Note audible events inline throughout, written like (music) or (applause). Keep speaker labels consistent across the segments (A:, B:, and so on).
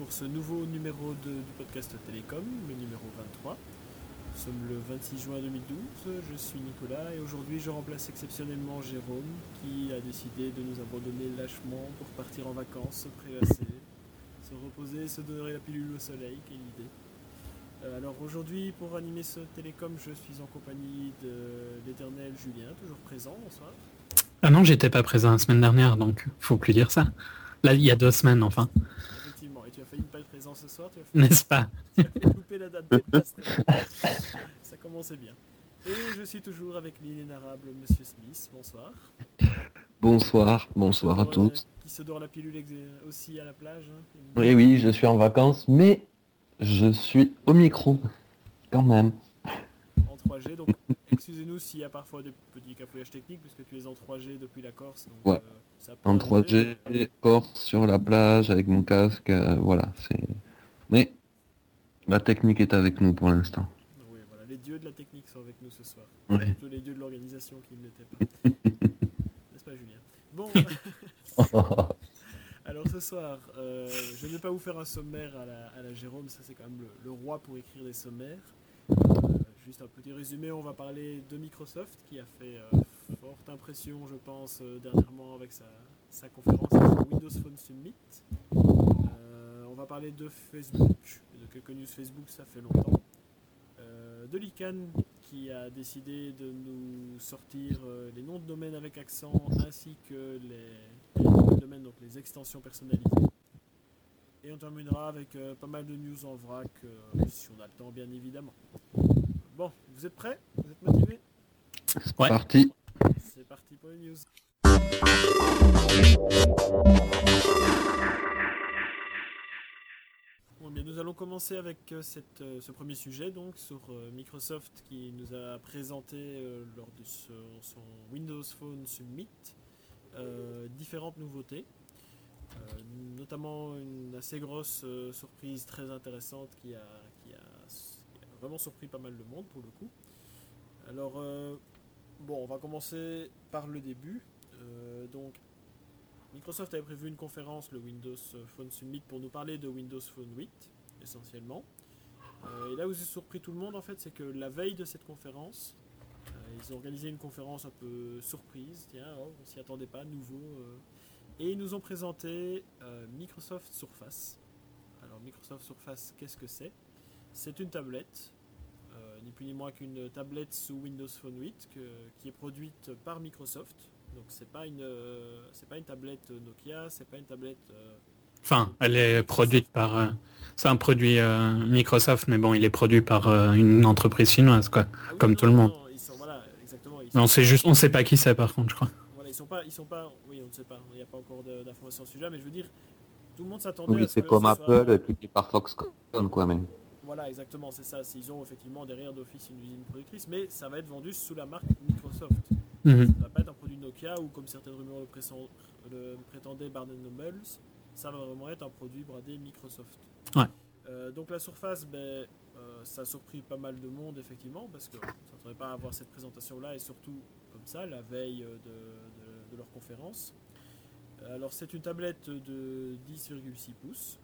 A: pour ce nouveau numéro de- du podcast Télécom, le numéro 23. Nous sommes le 26 juin 2012, je suis Nicolas et aujourd'hui je remplace exceptionnellement Jérôme qui a décidé de nous abandonner lâchement pour partir en vacances, se prélasser, se reposer, se donner la pilule au soleil, quelle idée. Euh, alors aujourd'hui pour animer ce Télécom je suis en compagnie de l'éternel Julien, toujours présent, bonsoir.
B: Ah non, j'étais pas présent la semaine dernière, donc faut plus dire ça. Là, il y a deux semaines, enfin,
A: tu as failli ne pas être présent ce soir, tu as fait
B: n'est-ce pas
A: Tu avais loupé la date de podcast. (laughs) Ça commençait bien. Et je suis toujours avec l'inénarrable Monsieur Smith. Bonsoir.
C: Bonsoir, bonsoir à
A: Toujours, euh,
C: tous.
A: Qui se dort la pilule aussi à la plage. hein.
C: Oui, oui, je suis en vacances, mais je suis au micro, quand même.
A: En 3G. Donc, excusez-nous s'il y a parfois des petits cafouillages techniques, puisque tu es en 3G depuis la Corse. Donc,
C: Ouais.
A: euh, ça
C: En
A: arriver.
C: 3G, Corse, sur la plage, avec mon casque, euh, voilà, c'est... Mais la technique est avec nous pour l'instant.
A: Oui, voilà. Les dieux de la technique sont avec nous ce soir.
C: Ouais.
A: Les dieux de l'organisation qui ne l'étaient pas. (laughs) N'est-ce pas, Julien? Bon. (laughs) Alors ce soir, euh, je ne vais pas vous faire un sommaire à la, à la Jérôme, ça c'est quand même le, le roi pour écrire des sommaires. Euh, juste un petit résumé, on va parler de Microsoft qui a fait euh, forte impression, je pense, euh, dernièrement avec sa, conférence Windows Phone Summit. Euh, on va parler de Facebook, de quelques news Facebook, ça fait longtemps. De l'ICANN qui a décidé de nous sortir les noms de domaines avec accent ainsi que les, domaines, donc les extensions personnalisées. Et on terminera avec pas mal de news en vrac, si on a le temps bien évidemment. Bon, vous êtes prêts? Vous êtes motivés?
C: C'est
B: Ouais.
C: parti.
A: C'est parti pour les news. Bon, bien, nous allons commencer avec euh, cette, euh, ce premier sujet, donc sur euh, Microsoft qui nous a présenté euh, lors de ce- son Windows Phone Summit euh, différentes nouveautés, Euh, notamment une assez grosse euh, surprise très intéressante qui a vraiment surpris pas mal de monde pour le coup. Alors, euh, bon, on va commencer par le début. Euh, donc, Microsoft avait prévu une conférence, le Windows Phone Summit, pour nous parler de Windows Phone 8, essentiellement. Euh, et là où j'ai surpris tout le monde, en fait, c'est que la veille de cette conférence, ils ont organisé une conférence un peu surprise, tiens, oh, on s'y attendait pas, nouveau. et ils nous ont présenté Microsoft Surface. Alors, Microsoft Surface, qu'est-ce que c'est? C'est une tablette, euh, ni plus ni moins qu'une tablette sous Windows Phone 8 que- qui est produite par Microsoft. Donc c'est pas une euh, c'est pas une tablette Nokia, c'est pas une tablette euh,
B: Enfin, elle est produite par... euh, c'est un produit euh, Microsoft, mais bon, il est produit par euh, une entreprise chinoise, quoi.
A: ah oui,
B: Comme
A: non,
B: tout le monde.
A: non, ils sont voilà, exactement. Ils
B: Mais on
A: sont
B: sait
A: pas-
B: juste, on sait pas qui c'est, par contre, je crois.
A: Voilà, ils sont pas ils sont pas oui, on ne sait pas, il n'y a pas encore d'informations sur celui-là, mais je veux dire tout le monde s'attendait
C: Oui,
A: à ce
C: c'est comme
A: ce soit-
C: Apple, cliqué par Foxconn, quoi, même.
A: Voilà, exactement, c'est ça. Ils ont effectivement derrière d'office une usine productrice, mais ça va être vendu sous la marque Microsoft.
B: Mhm.
A: Ça va pas être un produit Nokia ou comme certaines rumeurs le, prétendaient Barnes Nobles. Ça va vraiment être un produit bradé Microsoft.
B: Ouais.
A: Euh, donc la surface, ben, euh, ça a surpris pas mal de monde effectivement parce qu'on ne s'attendait pas avoir cette présentation-là et surtout comme ça la veille de, de- de leur conférence. Alors c'est une tablette de 10,6 pouces.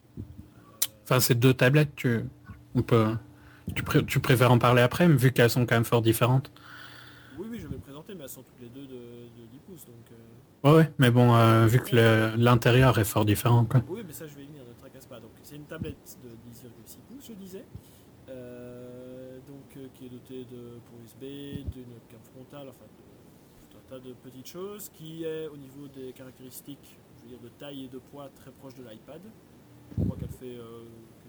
B: Enfin, c'est deux tablettes, tu... On peut... Tu, pré- tu préfères en parler après, vu qu'elles sont quand même fort différentes.
A: Oui, oui, je vais le présenter, mais elles sont toutes les deux de, de 10 pouces. Donc, euh,
B: Ouais, ouais, mais bon, euh, vu que l'intérieur est fort différent, quoi.
A: Oui, mais ça, je vais y venir, ne tracasse pas. Donc, c'est une tablette de 10,6 pouces, je disais. Euh, donc, euh, qui est dotée de port USB, d'une cam frontale, enfin, de tout un tas de petites choses, qui est au niveau des caractéristiques, je veux dire, de taille et de poids très proche de l'iPad. Je crois qu'elle fait euh,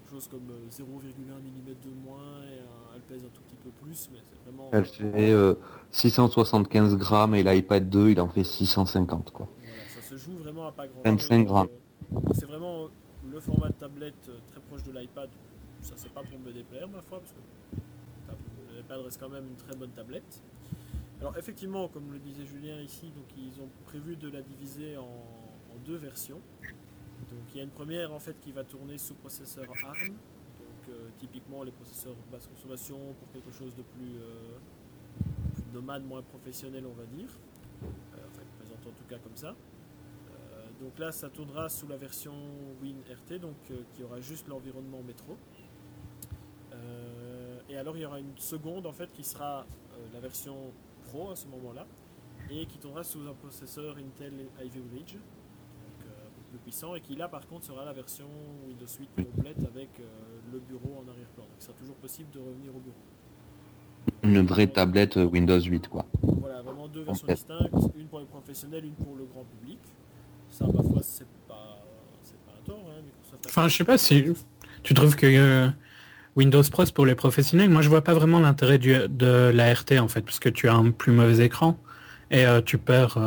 A: quelque chose comme euh, 0,1 mm de moins et euh, elle pèse un tout petit peu plus, mais c'est vraiment.
C: Elle fait euh, 675 grammes et l'iPad 2, il en fait 650, quoi.
A: Voilà, ça se joue vraiment à pas grand
C: 25 grammes.
A: C'est vraiment euh, le format de tablette euh, très proche de l'iPad. Ça, c'est pas pour me déplaire, ma foi, parce que l'iPad reste quand même une très bonne tablette. Alors, effectivement, comme le disait Julien ici, donc ils ont prévu de la diviser en, en deux versions. Donc, il y a une première en fait qui va tourner sous processeur ARM. Donc, euh, typiquement, les processeurs basse consommation pour quelque chose de plus, euh, nomade, moins professionnel, on va dire. Euh, enfin, présenté en tout cas comme ça. Donc là, ça tournera sous la version WinRT, donc qui aura juste l'environnement métro. Et alors, il y aura une seconde en fait qui sera la version Pro à ce moment-là et qui tournera sous un processeur Intel Ivy Bridge, donc euh, un peu plus puissant, et qui là par contre sera la version Windows 8 complète avec euh, le bureau en arrière-plan. Donc, il sera toujours possible de revenir au bureau.
C: Une vraie tablette Windows 8, quoi.
A: Voilà, vraiment deux versions distinctes, une pour les professionnels, une pour le grand public. Ça, ma foi, c'est pas, un tort. Hein, Microsoft a-
B: Enfin, je sais pas si tu trouves que euh, Windows Pro pour les professionnels. Moi, je vois pas vraiment l'intérêt du- de la RT en fait, parce que tu as un plus mauvais écran et euh, tu perds.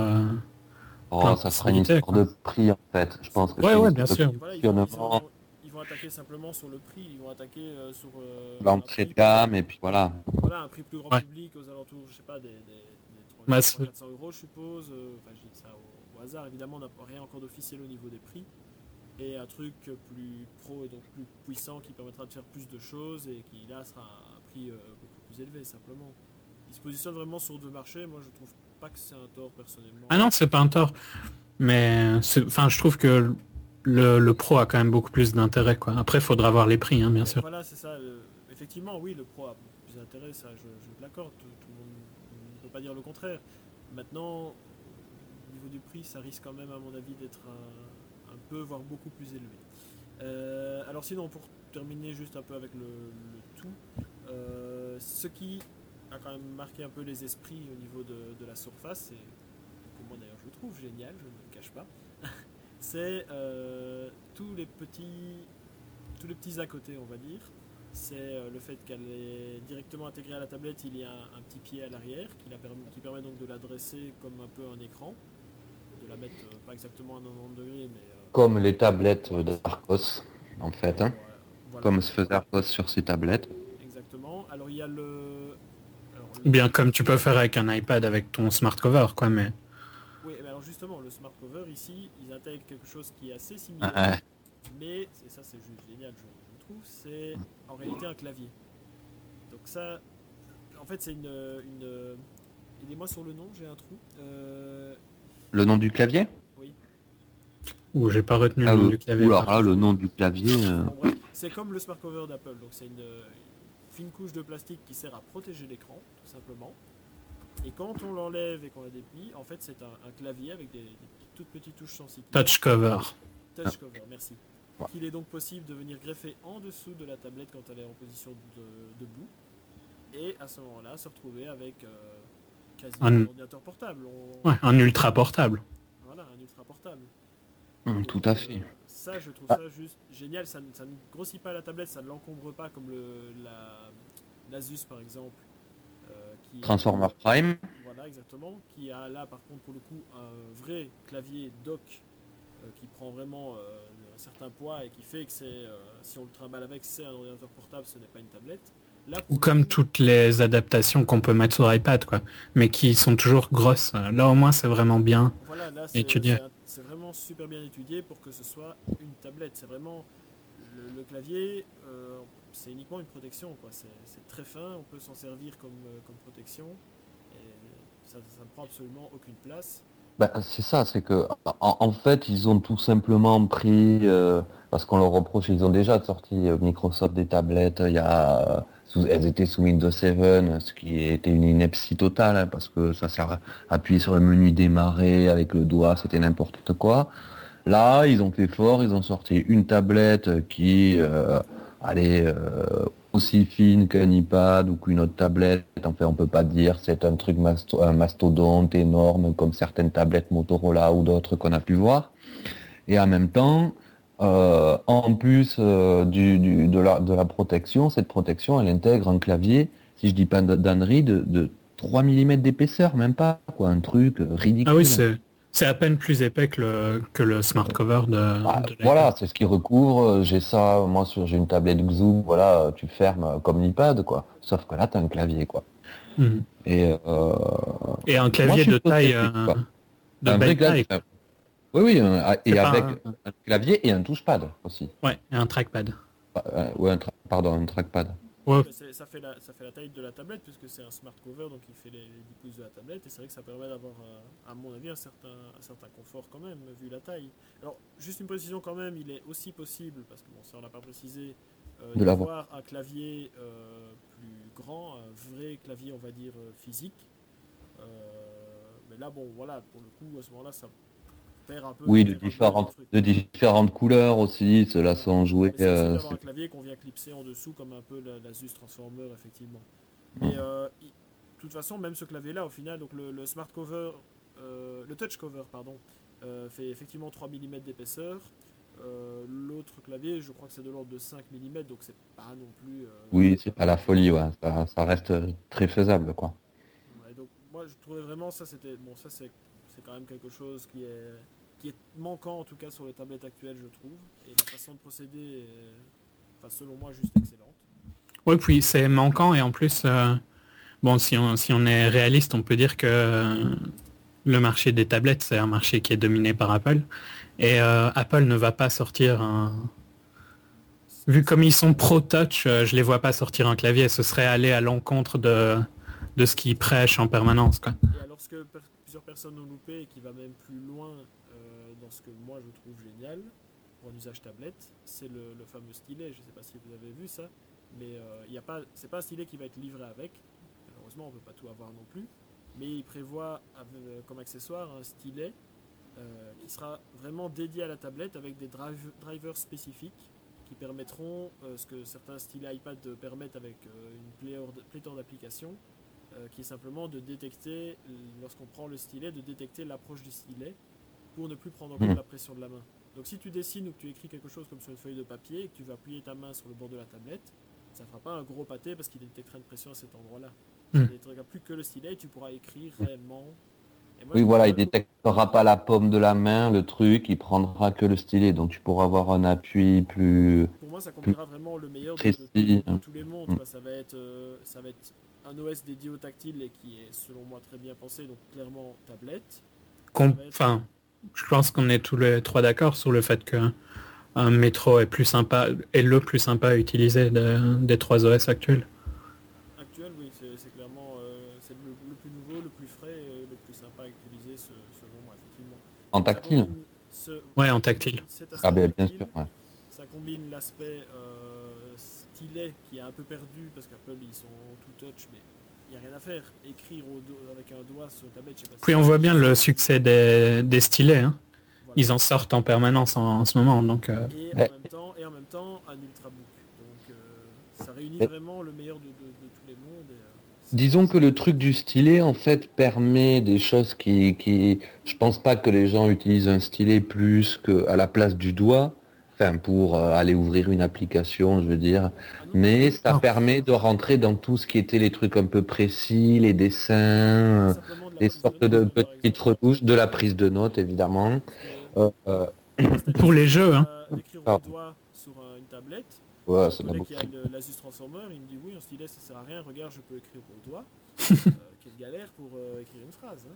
C: Oh, ça sera une histoire de prix, en fait. Je pense que
B: Ouais, ouais, bien sûr.
C: de
A: Voilà, ils, vont, ils vont- ils vont attaquer simplement sur le prix, ils vont attaquer euh, sur euh,
C: l'entrée de gamme, et puis voilà.
A: Voilà, un prix plus grand
B: Ouais.
A: public aux alentours, je sais pas, des, des, des 300,
B: Bah, c'est-
A: 400 euros, je suppose. euh, Enfin, je dis ça au, au hasard, évidemment, on n'a rien encore d'officiel au niveau des prix. Et un truc plus pro et donc plus puissant qui permettra de faire plus de choses et qui là sera un prix euh, beaucoup plus élevé, simplement. Il se positionne vraiment sur deux marchés, moi je trouve pas que c'est un tort personnellement.
B: Ah non, c'est pas un tort. Mais enfin, je trouve que le, le pro a quand même beaucoup plus d'intérêt quoi. Après, il faudra voir les prix, hein, bien sûr.
A: Voilà, c'est ça. le- Effectivement, oui, le pro a plus d'intérêt, ça, je, je l'accorde. Tout, tout le monde ne peut pas dire le contraire. Maintenant, au niveau du prix, ça risque quand même, à mon avis, d'être un, un peu, voire beaucoup plus élevé. Euh, alors, sinon, pour terminer juste un peu avec le, le tout, euh, ce qui a quand même marqué un peu les esprits au niveau de, de la surface, et que moi d'ailleurs je le trouve génial, je ne le cache pas, (laughs) c'est euh, tous les petits tous les petits à côté, on va dire. C'est euh, le fait qu'elle est directement intégrée à la tablette, il y a un, un petit pied à l'arrière qui, la permet, qui permet donc de la dresser comme un peu un écran, de la mettre euh, pas exactement à 90 degrés, mais euh,
C: Comme les tablettes d'Arcos, en fait. Hein.
A: voilà.
C: Comme se faisait Arcos sur ses tablettes.
A: Exactement. Alors il y a le.
B: Bien comme tu peux faire avec un iPad avec ton smart cover quoi, mais
A: Oui, mais alors justement, le smart cover ici, ils intègrent quelque chose qui est assez similaire.
C: Ouais.
A: mais et ça c'est juste génial je, je trouve c'est en réalité un clavier donc ça en fait c'est une, une aidez-moi sur le nom j'ai un trou Euh,
C: Le nom du clavier?
B: Ou j'ai pas retenu
C: Ah,
B: le nom
C: euh,
B: du clavier.
C: ou alors là, le nom du clavier. euh,
A: c'est comme le smart cover d'Apple donc c'est une, une fine couche de plastique qui sert à protéger l'écran tout simplement et quand on l'enlève et qu'on la déplie en fait c'est un, un clavier avec des, des toutes petites touches sensibles
B: Touch cover.
A: Touch cover, merci.
C: Ouais.
A: Qu'il est donc possible de venir greffer en dessous de la tablette quand elle est en position de, debout. Et à ce moment-là, se retrouver avec euh, quasiment
B: Un-
A: un ordinateur portable. On-
B: Ouais, un ultra portable.
A: Voilà, un ultra portable. Donc,
C: tout à fait.
A: ça, je trouve
C: Ah.
A: ça juste génial. Ça, ne- ça ne grossit pas la tablette, ça ne l'encombre pas comme le, la, l'Asus par exemple. euh, qui,
C: Transformer Prime.
A: Voilà, exactement. Qui a là, par contre, pour le coup, un vrai clavier dock euh, qui prend vraiment euh, un certain poids et qui fait que c'est, si on le trimballe avec, c'est un ordinateur portable, ce n'est pas une tablette.
B: Ou comme toutes les adaptations qu'on peut mettre sur iPad quoi, mais qui sont toujours grosses. Là au moins c'est vraiment bien.
A: Voilà, là, c'est,
B: étudié.
A: c'est vraiment super bien étudié pour que ce soit une tablette. C'est vraiment le, le clavier, euh, c'est uniquement une protection. C'est, très fin, on peut s'en servir comme, euh, comme protection. Et ça, ça ne prend absolument aucune place.
C: Bah, c'est ça, c'est que en, fait ils ont tout simplement pris euh, parce qu'on leur reproche, ils ont déjà sorti euh, Microsoft des tablettes, il y a elles étaient sous Windows 7, ce qui était une ineptie totale hein, parce que ça sert à appuyer sur le menu démarrer avec le doigt, c'était n'importe quoi. Là, ils ont fait fort, ils ont sorti une tablette qui euh, allait aussi fine qu'un iPad ou qu'une autre tablette. En fait, on peut pas dire c'est un truc mastodonte énorme comme certaines tablettes Motorola ou d'autres qu'on a pu voir. Et en même temps, euh, en plus euh, de, la, protection, cette protection, elle intègre un clavier, si je dis pas d'ânerie, de, de 3 mm d'épaisseur, même pas, quoi, un truc euh, ridicule.
B: Ah oui c'est à peine plus épais que le que le smart cover de.
C: Ah,
B: de l'iPad.
C: voilà, c'est ce qui recouvre. euh, J'ai ça, moi, sur j'ai une tablette Xoom, voilà, euh, tu fermes euh, comme l'iPad, quoi. Sauf que là, tu as un clavier, quoi.
B: Mhm.
C: Et euh,
B: Et un clavier de taille euh, de
C: un
B: belle taille.
C: clavier. Oui, oui, un- et avec
B: un-
C: un clavier et un touchpad aussi.
B: Ouais, et un trackpad.
C: Euh, ouais, tra- pardon, un trackpad.
B: Ouais.
A: Ça, fait la, ça fait la taille de la tablette puisque c'est un smart cover donc il fait les, les 10 pouces de la tablette et c'est vrai que ça permet d'avoir à mon avis un certain, un certain confort quand même vu la taille. Alors juste une précision quand même, il est aussi possible parce que bon ça on l'a pas précisé euh, d'avoir un clavier euh, plus grand, un vrai clavier on va dire euh, physique. Euh, mais là bon voilà pour le coup à ce moment-là ça perd un peu.
C: Oui, de différentes, de différentes couleurs aussi, cela sont joués.
A: Mais c'est
C: euh,
A: un clavier qu'on vient clipser en dessous comme un peu la, la ZUS Transformer effectivement.
C: Mm.
A: Mais euh, il- de toute façon même ce clavier là au final donc le, le smart cover euh, le touch cover pardon euh, fait effectivement 3 mm d'épaisseur. Euh, L'autre clavier je crois que c'est de l'ordre de 5 mm donc c'est pas non plus. euh,
C: oui, c'est pas la folie, ouais. Ça, ça reste euh, très faisable, quoi.
A: Ouais, donc moi je trouvais vraiment ça c'était bon ça c'est c'est quand même quelque chose qui est qui est manquant en tout cas sur les tablettes actuelles je trouve et la façon de procéder est, enfin selon moi juste excellente.
B: Oui, puis c'est manquant et en plus, euh, bon, si on, si on est réaliste, on peut dire que euh, le marché des tablettes, c'est un marché qui est dominé par Apple. Et euh, Apple ne va pas sortir un... Vu comme ils sont pro-touch, euh, je les vois pas sortir un clavier. Ce serait aller à l'encontre de, de ce qu'ils prêchent en permanence. Quoi.
A: Et alors ce que per- plusieurs personnes ont loupé et qui va même plus loin ce que moi je trouve génial pour un usage tablette, c'est le, fameux stylet. Je sais pas si vous avez vu ça, mais euh, il a pas, pas un stylet qui va être livré avec. Malheureusement, on peut pas tout avoir non plus. Mais il prévoit avec- comme accessoire un stylet euh, qui sera vraiment dédié à la tablette avec des drive- drivers spécifiques qui permettront euh, ce que certains stylets iPad permettent avec euh, une pléthore d'applications euh, qui est simplement de détecter, euh, lorsqu'on prend le stylet, de détecter l'approche du stylet pour ne plus prendre en compte
C: Mhm.
A: la pression de la main. Donc si tu dessines ou que tu écris quelque chose comme sur une feuille de papier et que tu vas appuyer ta main sur le bord de la tablette, ça fera pas un gros pâté parce qu'il détectera une pression à cet endroit-là.
B: Mhm.
A: Il détectera plus que le stylet et tu pourras écrire réellement. Et moi,
C: Oui, voilà, il détectera pas la paume de la main, le truc, il prendra que le stylet, donc tu pourras avoir un appui plus...
A: Pour moi, ça combinera vraiment le meilleur de,
C: précis,
A: de- de
C: hein.
A: tous les mondes.
C: Mm.
A: quoi. Ça va être, euh, ça va être un OS dédié au tactile et qui est selon moi très bien pensé, donc clairement tablette.
B: Enfin, je pense qu'on est tous les trois d'accord sur le fait que un métro est plus sympa, est le plus sympa à utiliser de- des trois OS actuels.
A: Actuel, oui, c'est clairement euh, c'est le, le plus nouveau, le plus frais et le plus sympa à utiliser ce- selon moi, effectivement.
C: En tactile?
A: Ce-
B: Ouais, en tactile.
A: cet aspect
C: Ah ben bien
A: tactile,
C: sûr, ouais.
A: Ça combine l'aspect euh, stylet qui est un peu perdu parce qu'Apple ils sont tout touch, mais n'y a rien à faire. Écrire au do- avec un doigt sur tablette, je sais pas si
B: Puis on voit bien le succès des, des stylets. hein.
A: Voilà.
B: Ils en sortent en permanence en, en ce moment. Donc, euh,
A: et, en
C: Ouais.
A: même temps, et en même temps un ultrabook. Donc euh, ça réunit
C: Mais-
A: vraiment le meilleur de, de- de tous les mondes. et, euh,
C: Disons que le truc du stylet, en fait, permet des choses qui, qui... Je pense pas que les gens utilisent un stylet plus que à la place du doigt, enfin, pour euh, aller ouvrir une application, je veux dire. Mais ça permet de rentrer dans tout ce qui était les trucs un peu précis, les dessins, euh, les sortes
A: notes,
C: de petites retouches, de la prise de notes, évidemment. Euh, euh,
B: Pour les jeux, hein.
A: Euh, D'écrire au doigt sur euh, une tablette.
C: ouais, c'est la
A: qui a l'Asus Transformer, il me dit oui, un stylet ça sert à rien, regarde, je peux écrire au doigt. (laughs) Euh, quelle galère pour euh, écrire une phrase. hein.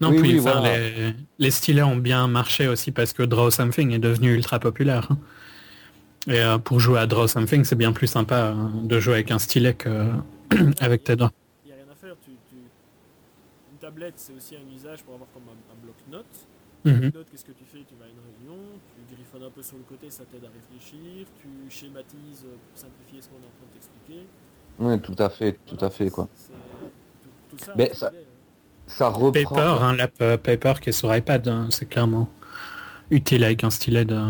B: Non,
C: Oui,
B: puis
C: oui,
B: enfin,
C: voilà.
B: les, les stylets ont bien marché aussi parce que Draw Something est devenu ultra populaire. hein. Et euh, pour jouer à Draw Something, c'est bien plus sympa euh, de jouer avec un stylet que (clears throat) avec tes doigts.
A: Il n'y a rien à faire. Tu, tu- Une tablette, c'est aussi un usage pour avoir comme un, un bloc-notes.
B: Mhm.
A: Note, qu'est-ce que tu fais? Tu vas à une réunion, tu griffonnes un peu sur le côté, ça t'aide à réfléchir, tu schématises pour simplifier ce qu'on est en train de t'expliquer.
C: Ouais, tout à fait, tout
A: Voilà,
C: à fait, quoi.
A: c'est- Tout, tout ça,
C: Mais ça-
A: stylet, euh,
C: Ça reprend...
B: Paper, hein, l'app Paper qui est sur iPad, hein, c'est clairement utile avec un stylet de,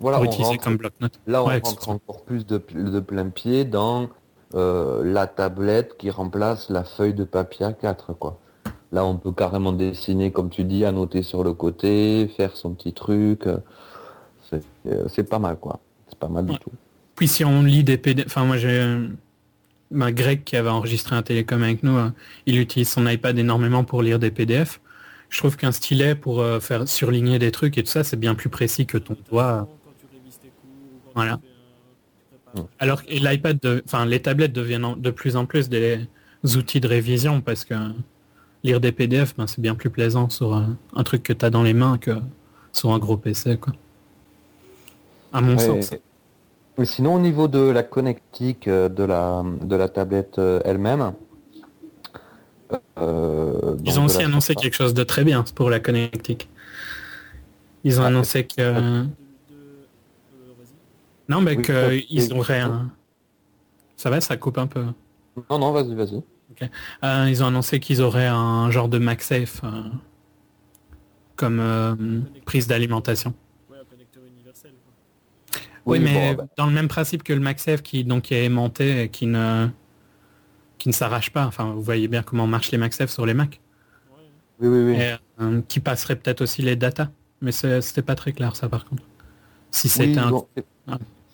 C: Voilà,
B: pour
C: on
B: utiliser
C: rentre-
B: comme bloc-notes.
C: Là, on
B: Ouais,
C: rentre encore plus de, de plein pied dans euh, la tablette qui remplace la feuille de papier A4, quoi. Là, on peut carrément dessiner, comme tu dis, annoter sur le côté, faire son petit truc. euh, C'est euh, c'est pas mal, quoi. C'est pas mal
B: Ouais.
C: du tout.
B: Puis si on lit des PDF, enfin moi j'ai ma Greg qui avait enregistré un télécom avec nous, euh, il utilise son iPad énormément pour lire des PDF. Je trouve qu'un stylet pour euh, faire surligner des trucs et tout ça, c'est bien plus précis que ton doigt. Voilà. Alors et l'iPad, enfin les tablettes deviennent en- de plus en plus des outils de révision parce que lire des PDF, ben, c'est bien plus plaisant sur un truc que tu as dans les mains que sur un gros PC quoi. À mon
C: Ouais,
B: sens.
C: Sinon, au niveau de la connectique euh, de la, de la tablette euh, elle-même,
B: euh, ils ont aussi annoncé quelque chose de très bien pour la connectique. Ils ont ah, annoncé que... Non, mais qu'ils auraient un... Ça va, ça coupe un peu.
C: Non, non, vas-y, vas-y.
B: ils ont annoncé qu'ils auraient un genre de MagSafe comme prise d'alimentation. Oui, mais bah. dans le même principe que le MagSafe qui donc est aimanté et qui ne qui ne s'arrache pas. Enfin, vous voyez bien comment marchent les MagSafe sur les Mac.
C: Oui, oui, oui.
B: Euh, qui passerait peut-être aussi les data. Mais c'était pas très clair ça par contre. Si c'était un...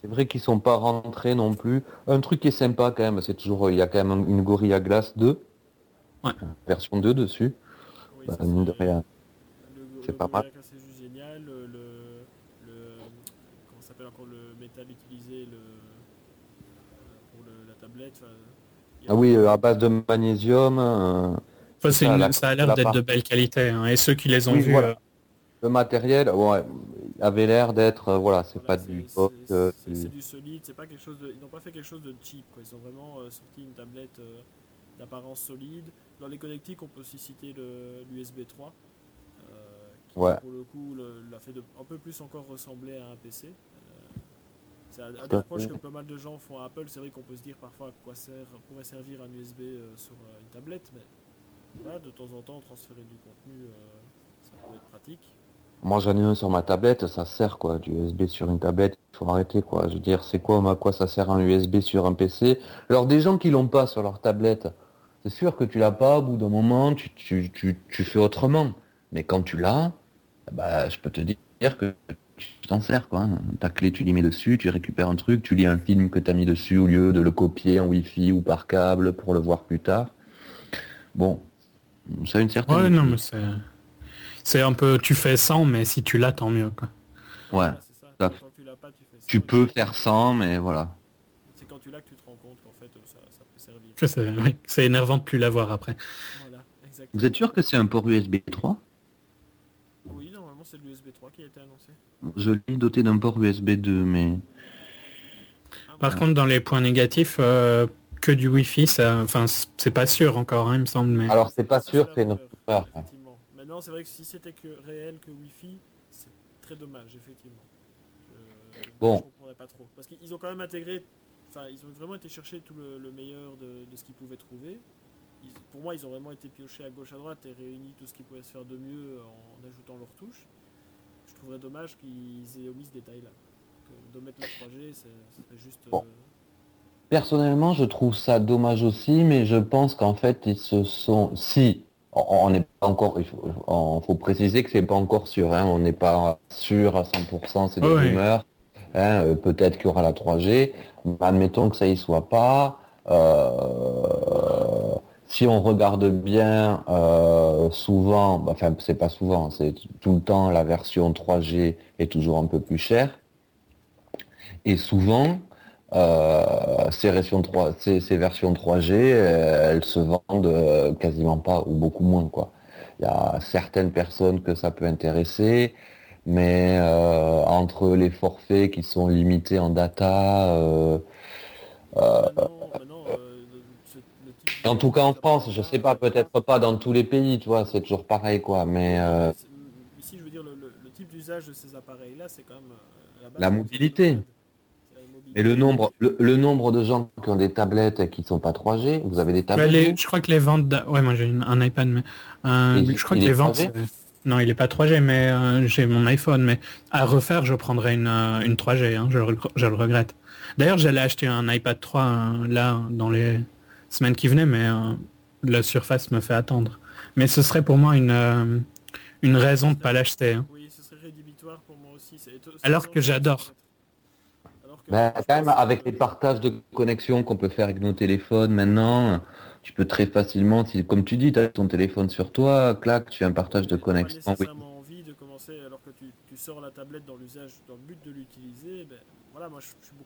C: C'est vrai qu'ils sont pas rentrés non plus. Un truc qui est sympa quand même, c'est toujours il y a quand même une Gorilla Glass 2. Version 2 dessus. Bah, c'est pas mal. Ah oui, euh, à base de magnésium.
B: Euh, ça, a l'air d'être de belle qualité. Hein, et ceux qui les ont vus. Euh,
C: le matériel ouais, avait l'air d'être. voilà, c'est pas du
A: C'est du solide, c'est pas quelque chose de. Ils n'ont pas fait quelque chose de cheap. Quoi. Ils ont vraiment sorti une tablette d'apparence solide. Dans les connectiques, on peut aussi citer l'USB 3. qui
C: ouais.
A: pour le coup l'a fait de, un peu plus encore ressembler à un PC. C'est un, des reproches que pas mal de gens font à Apple. C'est vrai qu'on peut se dire parfois à quoi sert, pourrait servir un USB euh, sur euh, une tablette, mais de temps en temps, transférer du contenu, euh, ça peut être pratique.
C: Moi j'en ai un sur ma tablette, ça sert quoi, du USB sur une tablette, il faut arrêter quoi. Je veux dire, c'est quoi, à quoi ça sert un USB sur un PC Alors des gens qui l'ont pas sur leur tablette, c'est sûr que tu l'as pas, au bout d'un moment, tu, tu, tu, fais autrement. Mais quand tu l'as, bah, je peux te dire que tu t'en sers quoi. Ta clé, tu l'y mets dessus, tu récupères un truc, tu lis un film que tu as mis dessus au lieu de le copier en Wi-Fi ou par câble pour le voir plus tard. Bon, ça a une certaine.
B: Ouais, non, mais c'est. C'est un peu. Tu fais sans, mais si tu l'as, tant mieux quoi.
C: Ouais. tu, peux faire sans, mais voilà.
A: C'est quand tu l'as que tu te rends compte qu'en fait ça, peut servir.
B: C'est énervant de plus l'avoir après.
C: Vous êtes sûr que c'est un port USB 3
A: c'est l'USB 3 qui a été annoncé.
C: Je l'ai doté d'un port USB 2, mais...
B: Par contre, dans les points négatifs, euh, que du Wi-Fi, ça, enfin, c'est pas sûr encore, hein, il me semble. Mais...
C: Alors, c'est pas sûr, c'est une
A: peur. Maintenant, c'est vrai que si c'était que réel que Wi-Fi, c'est très dommage, effectivement.
C: bon. Je
A: comprendrais pas trop. Parce qu'ils ont quand même intégré, enfin, ils ont vraiment été chercher tout le, meilleur de, de ce qu'ils pouvaient trouver pour moi, ils ont vraiment été piochés à gauche à droite et réunis tout ce qui pouvait se faire de mieux en ajoutant leurs touches. Trouverais dommage qu'ils aient omis ce détail-là. De mettre le 3G, c'est juste. Euh,
C: Personnellement, je trouve ça dommage aussi, mais je pense qu'en fait, ils se sont. Si, on n'est pas encore. Il faut, préciser que c'est pas encore sûr. Hein, on n'est pas sûr à 100%, c'est des rumeurs. Hein, euh, peut-être qu'il y aura la 3G. admettons que ça y soit pas. Euh, si on regarde bien, euh, souvent, enfin c'est pas souvent, c'est tout le temps la version 3G est toujours un peu plus chère. Et souvent, euh, ces, versions 3, ces, versions 3G, elles se vendent euh, quasiment pas ou beaucoup moins. Quoi. Il y a certaines personnes que ça peut intéresser, mais entre les forfaits qui sont limités en data, en tout cas en France, je sais pas, peut-être pas dans tous les pays, tu vois, c'est toujours pareil quoi, mais... Euh,
A: ici, je veux dire, le, type d'usage de ces appareils-là, c'est quand même...
C: Euh, la, mobilité. Et le nombre, le, nombre de gens qui ont des tablettes qui sont pas 3G, vous avez des tablettes
B: Je crois que les ventes... Ouais, moi j'ai un iPad, mais... Euh, je crois que les ventes... Non, il est pas 3G, mais j'ai mon iPhone. Mais à refaire, je prendrais une, une 3G. Hein, je, je, le regrette. D'ailleurs, j'allais acheter un iPad 3 là dans les semaine qui venait, mais euh, la surface me fait attendre. Mais ce serait pour moi une, euh, une raison de ne pas l'acheter. Hein.
A: Oui, ce serait rédhibitoire pour moi aussi.
B: Alors que j'adore.
C: Quand même, avec les partages de connexion qu'on peut faire avec nos téléphones maintenant, tu peux très facilement, si, comme tu dis, tu as ton téléphone sur toi, clac, tu as un partage de connexion.
A: Oui. envie de commencer alors que tu, tu, sors la tablette dans l'usage, dans le but de l'utiliser, ben,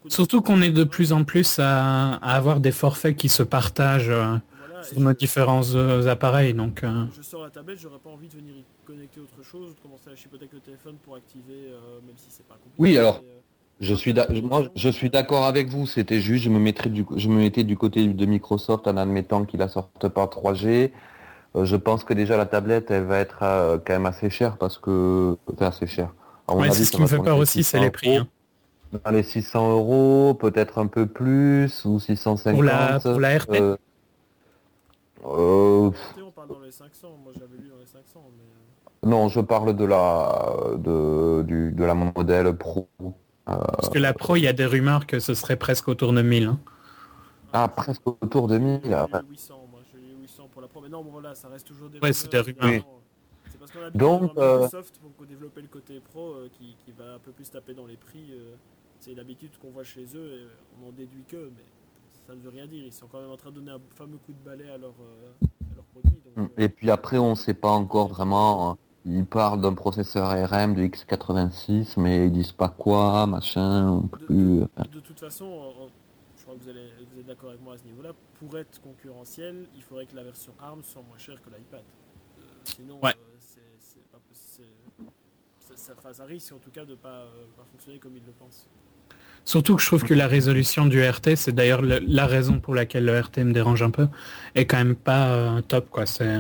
B: Surtout qu'on est de plus en plus à, avoir des forfaits qui se partagent euh, sur nos différents euh, appareils. Donc, euh.
A: Je sors la tablette, j'aurais pas envie de venir y connecter autre chose, de commencer à chipoter le téléphone pour activer, même si c'est pas compliqué.
C: Oui, alors, Je suis, moi, je suis d'accord avec vous. C'était juste, je me mettrais du, je me mettais du côté de Microsoft en admettant qu'il la sorte pas 3G. Euh, je pense que déjà la tablette, elle va être euh, quand même assez chère parce que, enfin, assez chère.
B: Ouais, c'est ce qui me fait peur aussi, c'est les prix. Hein.
C: Dans les 600 euros, peut-être un peu plus ou 650.
B: Pour la, pour la RT. Euh,
A: on parle dans les 500. Moi, j'avais lu dans les 500, mais...
C: Non, je parle de la, de, du, de la modèle Pro.
B: Parce que la Pro, il y a des rumeurs que ce serait presque autour de 1000. Hein.
C: Ah, presque autour de 1000.
A: 800, moi, j'ai 800 pour la Pro. Mais non, voilà, ça reste toujours des
B: ouais, c'est des rumeurs.
A: C'est parce qu'on a Donc, euh... Microsoft pour développer le côté Pro euh, qui, qui, va un peu plus taper dans les prix. Euh, c'est l'habitude qu'on voit chez eux et on en déduit que, mais ça ne veut rien dire. Ils sont quand même en train de donner un fameux coup de balai à leurs leur produits.
C: Donc, et puis après, on ne sait pas encore vraiment hein. Ils parlent d'un processeur ARM de x86, mais ils disent pas quoi, machin,
A: plus. De, de, toute façon, je crois que vous, allez, vous êtes d'accord avec moi à ce niveau-là. Pour être concurrentiel, il faudrait que la version ARM soit moins chère que l'iPad. Euh, sinon,
B: ouais.
A: euh, c'est pas ça, ça, ça, risque en tout cas de ne pas, euh, pas, fonctionner comme ils le pensent.
B: Surtout que je trouve que la résolution du RT, c'est d'ailleurs la raison pour laquelle le RT me dérange un peu, est quand même pas euh, top quoi. C'est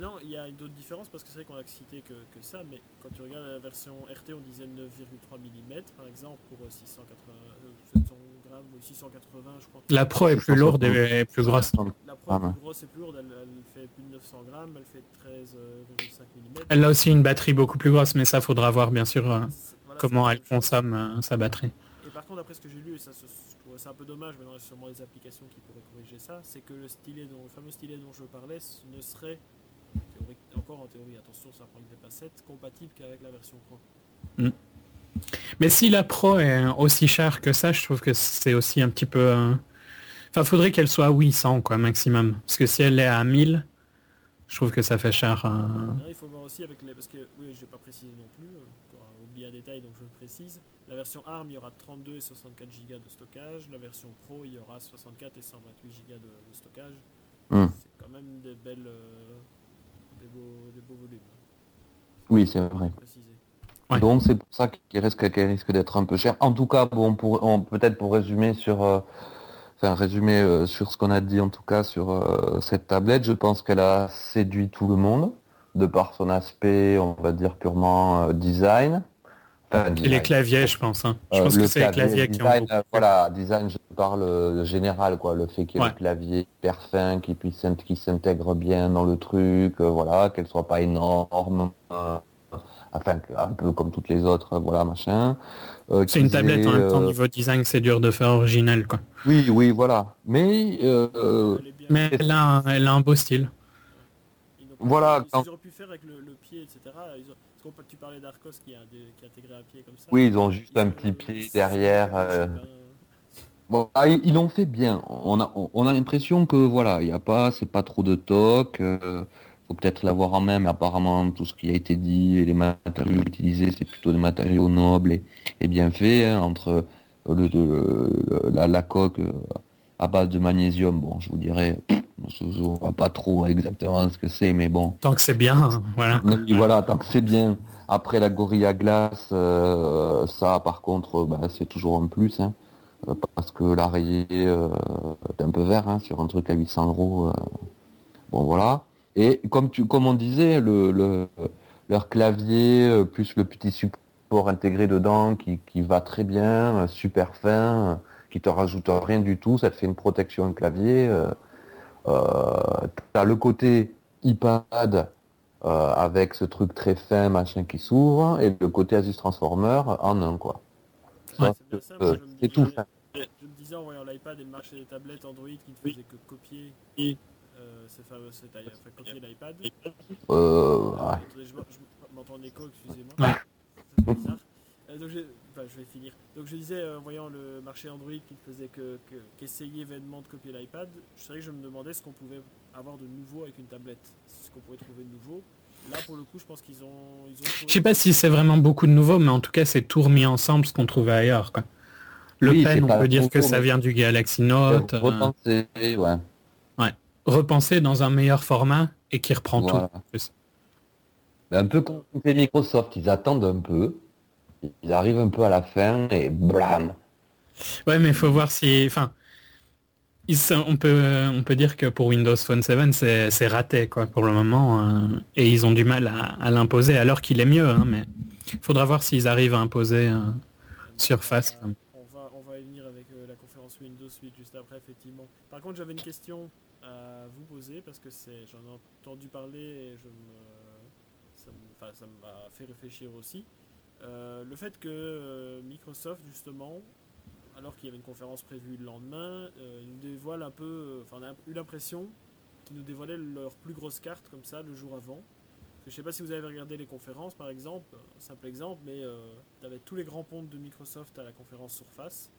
A: non, il y a d'autres différences parce que c'est vrai qu'on a cité que, que, ça, mais quand tu regardes la version RT, on disait 9,3 mm par exemple pour 680, euh, 700 euh, grammes ou 680, je crois.
B: La Pro est plus lourde et plus grosse.
A: La Pro est plus grosse et plus lourde, elle, elle fait plus de 900 grammes, elle fait 13,5 mm.
B: Elle a aussi une batterie beaucoup plus grosse, mais ça faudra voir bien sûr euh, voilà, comment elle consomme euh, sa batterie.
A: Par contre, d'après ce que j'ai lu, et ça c'est un peu dommage, mais il y a sûrement des applications qui pourraient corriger ça, c'est que le stylet dont, le fameux stylet dont je parlais ne serait encore en théorie, attention, ça prend des 7, compatible qu'avec la version Pro.
B: Mm. Mais si la Pro est aussi chère que ça, je trouve que c'est aussi un petit peu... Euh... Enfin, faudrait qu'elle soit à 800, quoi, maximum. Parce que si elle est à 1000, je trouve que ça fait cher. Euh...
A: il faut voir aussi avec les... Parce que, oui, je vais pas préciser non plus, euh, oublié un détail, donc je le précise. La version ARM, il y aura 32 et 64 Go de stockage. La version Pro, il y aura 64 et 128 Go de, de stockage. Mm. C'est quand même des belles... Euh, des beaux, des beaux volumes.
C: Oui, c'est vrai. Ouais. Donc c'est pour ça qu'il risque, qu risque d'être un peu cher. En tout cas, bon, pour, peut-être pour résumer sur, euh, enfin résumer euh, sur ce qu'on a dit en tout cas sur euh, cette tablette, je pense qu'elle a séduit tout le monde de par son aspect, on va dire purement euh, design.
B: Euh, et les claviers, je pense. Hein. Je pense que c'est les claviers qui
C: design, ont... Voilà, design, je parle général, quoi. Le fait qu'il y ait ouais. le clavier hyper fin, qui puisse qui s'intègre bien dans le truc, euh, voilà, qu'elle soit pas énorme, euh, enfin un peu comme toutes les autres, voilà, machin.
B: Euh, c'est une tablette en même temps niveau design, c'est dur de faire original, quoi.
C: Oui, oui, voilà. Mais
B: mais elle a, un, elle a un beau style.
C: Voilà.
A: Ils auraient pu faire avec le, le pied, etc. Ils ont tu parlais d'Arcos qui, a qui a intégré un pied comme ça.
C: Oui, ils ont juste un petit pied derrière. Euh... Bon, ah, ils l'ont fait bien. On a, on a l'impression que voilà, il n'y a pas, c'est pas trop de toc. Euh, faut peut-être l'avoir en main, mais apparemment tout ce qui a été dit et les matériaux utilisés, c'est plutôt des matériaux nobles et, et bien faits hein, entre le, le, la, la coque euh, à base de magnésium. Bon, je vous dirais. Je ne vois pas trop exactement ce que c'est, mais bon.
B: Tant que c'est bien, voilà.
C: voilà, tant que c'est bien. Après la Gorilla Glace, euh, ça par contre, bah, c'est toujours un plus, hein, parce que l'arrêt euh, est un peu vert hein, sur un truc à 800 euros. Euh, bon voilà. Et comme tu, comme on disait, le, le leur clavier euh, plus le petit support intégré dedans qui, qui va très bien, super fin, qui te rajoute rien du tout, ça te fait une protection clavier. Euh, t'as le côté iPad euh, avec ce truc très fin, machin qui s'ouvre, et le côté Asus Transformer en un, quoi.
B: Ouais.
A: C'est tout fin. Je me disais en voyant l'iPad et le marché des tablettes Android qui ne faisait que copier euh, ces fameux, cette, enfin, copier l'iPad.
C: Euh, ouais.
A: Je, m'entends en écho, excusez-moi.
B: Ouais.
A: C'est bizarre. Euh, donc enfin, je vais finir. Donc je disais, en voyant le marché Android qui ne faisait que, qu'essayer que, vainement de copier l'iPad, je savais que je me demandais ce qu'on pouvait avoir de nouveau avec une tablette, ce qu'on pourrait trouver de nouveau. Là, pour le coup, je pense qu'ils ont, ils ont trouvé...
B: Je sais pas si c'est vraiment beaucoup de nouveau, mais en tout cas, c'est tout remis ensemble ce qu'on trouvait ailleurs. Quoi. Le oui, pen, on peut dire que ça vient du Galaxy Note.
C: Repenser, euh... ouais.
B: Ouais. Repenser dans un meilleur format et qui reprend voilà. tout. En
C: plus. Un peu comme fait Microsoft, ils attendent un peu ils arrivent un peu à la fin et blam.
B: Ouais, mais il faut voir si... Enfin, on peut, on peut dire que pour Windows Phone 7, c'est raté quoi, pour le moment. euh, et ils ont du mal à, à l'imposer alors qu'il est mieux. hein, mais il faudra voir s'ils arrivent à imposer euh, Surface.
A: On va, on va, on va y venir avec euh, la conférence Windows 8 juste après, effectivement. Par contre, j'avais une question à vous poser parce que c'est, j'en ai entendu parler et je me, ça me- enfin, ça m'a fait réfléchir aussi. Euh, le fait que euh, Microsoft, justement, alors qu'il y avait une conférence prévue le lendemain, euh, nous dévoile un peu, euh, enfin, on a eu l'impression qu'ils nous dévoilaient leur plus grosse carte comme ça le jour avant. Parce que je sais pas si vous avez regardé les conférences par exemple, un simple exemple, mais tu avais tous les grands pontes de Microsoft à la conférence Surface.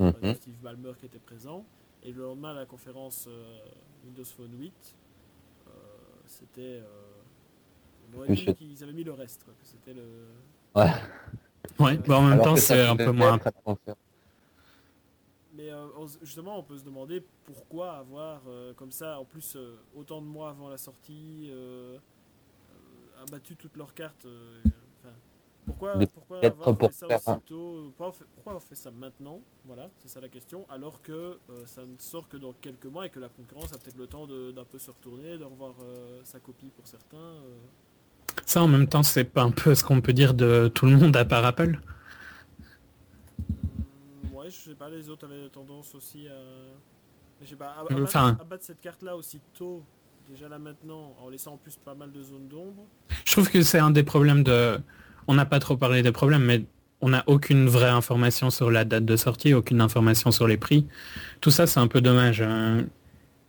A: Euh,
C: Mhm.
A: Steve Ballmer qui était présent. Et le lendemain à la conférence euh, Windows Phone 8, euh, c'était. euh, on aurait dit qu'ils avaient mis le reste. Quoi, que c'était le...
C: Ouais.
B: Ouais, bah, en même
C: Alors
B: temps, c'est un peu moins.
A: Mais euh, justement, on peut se demander pourquoi avoir euh, comme ça, en plus, euh, autant de mois avant la sortie, abattu toutes leurs cartes. euh, pourquoi, pourquoi avoir
C: pour
A: fait ça aussitôt pourquoi on, fait, pourquoi on fait ça maintenant? Voilà, c'est ça la question. Alors que euh, ça ne sort que dans quelques mois et que la concurrence a peut-être le temps de- d'un peu se retourner, de revoir euh, sa copie pour certains.
B: Ça, en même temps, c'est pas un peu ce qu'on peut dire de tout le monde à part Apple.
A: Ouais, je sais pas, les autres avaient tendance aussi à. Mais je sais pas, à, à battre-
B: Enfin-
A: à battre cette carte-là aussi tôt, déjà là maintenant, en laissant en plus pas mal de zones d'ombre.
B: Je trouve que c'est un des problèmes de... On n'a pas trop parlé des problèmes, mais on n'a aucune vraie information sur la date de sortie, aucune information sur les prix. Tout ça, c'est un peu dommage.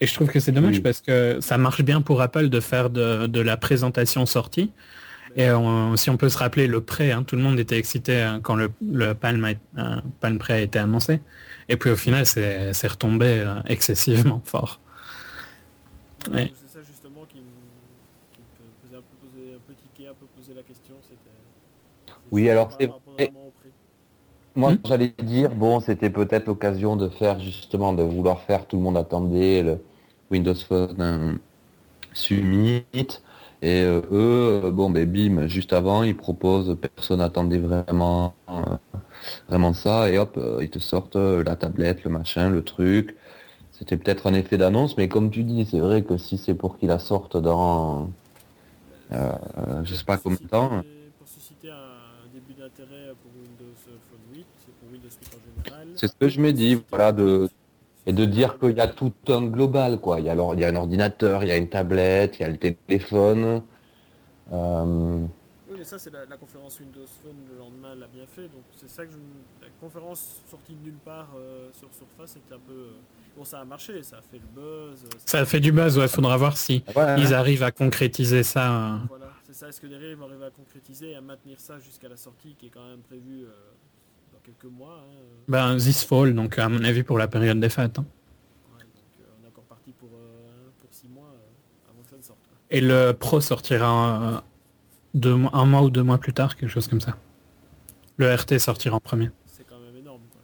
B: Et je trouve que c'est dommage
C: Oui.
B: parce que ça marche bien pour Apple de faire de, de la présentation sortie. Et on- si on peut se rappeler le prêt, hein, tout le monde était excité hein, quand le, le Palm, a- euh, Palm Pre a été annoncé. Et puis au final, c'est retombé euh, excessivement (laughs) fort. Ouais.
A: C'est ça justement qui me, qui me faisait un peu poser un peu tiquer, un peu poser la question. C'était.
C: Oui, alors c'est vrai.
A: vraiment au prix.
C: Moi,
B: Hmm.
C: j'allais dire, bon, c'était peut-être l'occasion de faire justement, de vouloir faire, tout le monde attendait le Windows Phone euh, Summit. Et euh, eux, bon, ben bim, juste avant, ils proposent, personne n'attendait vraiment, euh, vraiment ça, et hop, euh, ils te sortent euh, la tablette, le machin, le truc. C'était peut-être un effet d'annonce, mais comme tu dis, c'est vrai que si c'est pour qu'ils la sortent dans, euh, je sais pas combien de temps,
A: Pour susciter un début d'intérêt pour Windows Phone 8, c'est pour Windows 8 en général.
C: C'est ce que je me dis, voilà, de, Et de dire qu'il y a tout un global, quoi. Il y a, alors, il y a un ordinateur, il y a une tablette, il y a le téléphone. Euh,
A: Oui, mais ça, c'est la, la conférence Windows Phone le lendemain l'a bien fait. Donc, c'est ça que je. La conférence sortie de nulle part euh, sur Surface, c'était un peu. euh, Bon, ça a marché, ça a fait le buzz.
B: Ça a fait du buzz, ouais, faudra voir si
C: ouais,
B: ils arrivent à concrétiser ça. euh.
A: Voilà, c'est ça. Est-ce que derrière, ils vont arriver à concrétiser et à maintenir ça jusqu'à la sortie qui est quand même prévue euh, quelques mois hein, euh,
B: Ben, this fall, donc à mon avis pour la période des fêtes. hein.
A: ouais, donc, euh, on est encore parti pour, euh, pour six mois avant que ça ne sorte. quoi.
B: Et le Pro sortira deux mois- un mois ou deux mois plus tard, quelque chose comme ça. Le RT sortira en premier.
A: C'est quand même énorme. Quoi.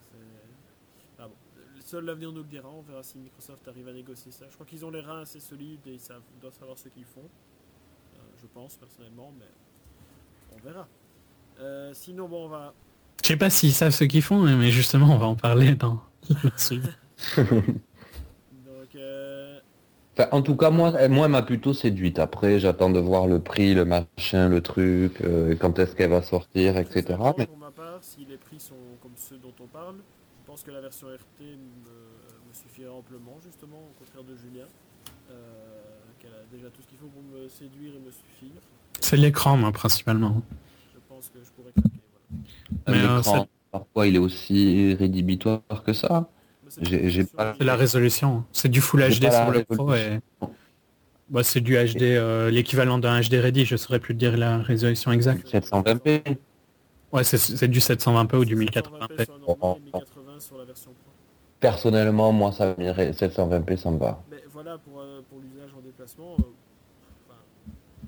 A: Ah bon. Seul l'avenir nous le dira. On verra si Microsoft arrive à négocier ça. Je crois qu'ils ont les reins assez solides et ils savent, doivent savoir ce qu'ils font. Euh, je pense personnellement, mais on verra. Euh, sinon, bon, on va.
B: Je sais pas s'ils savent ce qu'ils font, mais justement on va en parler dans le
A: euh,
C: Enfin, en tout cas, moi, elle- moi, elle m'a plutôt séduite. Après, j'attends de voir le prix, le machin, le truc, euh, quand est-ce qu'elle va sortir, etc. Mais
A: Pour ma part, si les prix sont comme ceux dont on parle, je pense que la version RT me, me suffira amplement, justement, au contraire de Julien, euh, qu'elle a déjà tout ce qu'il faut pour me séduire et me suffire.
B: C'est l'écran, moi, principalement.
A: Je pense que je pourrais craquer.
B: Euh,
C: l'écran, parfois, il est aussi rédhibitoire que ça.
A: C'est
C: J'ai- j'ai
A: une
C: pas-
B: C'est la résolution. C'est du Full
C: J'ai
B: HD sur le Pro et... Bah, c'est du HD, euh, l'équivalent d'un HD ready, je saurais plus dire la résolution exacte.
C: 720p.
B: Ouais, c'est- c'est du 720p ou du 1080p.
A: 720p sur la normale et 1080 sur la version Pro.
C: Personnellement, moi, ça m'irait 720p, ça me va.
A: Mais voilà, pour, euh, pour l'usage en déplacement, euh, enfin,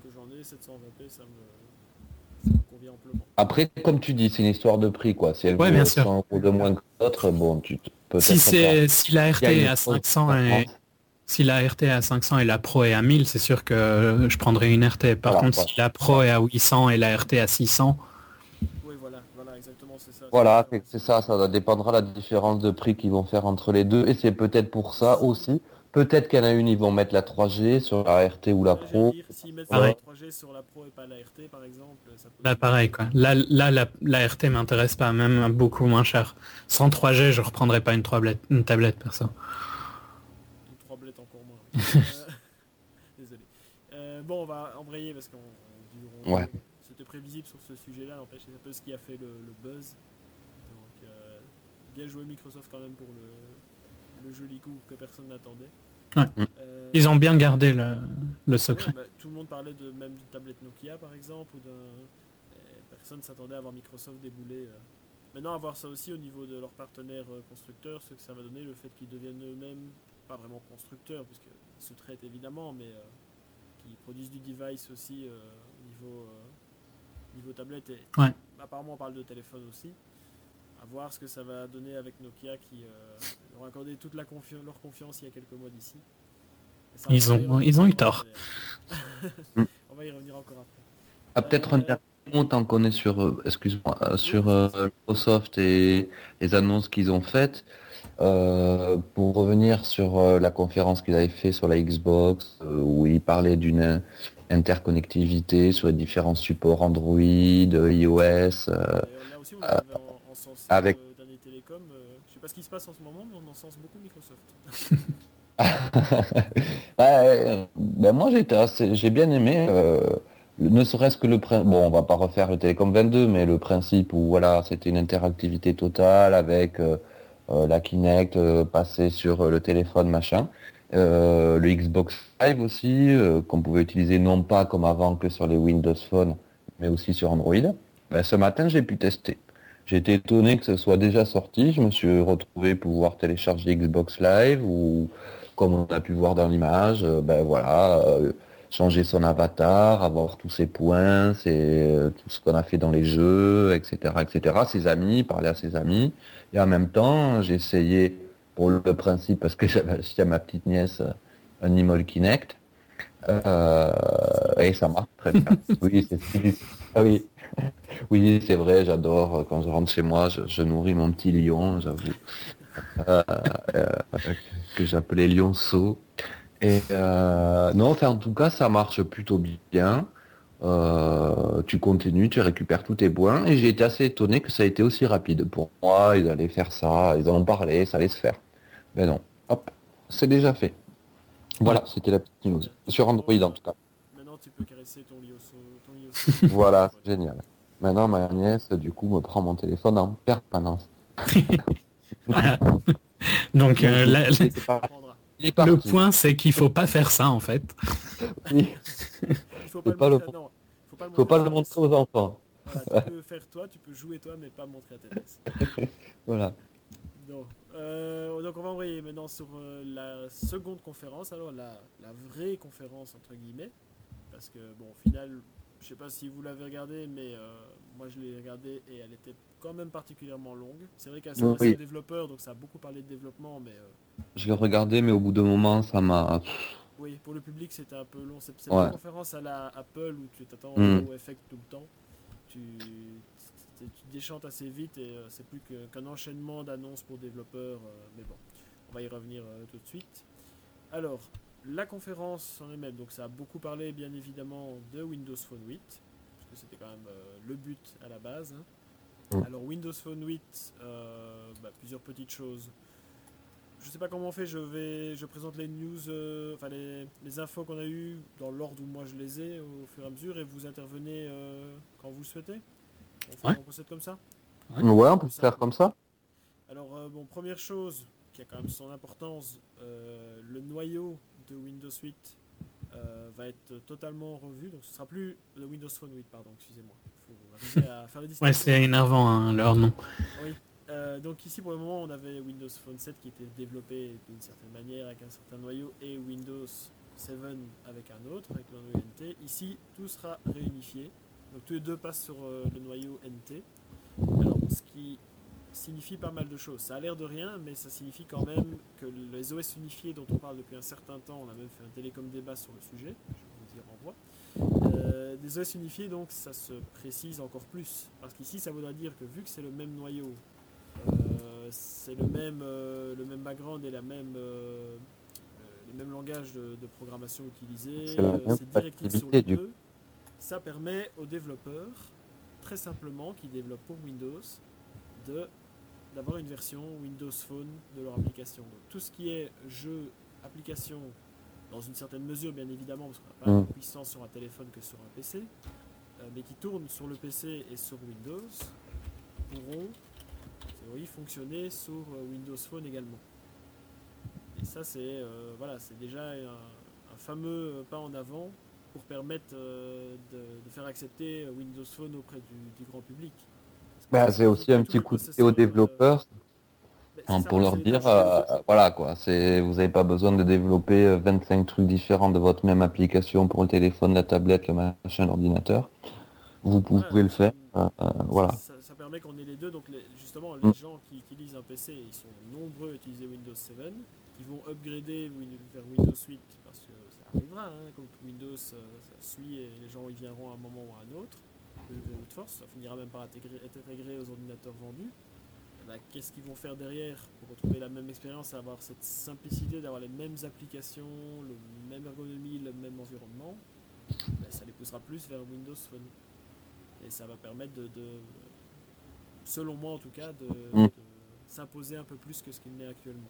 A: que j'en ai, 720p, ça me, ça me convient amplement.
C: Après, comme tu dis, c'est une histoire de prix, quoi. Si elle
B: Ouais,
C: vaut
B: bien sûr.
C: 100 euros de moins que l'autre, bon, tu te- peut-être
B: Si, c'est, si la RT est à
C: autre
B: 500 et, si la RT est à 500 et la Pro est à 1000, c'est sûr que je prendrai une RT. Par
C: Voilà,
B: contre,
C: voilà.
B: si la Pro est à 800 et la RT à 600,
A: Oui, voilà. Va Exactement, c'est ça.
C: Voilà, c'est ça, ça dépendra de la différence de prix qu'ils vont faire entre les deux. Et c'est peut-être pour ça aussi. Peut-être qu'il y en a une, ils vont mettre la 3G sur la RT ou la Pro.
A: S'ils mettent
B: Pareil.
A: la 3G sur la Pro et pas la RT, par exemple, ça peut...
B: Là, pareil, quoi. Là, là la, la RT m'intéresse pas, même beaucoup moins cher. Sans 3G, je reprendrai pas une, tablette, une tablette, perso.
A: Une tablette encore moins. Euh, (laughs) Désolé. Euh, bon, on va embrayer parce qu'on... on- on-
C: Ouais.
A: C'était prévisible sur ce sujet-là, n'empêche, c'est un peu ce qui a fait le, le buzz. Donc, euh, bien joué Microsoft quand même pour le, le joli coup que personne n'attendait.
B: Ouais.
A: Euh,
B: Ils ont bien gardé le, le secret.
A: Ouais, bah, tout le monde parlait de même d'une tablette Nokia par exemple ou d'un et personne s'attendait à voir Microsoft débouler. euh. Maintenant avoir ça aussi au niveau de leurs partenaires euh, constructeurs, ce que ça va donner, le fait qu'ils deviennent eux-mêmes pas vraiment constructeurs puisqu'ils sous-traitent évidemment, mais euh, qui produisent du device aussi euh, au niveau euh, niveau tablette et
B: Ouais.
A: apparemment on parle de téléphone aussi. À voir ce que ça va donner avec Nokia qui euh, leur accordé toute la confi- leur confiance il y a quelques mois d'ici. Et on
B: Ils ont- ils ont eu tort. (laughs)
C: Mm.
A: on va y revenir encore après.
C: Ah, peut-être un
A: Euh,
C: dernier mot tant qu'on est sur, euh, excuse-moi, euh, sur euh, Microsoft et les annonces qu'ils ont faites. Euh, pour revenir sur euh, la conférence qu'ils avaient fait sur la Xbox, euh, où ils parlaient d'une in- interconnectivité sur les différents supports Android, iOS. euh,
A: D'ailleurs, là aussi, on avait
C: avec-
A: euh, dernier télécom. euh, je sais pas ce qui se passe en ce moment, mais on en sens beaucoup Microsoft. (laughs)
C: Ouais, ben moi j'étais assez, j'ai bien aimé, euh, ne serait-ce que le principe, bon on va pas refaire le Télécom 22, mais le principe où voilà c'était une interactivité totale avec euh, euh, la Kinect euh, passée sur euh, le téléphone machin, Euh, le Xbox Live aussi euh, qu'on pouvait utiliser non pas comme avant que sur les Windows Phone, mais aussi sur Android. Ben, ce matin j'ai pu tester. J'ai été étonné que ce soit déjà sorti. Je me suis retrouvé pouvoir télécharger Xbox Live ou comme on a pu voir dans l'image, euh, ben voilà, euh, changer son avatar, avoir tous ses points, c'est euh, tout ce qu'on a fait dans les jeux, etc., etc. Ses amis, parler à ses amis. Et en même temps, j'ai essayé pour le principe parce que (laughs) j'avais acheté à ma petite nièce un Animal Kinect. Euh, et ça marche très bien. (laughs) Oui, c'est ah oui. (laughs) Oui, c'est vrai, j'adore. euh, Quand je rentre chez moi, je, nourris mon petit lion, j'avoue. Euh, euh, que j'appelais lionceau. Et euh, non, enfin, en tout cas, ça marche plutôt bien. Tu continues, tu récupères tous tes points. Et j'ai été assez étonné que ça a été aussi rapide. Pour moi, ils allaient faire ça, ils en parlé, ça allait se faire. Mais non, hop, c'est déjà fait. Voilà, c'était la petite news. Sur Android en tout cas.
A: Maintenant, tu peux caresser ton. (laughs)
C: Voilà, c'est génial. Maintenant, ma nièce, du coup, me prend mon téléphone en permanence. (laughs)
B: Voilà. Donc euh, la- la- le point, c'est qu'il faut pas faire ça, en fait. (laughs)
C: Oui,
A: Il faut pas,
C: pas
A: le
C: le
A: montrer, non, faut pas le
C: faut pas le
A: à
C: montrer aux enfants.
A: Voilà, tu peux faire toi, tu peux jouer toi, mais pas montrer à tes nièces.
C: Voilà.
A: Donc, euh, donc on va envoyer maintenant sur euh, la seconde conférence, alors la, la vraie conférence entre guillemets, parce que bon au final, je sais pas si vous l'avez regardé, mais euh, moi je l'ai regardé et elle était quand même particulièrement longue. C'est vrai qu'elle
C: Oui.
A: aux développeurs, donc ça a beaucoup parlé de développement, mais euh,
C: Je l'ai regardé, mais au bout d'un moment, ça m'a...
A: oui, pour le public c'était un peu long. C'est c'est
C: Ouais.
A: pas une conférence à la Apple où tu t'attends
C: Mm.
A: au effect tout le temps. Tu, tu, tu déchantes assez vite et euh, c'est plus qu'un enchaînement d'annonces pour développeurs. mais bon, on va y revenir tout de suite. Alors, la conférence en elle-même, donc ça a beaucoup parlé bien évidemment de Windows Phone 8, parce que c'était quand même euh, le but à la base. hein.
C: Mm.
A: Alors Windows Phone 8, euh, bah, plusieurs petites choses. Je sais pas comment on fait, je vais, je présente les news, euh, enfin les, les infos qu'on a eues dans l'ordre où moi je les ai au fur et à mesure et vous intervenez euh, quand vous le souhaitez. On, fait,
B: Ouais.
A: on procède comme ça?
C: Ouais, on peut se faire comme ça
A: Alors euh, bon, première chose qui a quand même son importance, euh, le noyau de Windows 8 euh, va être totalement revu, donc ce sera plus le Windows Phone 8, pardon, excusez-moi. Faut à faire
B: Ouais, c'est énervant, hein, leur nom.
A: Euh, donc ici pour le moment on avait Windows Phone 7 qui était développé d'une certaine manière avec un certain noyau et Windows 7 avec un autre, avec le noyau NT. Ici tout sera réunifié. Donc tous les deux passent sur euh, le noyau NT. Alors ce qui signifie pas mal de choses. Ça a l'air de rien, mais ça signifie quand même que les OS unifiés dont on parle depuis un certain temps, on a même fait un télécom débat sur le sujet, je vous y renvoie, euh, des OS unifiés, donc ça se précise encore plus. Parce qu'ici, ça voudra dire que vu que c'est le même noyau, euh, c'est le même, euh, le même background et la même, euh, les mêmes langages de, de programmation utilisés,
C: C'est
A: directif sur les
C: du
A: deux, ça permet aux développeurs, très simplement, qui développent pour Windows, de d'avoir une version Windows Phone de leur application. Donc tout ce qui est jeu, application, dans une certaine mesure bien évidemment, parce qu'on n'a pas la
C: Mm.
A: puissance sur un téléphone que sur un PC, euh, mais qui tournent sur le PC et sur Windows, pourront théorie, fonctionner sur euh, Windows Phone également. Et ça c'est euh, voilà, c'est déjà un, un fameux pas en avant pour permettre euh, de, de faire accepter Windows Phone auprès du, du grand public.
C: Bah, c'est
A: on
C: aussi un petit coup de pied aux
A: euh,
C: développeurs hein,
A: ça,
C: pour leur dire, euh, voilà quoi, c'est vous n'avez pas besoin de développer euh, 25 trucs différents de votre même application pour le téléphone, la tablette, le machin, l'ordinateur. Vous pouvez
A: Ouais,
C: le faire, euh, euh, voilà.
A: Ça, ça permet qu'on ait les deux. Donc, les- justement, les
C: Mm.
A: gens qui utilisent un PC, ils sont nombreux à utiliser Windows 7, qui vont upgrader vers Windows 8 parce que ça arrivera. Hein, comme Windows, euh, ça suit et les gens y viendront à un moment ou à un autre. De, de force, ça finira même par intégrer- être intégré aux ordinateurs vendus. Eh ben, Qu'est-ce qu'ils vont faire derrière pour retrouver la même expérience, avoir cette simplicité d'avoir les mêmes applications, le même ergonomie, le même environnement? Ben, Ça les poussera plus vers Windows Phone. Et ça va permettre de, de- selon moi en tout cas, de,
C: Mm.
A: de s'imposer un peu plus que ce qu'il n'est actuellement.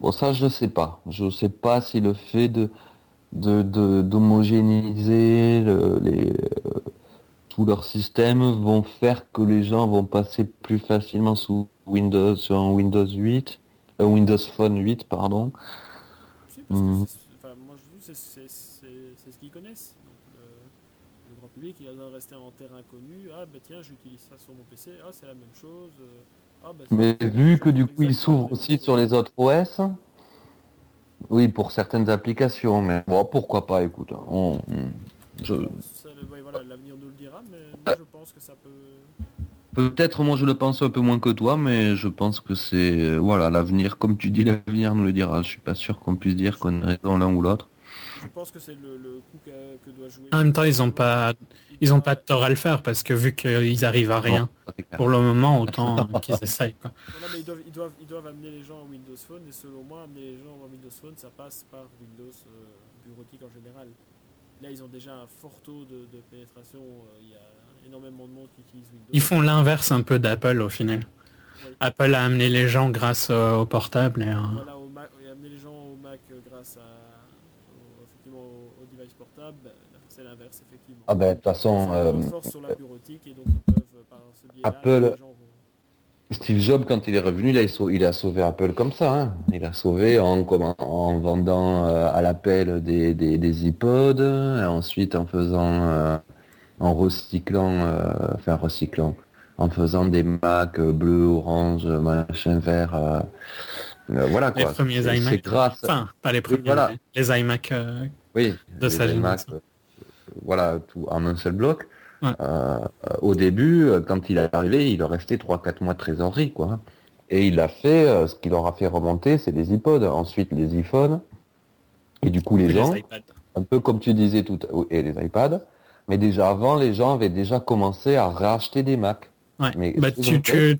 C: Bon, ça, je sais pas. Je sais pas si le fait de de de- d'homogénéiser le- les euh, tout leur système vont faire que les gens vont passer plus facilement sous Windows sur un Windows 8, euh, Windows Phone 8, pardon.
A: C'est- enfin, moi je ce qu'ils connaissent. Donc, le, le grand public, il a besoin de rester en terrain connu. Ah bah tiens, j'utilise ça sur mon PC. Ah c'est la même chose. Ah, bah,
C: Mais vu que du coup il s'ouvre aussi sur les autres OS, oui, pour certaines applications, mais bon, pourquoi pas, écoute, hein, on, je,
A: Bon, ça, le- ouais, voilà, l'avenir nous le dira, mais moi je pense que ça peut.
C: peut-être moi je le pense un peu moins que toi, mais je pense que c'est, euh, voilà, l'avenir, comme tu dis, l'avenir nous le dira. Je suis pas sûr qu'on puisse dire qu'on est raison l'un ou l'autre.
A: Je pense que c'est le, le coup que, que doit jouer.
B: En même temps, ils ont pas, ils ont pas de tort à le faire parce que vu qu'ils arrivent à rien
C: Non,
B: pour le moment, autant (laughs) qu'ils essayent. Quoi.
A: Non, non, mais ils doivent, ils, doivent, ils doivent amener les gens à Windows Phone et selon moi, amener les gens à Windows Phone, ça passe par Windows euh, bureautique en général. Là, ils ont déjà un fort taux de, de pénétration. euh, Il y a énormément de monde qui utilise Windows.
B: Ils font l'inverse un peu d'Apple au final.
A: Ouais.
B: Apple a amené les gens grâce euh, au portable et, euh,
A: Voilà, au Mac, et amener les gens au Mac euh, grâce à, au, effectivement, au, au device portable, ben, c'est l'inverse, effectivement.
C: Ah ben, de toute façon, euh,
A: sur la bureautique et donc ils peuvent, par ce biais-là,
C: Apple-
A: les gens
C: Steve Jobs, quand il est revenu, là, il, a sauvé Apple comme ça. hein. Il a sauvé en, vendant euh, à l'appel des, des, des iPods, et ensuite en faisant, euh, en recyclant, euh, enfin recyclant, en faisant des Mac bleus, orange, machin vert. voilà
B: les
C: quoi.
B: premiers
C: C'est-
B: iMac.
C: Grâce.
B: Enfin, pas les premiers,
C: voilà.
B: les iMac.
C: Oui,
B: de
C: les
B: sa
C: iMac, voilà, tout en un seul bloc.
B: Ouais.
C: Euh, au début, euh, quand il est arrivé, il restait 3-4 mois de trésorerie, quoi. Et il a fait, euh, ce qui leur a fait remonter, c'est les iPods, ensuite les iPhones, et du coup les gens, un peu comme tu disais tout, et les iPads, mais déjà avant, les gens avaient déjà commencé à racheter des Mac.
B: Ouais.
C: Mais
B: bah, tu, tu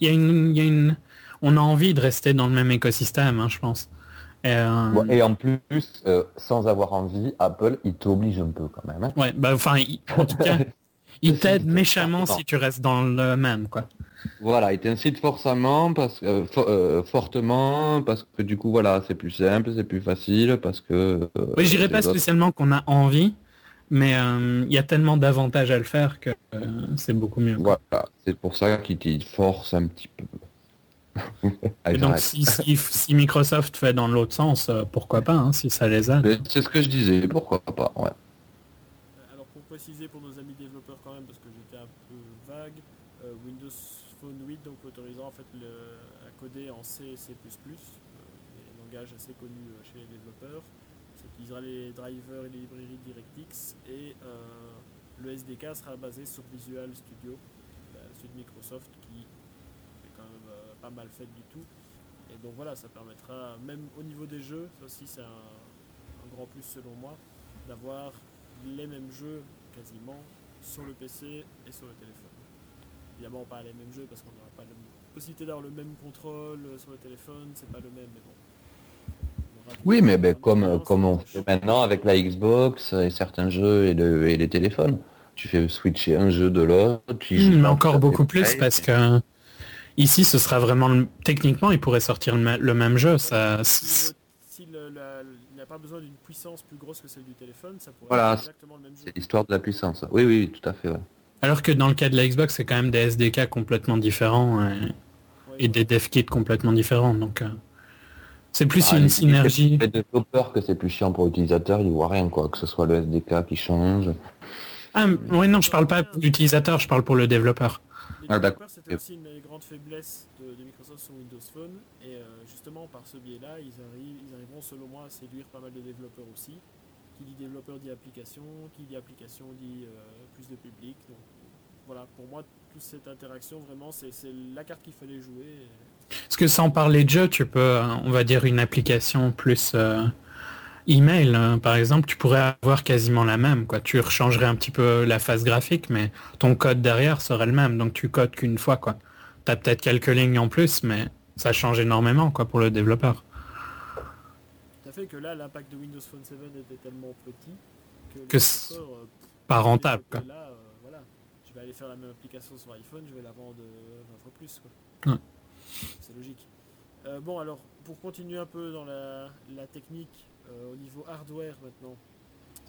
B: y a une, y a une, on a envie de rester dans le même écosystème, hein, je pense. Et, euh,
C: Bon, et en plus, euh, sans avoir envie, Apple, il t'oblige un peu quand même. hein.
B: ouais, bah, enfin, en tout cas, (laughs) il t'aide méchamment si tu restes dans le même, quoi.
C: Voilà, il t'incite forcément, parce que, euh, euh, fortement, parce que du coup, voilà, c'est plus simple, c'est plus facile, parce que... euh,
B: Oui, je dirais pas spécialement qu'on a envie, mais euh, il y a tellement d'avantages à le faire que euh, c'est beaucoup mieux. quoi.
C: Voilà, c'est pour ça qu'il t'y force un petit peu. Allez, (laughs)
B: Et donc, si, si- si Microsoft fait dans l'autre sens, euh, pourquoi pas, hein, si ça les aide.
C: C'est ce que je disais, pourquoi pas, ouais.
A: Alors pour préciser pour nos donc autorisant en fait le, à coder en C et C++, euh, des langages assez connus euh, chez les développeurs, ce qui sera les drivers et les librairies DirectX, et euh, le SDK sera basé sur Visual Studio, la suite Microsoft qui est quand même pas mal faite du tout. Et donc voilà, ça permettra, même au niveau des jeux, ça aussi c'est un, grand plus selon moi, d'avoir les mêmes jeux quasiment sur le PC et sur le téléphone. Évidemment, pas les mêmes jeux parce qu'on possibilité d'avoir le même contrôle euh, sur le téléphone, c'est pas le même, mais bon.
C: Oui, mais ben, comme,
A: différences,
C: comme on fait maintenant avec la Xbox et certains jeux et, le- et les téléphones. Tu fais switcher un jeu de l'autre.
B: Hmm,
C: pas
B: encore beaucoup plus parce que ici ce sera vraiment le- techniquement il pourrait sortir le, le même jeu. Ça,
A: Si,
B: c'est-
A: le- si le- la- il n'a pas besoin d'une puissance plus grosse que celle du téléphone, ça pourrait
C: Voilà,
A: être exactement le même jeu.
C: C'est l'histoire de la puissance. Oui, oui, tout à fait. ouais.
B: Alors que dans le cas de la Xbox c'est quand même des SDK complètement différents euh, et des dev kits complètement différents. Donc euh, c'est plus
C: Ah,
B: une
C: les-
B: synergie.
C: Les développeurs que c'est plus chiant pour l'utilisateur, ils voient rien quoi, que ce soit le SDK qui change.
B: Ah oui non je parle pas pour l'utilisateur, je parle pour le développeur.
A: Les
C: Ah,
A: développeurs,
C: d'accord.
A: c'était aussi une des grandes faiblesses de, de Microsoft sur Windows Phone. Et euh, justement, par ce biais-là, ils, arrivent, ils arriveront, selon moi, à séduire pas mal de développeurs aussi. Qui dit développeur dit application, qui dit application dit euh, plus de public. Donc voilà, pour moi, toute cette interaction, vraiment, c'est la carte qu'il fallait jouer.
B: Parce que sans parler de jeu, tu peux, euh, on va dire une application plus euh, email, hein, par exemple, tu pourrais avoir quasiment la même. Quoi. Tu rechangerais un petit peu la face graphique, mais ton code derrière serait le même. Donc tu codes qu'une fois. quoi. Tu as peut-être quelques lignes en plus, mais ça change énormément quoi, pour le développeur.
A: Tout à fait que là, l'impact de Windows Phone 7 était tellement petit que,
B: Que c'est
A: euh,
B: Pas rentable. Quoi.
A: Là, euh, vais aller faire la même application sur iPhone, je vais la vendre euh, 20 fois plus. Quoi.
B: Ouais.
A: C'est logique. Euh, bon, alors, pour continuer un peu dans la, la technique, euh, au niveau hardware maintenant,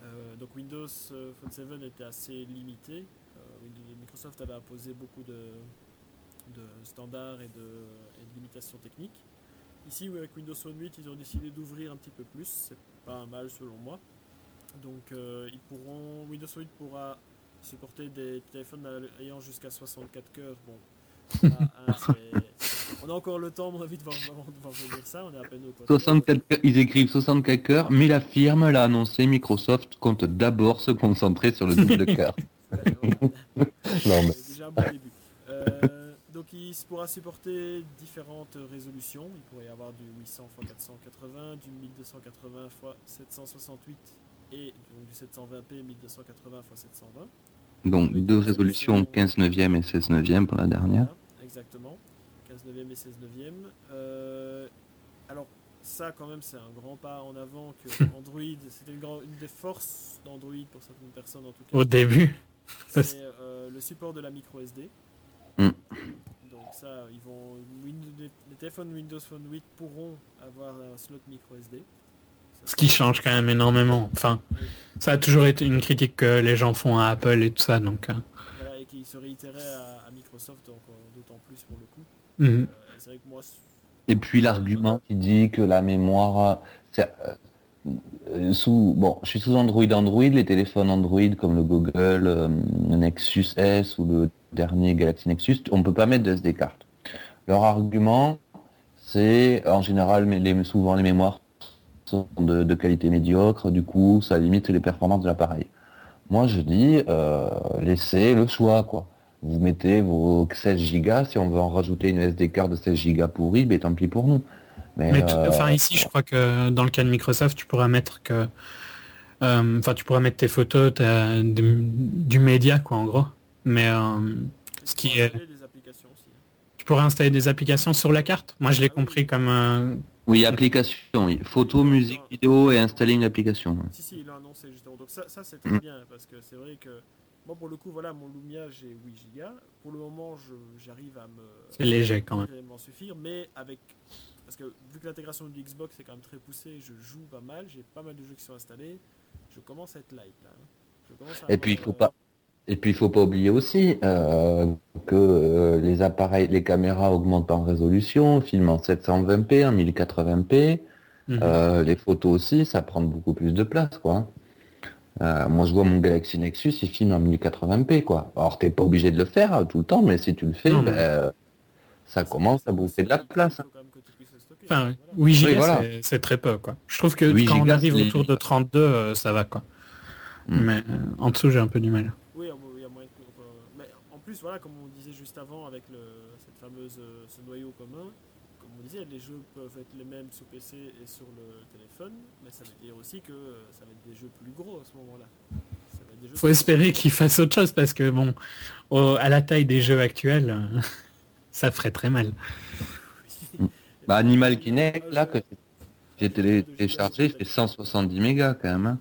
A: euh, donc Windows euh, Phone 7 était assez limité. Euh, Microsoft avait imposé beaucoup de, de standards et de, et de limitations techniques. Ici, oui, avec Windows Phone 8, ils ont décidé d'ouvrir un petit peu plus. C'est pas un mal selon moi. Donc, euh, ils pourront, Windows Phone 8 pourra supporter des téléphones ayant jusqu'à 64 cœurs. Bon, ça, hein, c'est- on a encore le temps, à mon avis, de voir, de voir venir ça. On est à peine au quatrième.
C: 64, ils écrivent 64 cœurs, mais la firme l'a annoncé, Microsoft compte d'abord se concentrer sur le double (laughs) cœur. Non, mais
A: déjà un bon début. Euh, donc il pourra supporter différentes résolutions. Il pourrait y avoir du 800 x 480, du 1280 x 768 et donc du 720p 1280 x 720.
C: Donc deux résolutions 15 neuvième et 16 neuvième pour la dernière.
A: Voilà, exactement. 15 neuvième et 16 neuvième. Euh, alors ça quand même c'est un grand pas en avant que (laughs) Android, c'était une, des forces d'Android pour certaines personnes en tout cas.
B: Au début.
A: c'est (laughs) euh, le support de la micro SD.
C: Mm.
A: Donc ça, ils vont Windows- les téléphones Windows Phone 8 pourront avoir un slot micro SD.
B: Ce qui change quand même énormément. Enfin, ça a toujours été une critique que les gens font à Apple et tout ça. Donc, euh,
A: voilà, et qui se réitérait à, à Microsoft encore d'autant plus pour le coup.
B: mhm.
A: Euh, c'est vrai que moi, c-
C: Et puis l'argument qui dit que la mémoire, euh, sous, bon, je suis sous Android Android, les téléphones Android comme le Google euh, Nexus S ou le dernier Galaxy Nexus, on peut pas mettre de SD card. Leur argument, c'est en général, mais les, souvent les mémoires sont de, de qualité médiocre, du coup, ça limite les performances de l'appareil. Moi, je dis, euh, laissez le choix, quoi. Vous mettez vos 16 Go, si on veut en rajouter une SD card de 16 Go pourri, ben tant pis pour nous. Mais,
B: Mais tout-
C: euh,
B: enfin ici, je crois que dans le cas de Microsoft, tu pourras mettre que, euh, enfin tu pourras mettre tes photos du, du média quoi en gros. Mais euh, Ce qui est-
A: applications aussi. hein.
B: tu installer des applications sur la carte. Moi, je l'ai compris comme euh,
C: oui, application, oui. photo, musique, vidéo et installer une application.
A: Si, si, il l'a annoncé justement. Donc ça, ça c'est
C: Mm.
A: très bien parce que c'est vrai que moi pour le coup, voilà, mon Lumia j'ai 8 Go. Pour le moment, j'arrive à me
B: c'est léger quand même.
A: m'en suffire, mais avec parce que vu que l'intégration du Xbox est quand même très poussée, je joue pas mal, j'ai pas mal de jeux qui sont installés, je commence à être light là. hein. Je commence à
C: Et puis il faut
A: euh,
C: pas, et puis il faut pas oublier aussi euh, que euh, les appareils, les caméras augmentent en résolution, filment en 720p, en 1080p.
B: Mhm.
C: Euh, les photos aussi, ça prend beaucoup plus de place, quoi. Moi, je vois mon Galaxy Nexus, il filme en 1080p, quoi. Alors, t'es pas obligé de le faire tout le temps, mais si tu le fais,
B: Non,
C: ben, ça commence à bouffer de la place. hein.
B: Enfin,
A: voilà.
B: 8 Go,
C: Oui, voilà.
B: c'est- très peu quoi. Je trouve que
C: 8
B: quand on
C: gigas,
B: arrive
C: c'est-
B: autour de 32, euh, ça va quoi.
C: Mm.
B: Mais en dessous, j'ai un peu du mal.
A: Oui, ah, oui, il y a moyen que- euh, mais en plus, voilà, comme on disait juste avant avec le, cette fameuse euh, ce noyau commun, comme on disait, les jeux peuvent être les mêmes sur PC et sur le téléphone, mais ça veut dire aussi que euh, ça va être des jeux plus gros à ce moment-là. des jeux.
B: Faut espérer qu'ils fassent autre chose parce que bon, au- à la taille des jeux actuels, (laughs) ça ferait très mal.
C: Bah, Animal Kinect, là, que j'ai télé- téléchargé, il fait 170 mégas quand même. hein.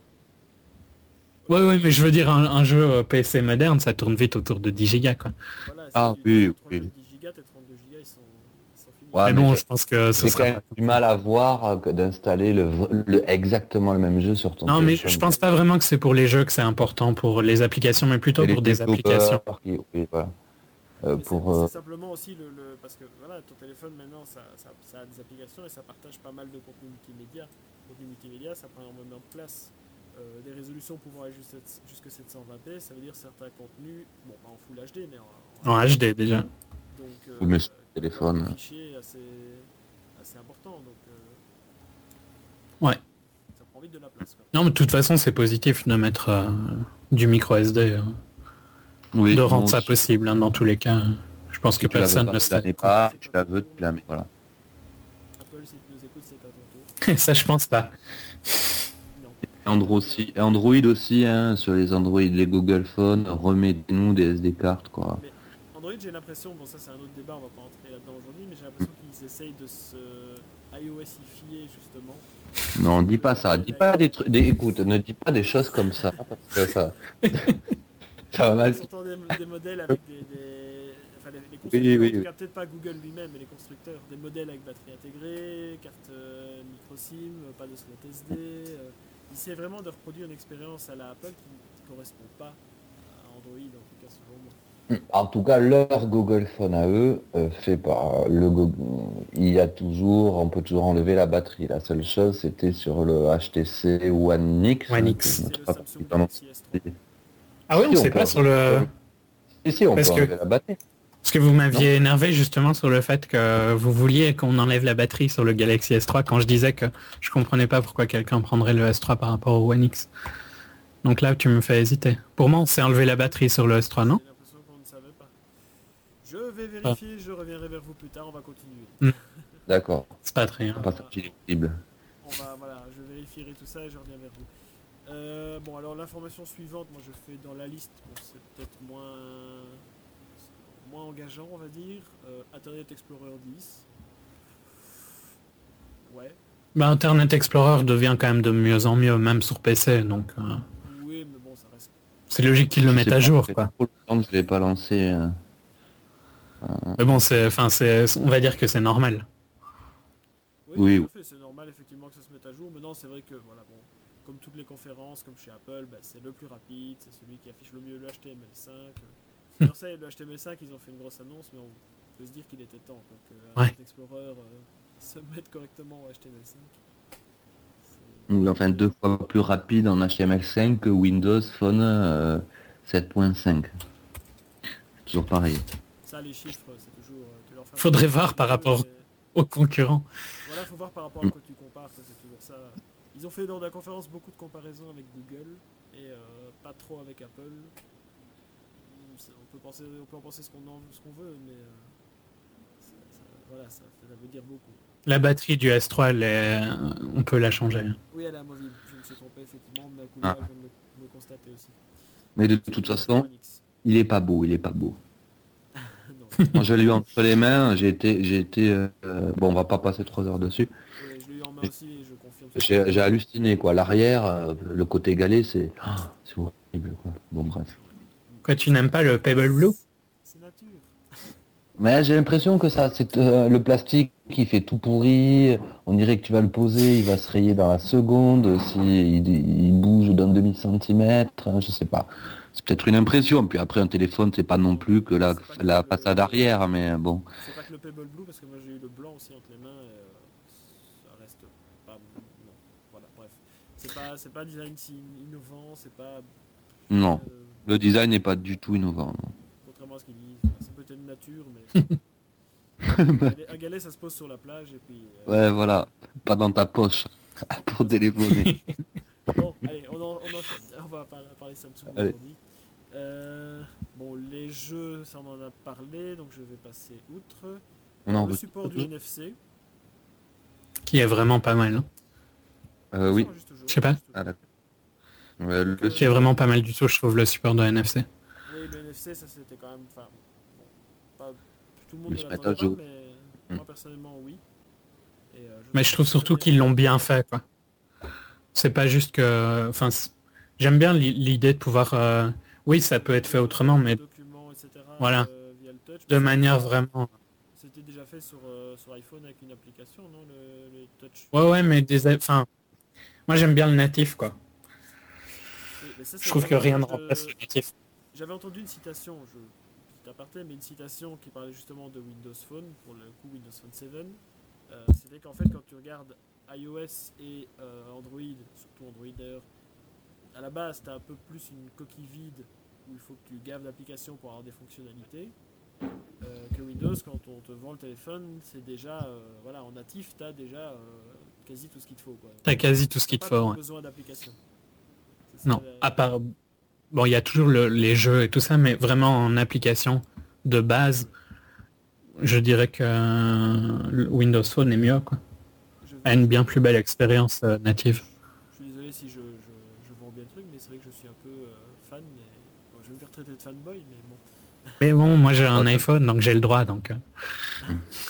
B: Ouais, ouais, mais je veux dire, un, un jeu euh, PC moderne, ça tourne vite autour de 10 gigas, quoi.
A: Voilà,
C: Ah, oui, oui.
A: 10 gigas, tes 32 gigas, ils sont, ils sont finis.
C: Ouais,
B: mais
C: mais
B: bon,
C: je-
B: je pense que ce
C: C'est quand
B: sera...
C: même du mal à voir euh, que d'installer le, v- le- exactement le même jeu sur ton
B: Non, mais je pense pas vraiment que c'est pour les jeux que c'est important pour les applications, mais plutôt
C: Et
B: pour des applications.
C: qui- oui, voilà. Euh, pour,
A: c'est-
C: euh,
A: simplement aussi le, le- parce que voilà ton téléphone maintenant ça, ça, ça a des applications et ça partage pas mal de contenu multimédia contenu multimédia ça prend énormément de place des résolutions pouvant aller jusqu'à jusque 720p ça veut dire certains contenus bon pas en full HD mais en,
B: En HD déjà.
A: donc euh,
C: Oui, mais sur
A: euh,
C: téléphone.
A: des fichiers assez assez importants donc euh,
B: Ouais.
A: ça prend vite de la place quoi.
B: Non, mais de toute façon, c'est positif de mettre euh, du micro SD, euh,
C: oui,
B: de rendre ça
C: si
B: possible. hein, dans tous les cas, je pense que personne ne
C: mets pas, tu la veux, tu la mets. Voilà.
A: Apple si tu nous écoutes c'est à ton tour (laughs)
B: ça, je pense pas.
C: Android aussi, Android aussi hein, sur les Android, les Google Phone, remettez-nous des SD cartes quoi.
A: Android, j'ai l'impression, bon ça c'est un autre débat, on va pas entrer là-dedans aujourd'hui, mais j'ai l'impression qu'ils essayent de se iOSifier justement.
C: Non, dis pas ça, dis pas des trucs, des- écoute, ne dis pas des choses comme ça parce que ça, (laughs) ça va mal.
A: des, des modèles avec des... des- Enfin, les, les
C: Oui,
A: constructeurs,
C: oui, oui.
A: cas peut-être pas Google lui-même, mais les constructeurs, des modèles avec batterie intégrée, carte euh, micro SIM, pas de slot SD. euh, ils essaient vraiment de reproduire une expérience à la Apple qui ne correspond pas à Android, en tout cas selon moi.
C: En tout cas, leur Google Phone à eux, euh, fait par le Go- il y a toujours, on peut toujours enlever la batterie. La seule chose, c'était sur le HTC One X.
B: One X.
C: que je me
A: C'est le
C: trompe pas
A: Samsung
C: vraiment.
A: Galaxy S3.
B: Ah oui, on
C: Si,
B: sait pas sur le...
C: Si, si, on
B: Parce
C: peut
B: que-
C: enlever la batterie.
B: Parce que vous m'aviez énervé justement sur le fait que vous vouliez qu'on enlève la batterie sur le Galaxy S3 quand je disais que je comprenais pas pourquoi quelqu'un prendrait le S3 par rapport au One X. Donc là, tu me fais hésiter. Pour moi, on s'est enlevé la batterie sur le S3, non?
A: J'ai l'impression qu'on ne savait pas. Je vais vérifier, je reviendrai vers vous plus tard, on va continuer.
C: D'accord.
B: C'est pas très. hein.
A: On va, voilà, je vérifierai tout ça et je reviens vers vous. Euh, bon, alors l'information suivante, moi je fais dans la liste, bon, c'est peut-être moins, moins engageant, on va dire. Euh, Internet Explorer 10. Ouais,
B: Bah, Internet Explorer devient quand même de mieux en mieux, même sur PC, donc euh,
A: oui, mais bon, ça reste.
B: c'est logique qu'ils le mettent à jour, quoi.
C: trop longtemps que je l'ai pas lancé. euh.
B: Mais bon, c'est, enfin, c'est, on va dire que c'est normal.
C: Oui,
A: tout à fait, c'est normal effectivement que ça se mette à jour. Maintenant, c'est vrai que, voilà, bon, comme toutes les conférences, comme chez Apple, bah, c'est le plus rapide, c'est celui qui affiche le mieux le HTML5. D'ailleurs, ça, le HTML5, ils ont fait une grosse annonce, mais on peut se dire qu'il était temps quoi, que
B: Ouais.
A: Internet Explorer euh, se mette correctement au HTML5. C'est-
C: Ou enfin deux fois plus rapide en HTML5 que Windows Phone euh, 7.5. Toujours pareil.
A: Ça, les chiffres, c'est toujours. euh, leur
B: Faudrait voir par rapport-
A: mais-
B: Aux concurrents.
A: Voilà, faut voir par rapport à quoi tu compares, c'est toujours ça. Ils ont fait dans la conférence beaucoup de comparaisons avec Google et euh, pas trop avec Apple. On peut, penser, on peut en penser ce qu'on en- ce qu'on veut, mais euh, ça, ça- voilà, ça, ça veut dire beaucoup.
B: La batterie du S3, elle est- on peut la changer.
A: Oui, elle est amovible, je me suis trompé effectivement, mais
C: Ah.
A: je le, le constater aussi.
C: Mais de toute façon, il est pas beau, il est pas beau. (laughs) Quand je l'ai eu entre les mains, j'ai été, j'ai été, euh, euh, bon, on va pas passer trois heures dessus.
A: ouais, je l'ai eu en main aussi et je confirme.
C: J'ai halluciné quoi. L'arrière, euh, le côté galet, c'est, ah, c'est horrible quoi. Bon bref.
B: Quoi, tu n'aimes pas le Pebble Blue
A: C'est nature.
C: Mais j'ai l'impression que ça, c'est euh, le plastique qui fait tout pourri. On dirait que tu vas le poser, il va se rayer dans la seconde. Si il, il bouge d'un demi centimètre, hein, je sais pas. C'est peut-être une impression. Puis après, un téléphone, c'est pas non plus que la, la façade arrière, mais bon.
A: C'est pas que le Pebble Blue, parce que moi j'ai eu le blanc aussi entre les mains, et, euh, ça reste pas. Non, voilà, bref. C'est pas, c'est pas design si innovant, c'est pas.
C: Non,
A: euh,
C: le design n'est pas du tout innovant. non.
A: contrairement à ce qu'ils disent, c'est peut-être une nature, mais. (laughs) un galet- ça se pose sur la plage et puis. euh,
C: Ouais, voilà. Pas dans ta poche (laughs) pour téléphoner. (laughs)
A: Bon, allez, on, en, on, en- on va par- parler Samsung aujourd'hui. Euh, bon, les jeux, ça on en a parlé, donc je vais passer outre.
C: On en
A: le
C: veut-
A: support du NFC.
B: Qui est vraiment pas mal. hein.
C: Euh, oui.
A: Non,
B: Je sais pas.
C: Ah, Ouais, le-
B: Qui est vraiment pas mal du tout, je trouve, le support de NFC.
A: Oui, le NFC, ça c'était quand même. Enfin, bon, pas tout le monde
C: Mais je
A: pas,
C: au-
A: mais moi personnellement, oui. Et, euh,
B: Mais je trouve surtout qu'ils l'ont bien fait, quoi. C'est pas juste que... Enfin, j'aime bien l'i- l'idée de pouvoir... euh, Oui, ça peut être fait autrement, mais
A: etc.
B: Voilà.
A: euh, via le touch,
B: de manière vraiment...
A: C'était déjà fait sur, euh, sur iPhone avec une application, non le, le touch?
B: Ouais, ouais, mais des... Enfin... Moi, j'aime bien le natif, quoi.
A: Ça,
B: Je trouve que rien ne remplace le natif.
A: J'avais entendu une citation, je petit aparté, mais une citation qui parlait justement de Windows Phone, pour le coup Windows Phone 7. Euh, C'était qu'en fait, quand tu regardes iOS et euh, Android, surtout Android d'ailleurs, à la base, tu as un peu plus une coquille vide où il faut que tu gaves l'application pour avoir des fonctionnalités. euh, que Windows, quand on te vend le téléphone, c'est déjà, euh, voilà, en natif, tu as déjà euh, quasi tout ce qu'il te faut. quoi.
B: T'as quasi tout ce qu'il te faut, ouais.
A: besoin d'application.
B: Non, à part... Bon, il y a toujours le- les jeux et tout ça, mais vraiment en application de base, je dirais que euh, Windows Phone est mieux, quoi. A une bien plus belle expérience euh, native.
A: Je suis désolé si je, je, je vends bien le truc, mais c'est vrai que je suis un peu euh, fan. Bon, je vais me faire traiter de fanboy, mais bon.
B: Mais bon, moi j'ai un (laughs) iPhone, donc j'ai le droit, donc...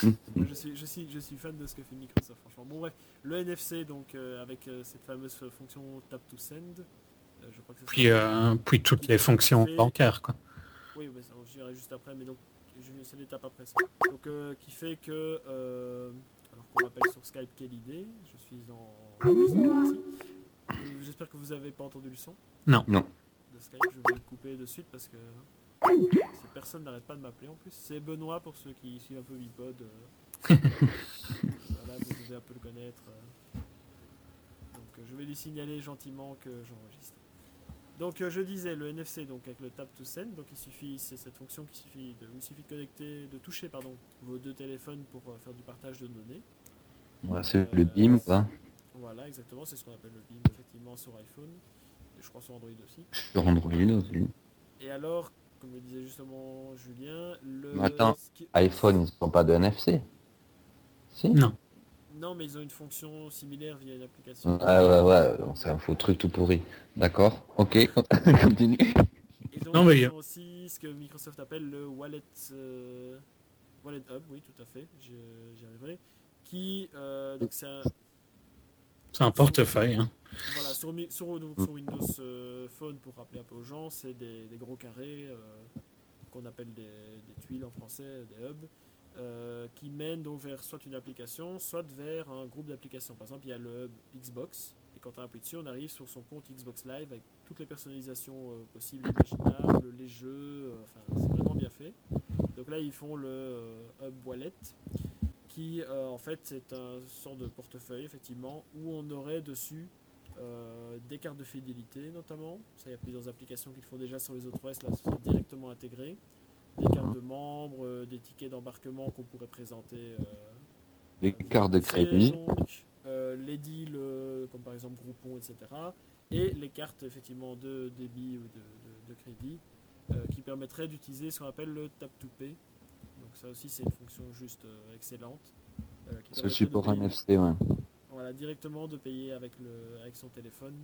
A: Moi, je, suis, je, suis, je suis fan de ce que fait Microsoft, franchement. Bon, bref, le NFC, donc euh, avec euh, cette fameuse fonction Tap to Send.
B: Puis, euh, puis toutes les fonctions bancaires, quoi.
A: Oui, mais ça, je dirai juste après, mais donc je- c'est l'étape après ça. Donc, euh, qui fait que, euh, alors qu'on m'appelle sur Skype, quelle idée Je suis en. J'espère que vous avez pas entendu le son?
B: Non.
C: Non.
A: De Skype, je vais le couper de suite parce que cette personne n'arrête pas de m'appeler en plus. C'est Benoît pour ceux qui suivent un peu Bipod. (laughs) voilà, vous devez un peu le connaître. Donc, je vais lui signaler gentiment que j'enregistre. Donc euh, je disais le NFC donc avec le tap to send donc il suffit c'est cette fonction qui suffit de, il suffit de connecter de toucher pardon vos deux téléphones pour euh, faire du partage de données.
C: Ouais, c'est le BIM, quoi.
A: Voilà exactement c'est ce qu'on appelle le BIM effectivement sur iPhone et je crois sur Android aussi.
C: Sur Android aussi.
A: Et alors comme le disait justement Julien le
C: attends,
A: qui-
C: iPhone, ils sont pas de NFC. Si?
B: Non.
A: Non mais ils ont une fonction similaire via une application.
C: Ouais, ouais, ouais, c'est un faux truc tout pourri. D'accord, ok, (laughs) continue.
A: Et donc
B: Non, mais-
A: ils ont aussi ce que Microsoft appelle le Wallet euh, Wallet Hub oui tout à fait j'y arriverai qui euh, donc c'est un,
B: C'est un portefeuille. hein.
A: Voilà, sur, Mi- sur- donc, sur Windows euh, Phone, pour rappeler un peu aux gens, c'est des, des gros carrés euh, qu'on appelle des, des tuiles en français, des hubs, euh, qui mènent donc vers soit une application, soit vers un groupe d'applications. Par exemple, il y a le Xbox, et quand on appuie dessus, on arrive sur son compte Xbox Live avec toutes les personnalisations euh, possibles, imaginables, les jeux, euh, enfin, c'est vraiment bien fait. Donc là, ils font le hub Wallet, qui en fait c'est un sort de portefeuille effectivement où on aurait dessus des cartes de fidélité notamment. Ça, il y a plusieurs applications qui le font déjà sur les autres OS, là c'est directement intégré. De membres, euh, des tickets d'embarquement qu'on pourrait présenter. euh,
C: Les cartes de crédit.
A: donc, euh, les deals comme par exemple Groupon, etc. Et les cartes effectivement de débit ou de, de- de crédit qui permettraient d'utiliser ce qu'on appelle le tap to pay. Donc ça aussi c'est une fonction juste excellente. de
C: support NFC, ouais.
A: voilà, directement de payer avec, le, avec son téléphone.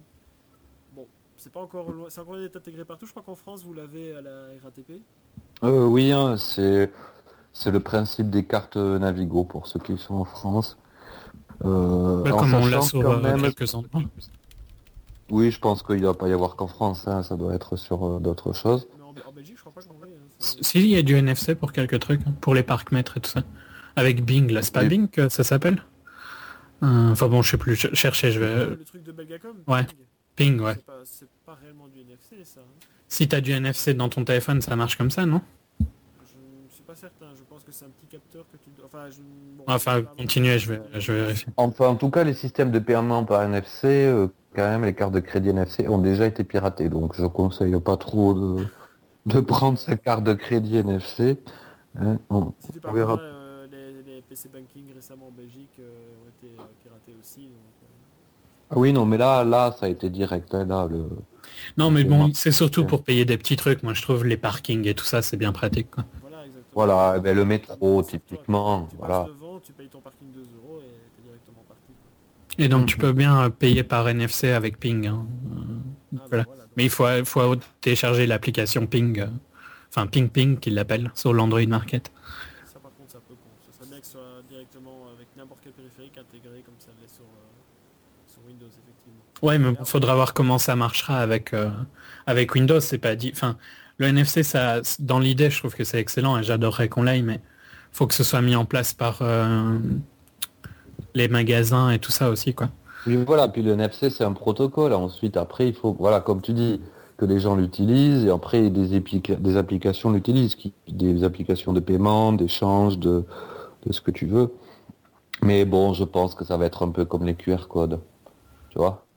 A: Bon, c'est pas encore loin, c'est encore intégré partout. Je crois qu'en France vous l'avez à la RATP.
C: Euh, oui, hein, c'est c'est le principe des cartes Navigo pour ceux qui sont en France. Euh,
B: Bah,
C: en
B: comme on l'a
C: sachant
B: sur
C: quand
B: euh,
C: même-
B: quelques endroits.
C: Oui, je pense qu'il ne doit pas y avoir qu'en France, hein, ça doit être sur euh, d'autres choses.
A: Mais en, en Belgique, je crois pas qu'on l'ait. hein,
B: Si, il y a du NFC pour quelques trucs, hein, pour les parcs-mètres et tout ça. Avec Bing, là, c'est pas
C: Oui.
B: Bing que ça s'appelle Euh, Enfin bon, je sais plus, chercher, je
A: Euh,
B: vais...
A: le truc de Belgacom
B: ouais.
A: Ping,
B: ouais.
A: C'est pas, réellement du NFC ça. hein.
B: Si t'as du NFC dans ton téléphone, ça marche comme ça, non?
A: Je ne suis pas certain. Je pense que c'est un petit capteur que tu. dois- Enfin, je... bon,
B: Enfin, continuez, je vais, je vais vérifier.
C: Enfin, en tout cas, les systèmes de paiement par NFC, euh, quand même, les cartes de crédit NFC ont déjà été piratées. Donc, je conseille pas trop de, de prendre ces cartes de crédit NFC. Hein, bon,
A: Si tu
C: on
A: parles
C: verra.
A: euh, les, les PC banking récemment en Belgique euh, ont été euh, piratés aussi. Donc,
C: Ah oui, non, mais là, là, ça a été direct. là, le...
B: Non, mais bon, c'est surtout pour payer des petits trucs. Moi, je trouve les parkings et tout ça, c'est bien pratique. Quoi.
A: voilà, exactement.
C: Voilà, eh ben, le métro, typiquement,
A: Tu
C: voilà.
A: passes devant, tu payes ton parking 2 euros et t'es directement parti. quoi.
B: Et donc, tu peux bien payer par NFC avec Ping. hein. Euh,
A: bah
B: voilà, Mais il faut, faut télécharger l'application Ping, euh, enfin Ping Ping qu'ils l'appellent, sur l'Android Market.
A: Ça par contre, ça peut con. Ce serait bien que ce soit directement avec n'importe quel périphérique intégré comme ça l'est sur, euh, sur Windows, effectivement.
B: Ouais, mais faudra voir comment ça marchera avec, euh, avec Windows. C'est pas dit. Enfin, le NFC, ça, dans l'idée, je trouve que c'est excellent et j'adorerais qu'on l'aille, mais faut que ce soit mis en place par euh, les magasins et tout ça aussi, quoi.
C: Puis voilà, puis le NFC c'est un protocole. Ensuite, après, il faut, voilà, comme tu dis, que les gens l'utilisent et après des, des applications l'utilisent, des applications de paiement, d'échange, de, de ce que tu veux. Mais bon, je pense que ça va être un peu comme les QR codes. Tu vois?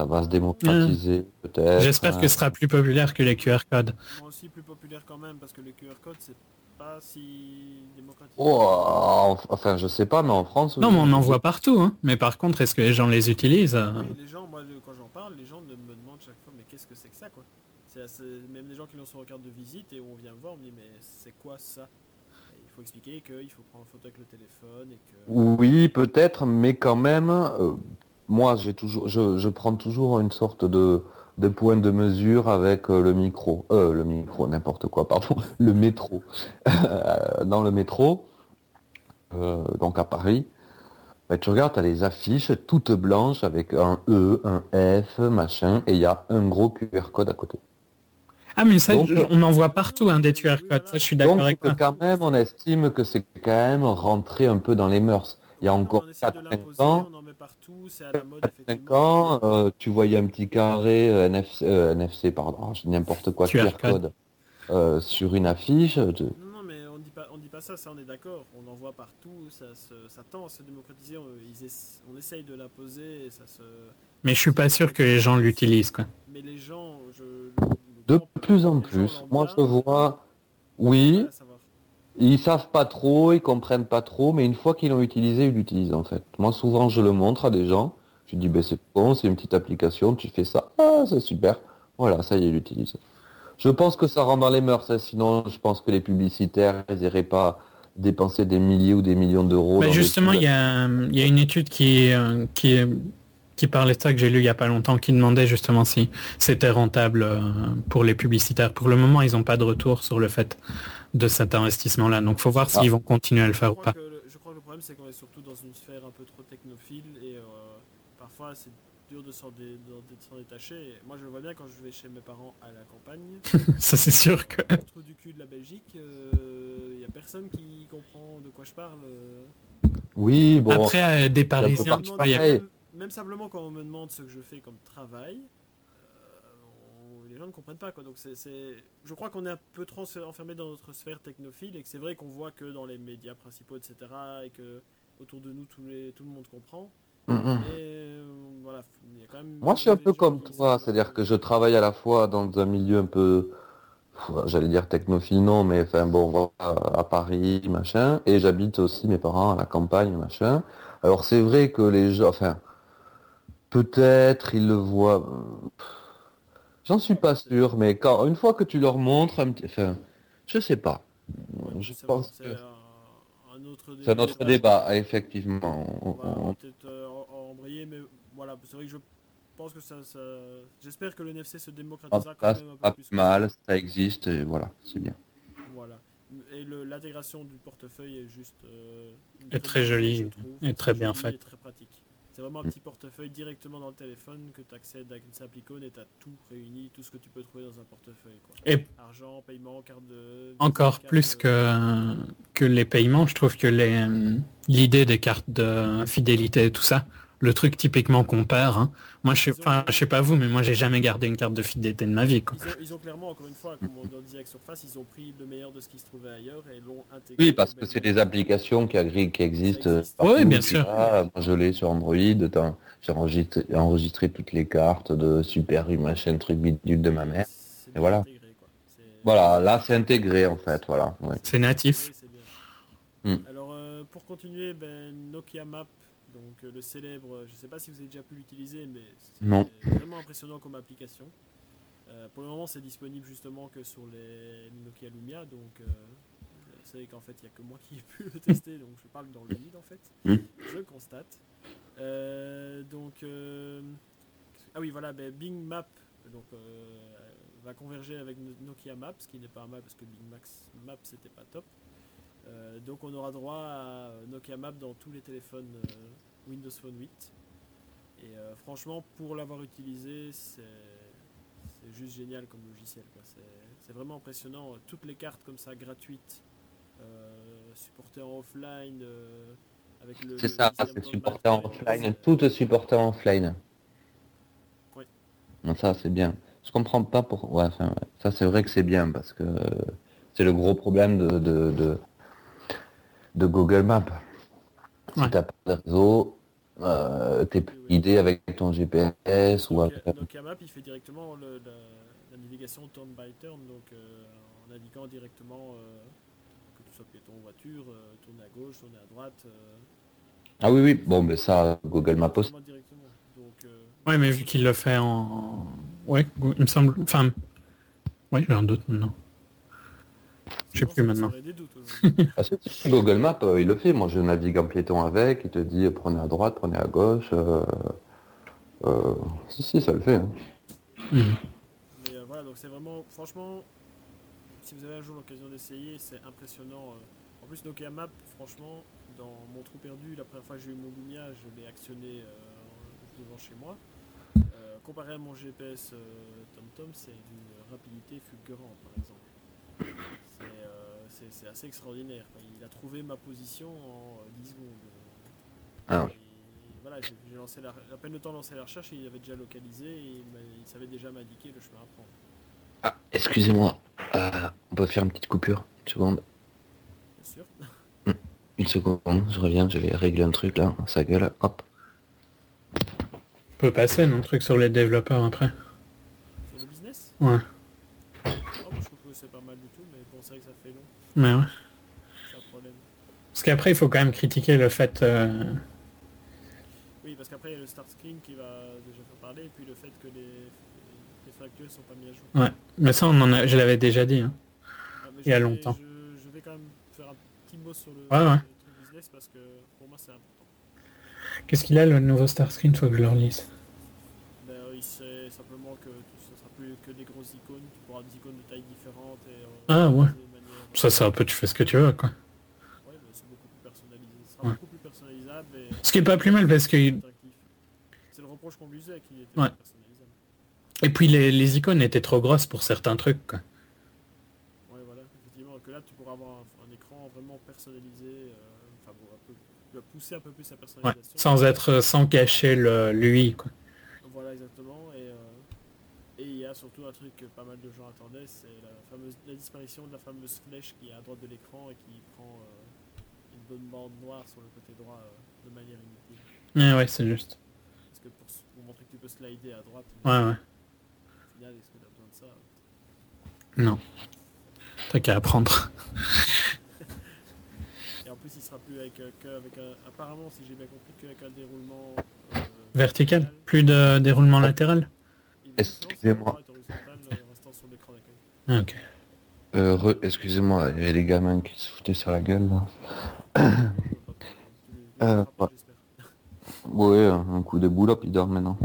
C: Ça va se démocratiser peut-être.
B: J'espère que ce sera plus populaire que les QR codes.
A: Moi aussi plus populaire quand même parce que le QR code c'est pas si démocratique.
C: Oh, enfin, je sais pas, mais en France.
B: Non,
C: oui.
B: mais on en voit partout. Hein. Mais par contre, est-ce que les gens les utilisent euh,
A: Oui, les gens, moi, quand j'en parle, les gens me me demandent chaque fois, mais qu'est-ce que c'est que ça, quoi? C'est assez- Même les gens qui l'ont sur leur carte de visite et où on vient me voir, on me dit, mais c'est quoi ça? Il faut expliquer qu'il faut prendre en photo avec le téléphone et que.
C: Oui, peut-être, mais quand même, euh, moi, j'ai toujours, je, je prends toujours une sorte de, de point de mesure avec euh, le micro, euh, le micro, n'importe quoi, pardon, (laughs) le métro. Euh, Dans le métro, euh, donc à Paris, bah, tu regardes, tu as les affiches toutes blanches avec un E, un F, machin, et il y a un gros QR code à côté.
B: Ah, mais ça,
C: Donc,
B: on en voit partout, hein, des QR codes. Ça, je suis d'accord
C: Donc
B: avec toi.
C: quand même, on estime que c'est quand même rentré un peu dans les mœurs. Il y a encore
A: on essaie de
C: 4-5
A: l'imposer,
C: ans,
A: on en met partout, c'est à la mode,
C: 5
A: effectivement.
C: ans, euh, tu voyais un petit carré euh, NFC, euh, NFC, pardon, n'importe quoi,
B: QR
C: QR code, euh, sur une affiche. tu-
A: Non, non, mais on dit pas, on dit pas ça, ça on est d'accord. On en voit partout, ça, se- ça tend à se démocratiser. On, ils on essaye de l'imposer et ça se.
B: Mais je suis pas sûr que les gens l'utilisent, quoi.
A: Mais les gens, je.
C: De plus en plus, moi je vois, oui,
A: ouais, ça va.
C: Ils savent pas trop, ils comprennent pas trop, mais une fois qu'ils l'ont utilisé, ils l'utilisent en fait. Moi souvent je le montre à des gens, je dis ben c'est bon, c'est une petite application, tu fais ça, ah c'est super, voilà, ça y est, ils l'utilisent. Je pense que ça rentre dans les mœurs, hein, sinon je pense que les publicitaires, ils iraient pas dépenser des milliers ou des millions d'euros.
B: Bah,
C: des
B: justement, il y a, il y a une étude qui, euh, qui, qui parlait de ça que j'ai lu il y a pas longtemps, qui demandait justement si c'était rentable euh, pour les publicitaires. Pour le moment, ils n'ont pas de retour sur le fait de cet investissement-là. Donc, faut voir s'ils
C: Ah.
B: vont continuer à le faire ou pas.
A: le, je crois que le problème c'est qu'on est surtout dans une sphère un peu trop technophile et euh, parfois c'est dur de s'en dé- de- de s'en détacher. Et moi je le vois bien quand je vais chez mes parents à la campagne, (laughs)
B: Ça, c'est sûr que.
A: du cul de la Belgique, il n'y a personne qui comprend de quoi je parle. euh.
C: Oui, bon.
B: Après, euh, des Parisiens, il y a-.
A: même, simplement quand on me demande ce que je fais comme travail, euh, on- les gens ne comprennent pas quoi. Donc c'est, je crois qu'on est un peu trop enfermé dans notre sphère technophile et que c'est vrai qu'on voit que dans les médias principaux, etc., et que autour de nous tous les, tout le monde comprend.
C: Mm, mm.
A: Mais euh, voilà, il y a quand même.
C: Moi, je suis un peu comme toi, c'est-à-dire que je travaille à la fois dans un milieu un peu, j'allais dire technophile, non, mais enfin bon, voilà, à Paris, machin, et j'habite aussi mes parents à la campagne, machin. Alors c'est vrai que les gens, enfin, peut-être ils le voient, euh, j'en suis pas sûr, mais quand une fois que tu leur montres un petit, enfin, je sais pas, je
A: c'est-
C: pense
A: c'est
C: que
A: un, un autre
C: c'est débat, effectivement. On-
A: Voilà, on
C: on-
A: va peut-être euh, en- embrayer, mais voilà, c'est vrai que je pense que ça. ça- J'espère que le NFC se démocratisera
C: cas,
A: quand
C: c'est
A: même un peu
C: pas
A: plus.
C: mal, ça existe, et voilà, c'est bien.
A: Voilà. Et le- l'intégration du portefeuille est juste. euh,
B: Est très jolie et très bien faite.
A: et très pratique. C'est vraiment un petit portefeuille directement dans le téléphone que tu accèdes avec une simple icône et tu as tout réuni, tout ce que tu peux trouver dans un portefeuille. Quoi.
B: Et
A: Argent, paiement, carte de.
B: encore
A: carte
B: plus
A: de-
B: que, que les paiements, je trouve que les, l'idée des cartes de fidélité et tout ça, le truc typiquement qu'on perd, hein. moi je sais, enfin, je sais pas vous, mais moi j'ai jamais gardé une carte de fidélité de ma vie. Quoi.
A: Ils ont, ils ont clairement, encore une fois, comme on le dit avec Surface, ils ont pris le meilleur de ce qui se trouvait ailleurs et l'ont intégré.
C: Oui, parce que c'est des applications qui, agri- qui existent.
A: Ça existe.
C: partout.
B: Oui, bien sûr.
C: moi, je l'ai sur Android. t'as- J'ai enregistré, enregistré toutes les cartes de Super machin, truc bidule de ma mère.
A: C'est
C: Et voilà.
A: intégré, quoi. C'est-
C: Voilà, là c'est intégré en fait, voilà. ouais.
B: C'est natif.
A: Oui, c'est bien.
C: Hmm.
A: Alors, euh, pour continuer, ben, Nokia Map, donc euh, le célèbre, je ne sais pas si vous avez déjà pu l'utiliser, mais c'est vraiment impressionnant comme application. Euh, pour le moment, c'est disponible justement que sur les Nokia Lumia, donc euh, c'est vrai qu'en fait, il n'y a que moi qui ai pu (laughs) le tester, donc je parle dans le vide en fait.
C: Hmm.
A: Je le constate. Euh, donc, ah oui, voilà, ben, Bing Map donc va converger avec Nokia Maps, qui n'est pas map parce que Big Max Maps c'était pas top. Euh, donc on aura droit à Nokia Maps dans tous les téléphones euh, Windows Phone 8. Et euh, franchement, pour l'avoir utilisé, c'est c'est juste génial comme logiciel. C'est- vraiment impressionnant. Toutes les cartes comme ça gratuites, euh, supportées en offline, euh, avec le.
C: C'est ça, c'est supporté en offline, tout est supporté en offline.
A: Oui.
C: Ça c'est bien. Je comprends pas pour. Ouais, enfin, ouais. ça c'est vrai que c'est bien parce que c'est le gros problème de, de, de, de Google Maps. Si
B: Ouais.
C: t'as pas de réseau, euh, t'es plus
A: Oui, oui.
C: guidé avec ton GPS ou
A: Donc,
C: avec...
A: euh, Map, il fait directement le- la, la navigation turn by turn, donc euh, en indiquant directement euh, que tu sois piéton ou voiture, euh, tourner à gauche, tourner à droite. euh,
C: Ah oui, oui, bon, mais ça, Google Maps aussi.
A: euh,
B: Ouais, mais vu qu'il le fait en... Ouais, il me semble... Enfin... Ouais, j'ai un doute maintenant. Je sais plus maintenant. (laughs)
C: Ah, Google Maps, euh, il le fait. Moi, je navigue en piéton avec. Il te dit prenez à droite, prenez à gauche. euh, euh, si, si, ça le fait. hein.
B: Mhm.
A: Mais euh, voilà, donc c'est vraiment, franchement, si vous avez un jour l'occasion d'essayer, c'est impressionnant. En plus, Nokia Map, franchement, dans mon trou perdu, la première fois que j'ai eu mon Lumia, je l'ai actionné euh, devant chez moi. Euh, comparé à mon GPS euh, TomTom, c'est d'une rapidité fulgurante, par exemple. C'est euh, assez extraordinaire. Il a trouvé ma position en euh, 10 secondes.
C: Ah ouais.
A: Et voilà, j'ai j'ai lancé la, à peine le temps de lancer la recherche, et il avait déjà localisé et il, savait déjà m'indiquer le chemin à prendre.
C: Ah, excusez-moi. Euh, on peut faire une petite coupure? Une seconde?
A: Bien sûr.
C: Une seconde, je reviens, je vais régler un truc là. Sa gueule, hop.
B: On peut passer, non, truc sur les développeurs après?
A: Sur le business?
B: Ouais.
A: oh, moi, Je trouve que c'est pas mal du tout, mais bon, c'est vrai que ça fait long,
B: Mais ouais. Parce qu'après, il faut quand même critiquer le fait... euh,
A: Oui, parce qu'après, il y a le start screen qui va déjà faire parler, et puis le fait que les, les fractures sont pas mis à jour.
B: Ouais. Mais ça, on en a... je l'avais déjà dit. hein.
A: Ah,
B: il y a longtemps.
A: Je, je vais quand même faire un petit mot sur le,
B: Ouais, ouais.
A: le truc business, parce que pour moi, c'est important.
B: Qu'est-ce qu'il a, le nouveau Starscreen Faut que je le relise?
A: Ben, il sait simplement que ce sera plus que des grosses icônes, tu pourras des icônes de tailles différentes et euh,
B: Ah, ouais. Ça, c'est un peu, tu fais ce que tu veux, quoi.
A: Ouais, mais c'est beaucoup plus personnalisé. Ce sera
B: Ouais.
A: beaucoup plus personnalisable et
B: Ce qui est pas plus mal, parce que...
A: C'est le reproche qu'on lui faisait qu'il était
B: Ouais.
A: personnalisable.
B: Et puis, les, les icônes étaient trop grosses pour certains trucs, quoi.
A: Ouais, voilà, effectivement, que là tu pourras avoir un, un écran vraiment personnalisé, euh, enfin bon, un peu, il va pousser un peu plus sa
B: Ouais.
A: personnalisation.
B: Sans être... Sans cacher le l'UI, quoi.
A: Voilà, exactement. Et, euh, et il y a surtout un truc que pas mal de gens attendaient, c'est la, fameuse, la disparition de la fameuse flèche qui est à droite de l'écran et qui prend euh, une bonne bande noire sur le côté droit euh, de manière inutile.
B: Ouais, ouais, c'est juste.
A: Parce que pour, montrer que tu peux slider à droite,
B: Ouais, ouais.
A: au final, est-ce que tu as besoin de ça
B: Non. T'as qu'à apprendre. (laughs)
A: Et en plus, il sera plus avec, euh, avec un, apparemment, si j'ai bien compris, qu'avec un déroulement euh,
B: Vertical Plus de déroulement latéral
C: Excusez-moi.
A: non, c'est horizontal, euh, restant sur l'écran d'accueil.
B: Ah, ok.
C: Euh, excusez-moi, il y avait les gamins qui se foutaient sur la gueule là. (coughs) Euh, ouais. Ouais, un coup de boulot, puis il dort maintenant.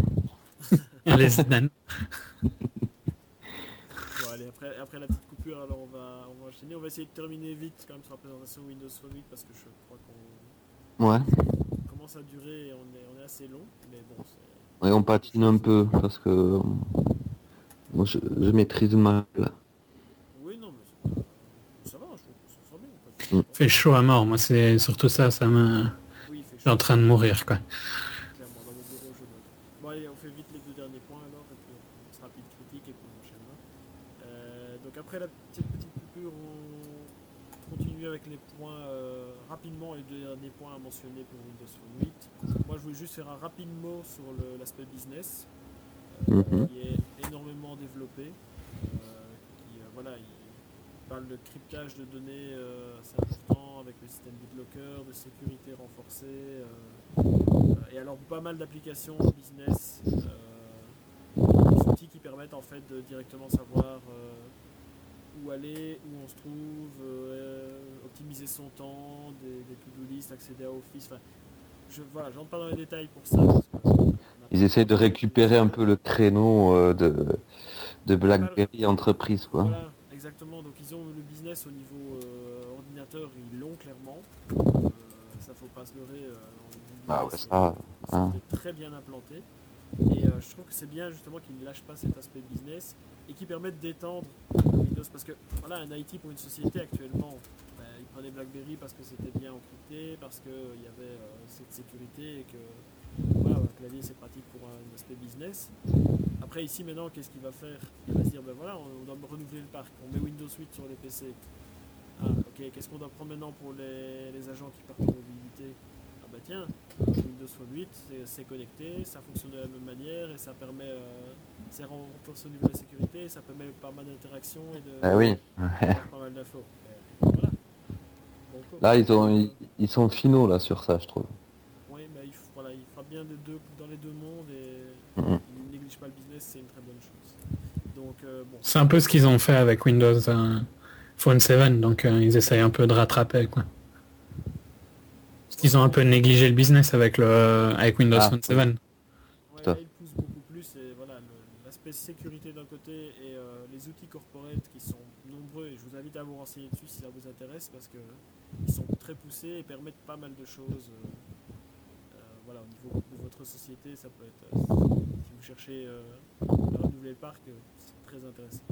C: (laughs)
B: Les Zidane.
A: Bon, allez, après, après la petite coupure, alors on va, on va enchaîner. On va essayer de terminer vite quand même sur la présentation Windows Phone 8 parce que je crois qu'on
C: Ouais.
A: commence à durer et on est, on est assez long. Mais bon, c'est-
C: Et on patine un peu parce que euh, moi je, je maîtrise mal
A: non, mais c'est pas- ça va, je trouve que
B: fait chaud à mort, moi c'est surtout ça, ça me... Je suis en train de mourir, quoi.
A: clairement, dans mon bureau, je note. Bon, allez, on fait vite les deux derniers points alors, et puis on rapide critique et puis on enchaînera. Euh, donc après la petite, petite coupure, on continue avec les points euh, rapidement, les deux derniers points à mentionner pour Windows Phone 8. Moi, je voulais juste faire un rapide mot sur l'aspect business, euh,
C: Mhm.
A: qui est énormément développé. qui, voilà, il parle de cryptage de données euh, assez important avec le système BitLocker, de sécurité renforcée. euh, euh, et alors pas mal d'applications business, euh, des outils qui permettent en fait de directement savoir euh, où aller, où on se trouve, euh, optimiser son temps, des, des to-do list, accéder à Office. Enfin, je voilà, j'entre pas dans les détails pour ça
C: Ils essayent de récupérer un peu le créneau euh, de, de BlackBerry entreprise, quoi.
A: Voilà, exactement. Donc ils ont le business au niveau euh, ordinateur, ils l'ont clairement. Euh, ça faut pas se leurrer. euh,
C: Ah ouais,
A: business,
C: ça,
A: euh,
C: hein.
A: très bien implanté. Et euh, je trouve que c'est bien justement qu'ils ne lâchent pas cet aspect business et qui permettent d'étendre Windows. Parce que voilà, un IT pour une société actuellement, ben, ils prenaient BlackBerry parce que c'était bien encrypté, parce qu'il y avait euh, cette sécurité et que voilà, un clavier c'est pratique pour un aspect business. Après ici maintenant, qu'est-ce qu'il va faire? Il va se dire, ben voilà, on, on doit renouveler le parc, on met Windows 8 sur les PC. Ah, ok, qu'est-ce qu'on doit prendre maintenant pour les, les agents qui partent en mobilité? Ah bah tiens, Windows Phone 8, c'est- connecté, ça fonctionne de la même manière et ça permet, euh, c'est renforcé au niveau de la sécurité, ça permet pas mal d'interactions et de
C: Ah oui.
A: pas mal d'infos. Et Voilà. Bon, quoi.
C: Là, ils, ont, ils, ils sont finaux là sur ça, je trouve.
A: Oui, mais il, f- voilà, il fera bien des deux, dans les deux mondes et il pas le business, c'est une très bonne chose. Donc euh, bon,
B: C'est un peu ce qu'ils ont fait avec Windows euh, Phone 7, donc euh, ils essayent un peu de rattraper quoi. Parce qu'ils ont un peu négligé le business avec le avec Windows
C: Ah.
B: Phone 7.
A: Ouais,
C: Tout à
A: là, il pousse beaucoup plus et voilà l'aspect sécurité d'un côté et euh, les outils corporate qui sont nombreux et je vous invite à vous renseigner dessus si ça vous intéresse parce que ils sont très poussés et permettent pas mal de choses. euh, voilà, au niveau de votre société, ça peut être euh, cherchez euh, à renouveler le parc, euh, c'est très intéressant.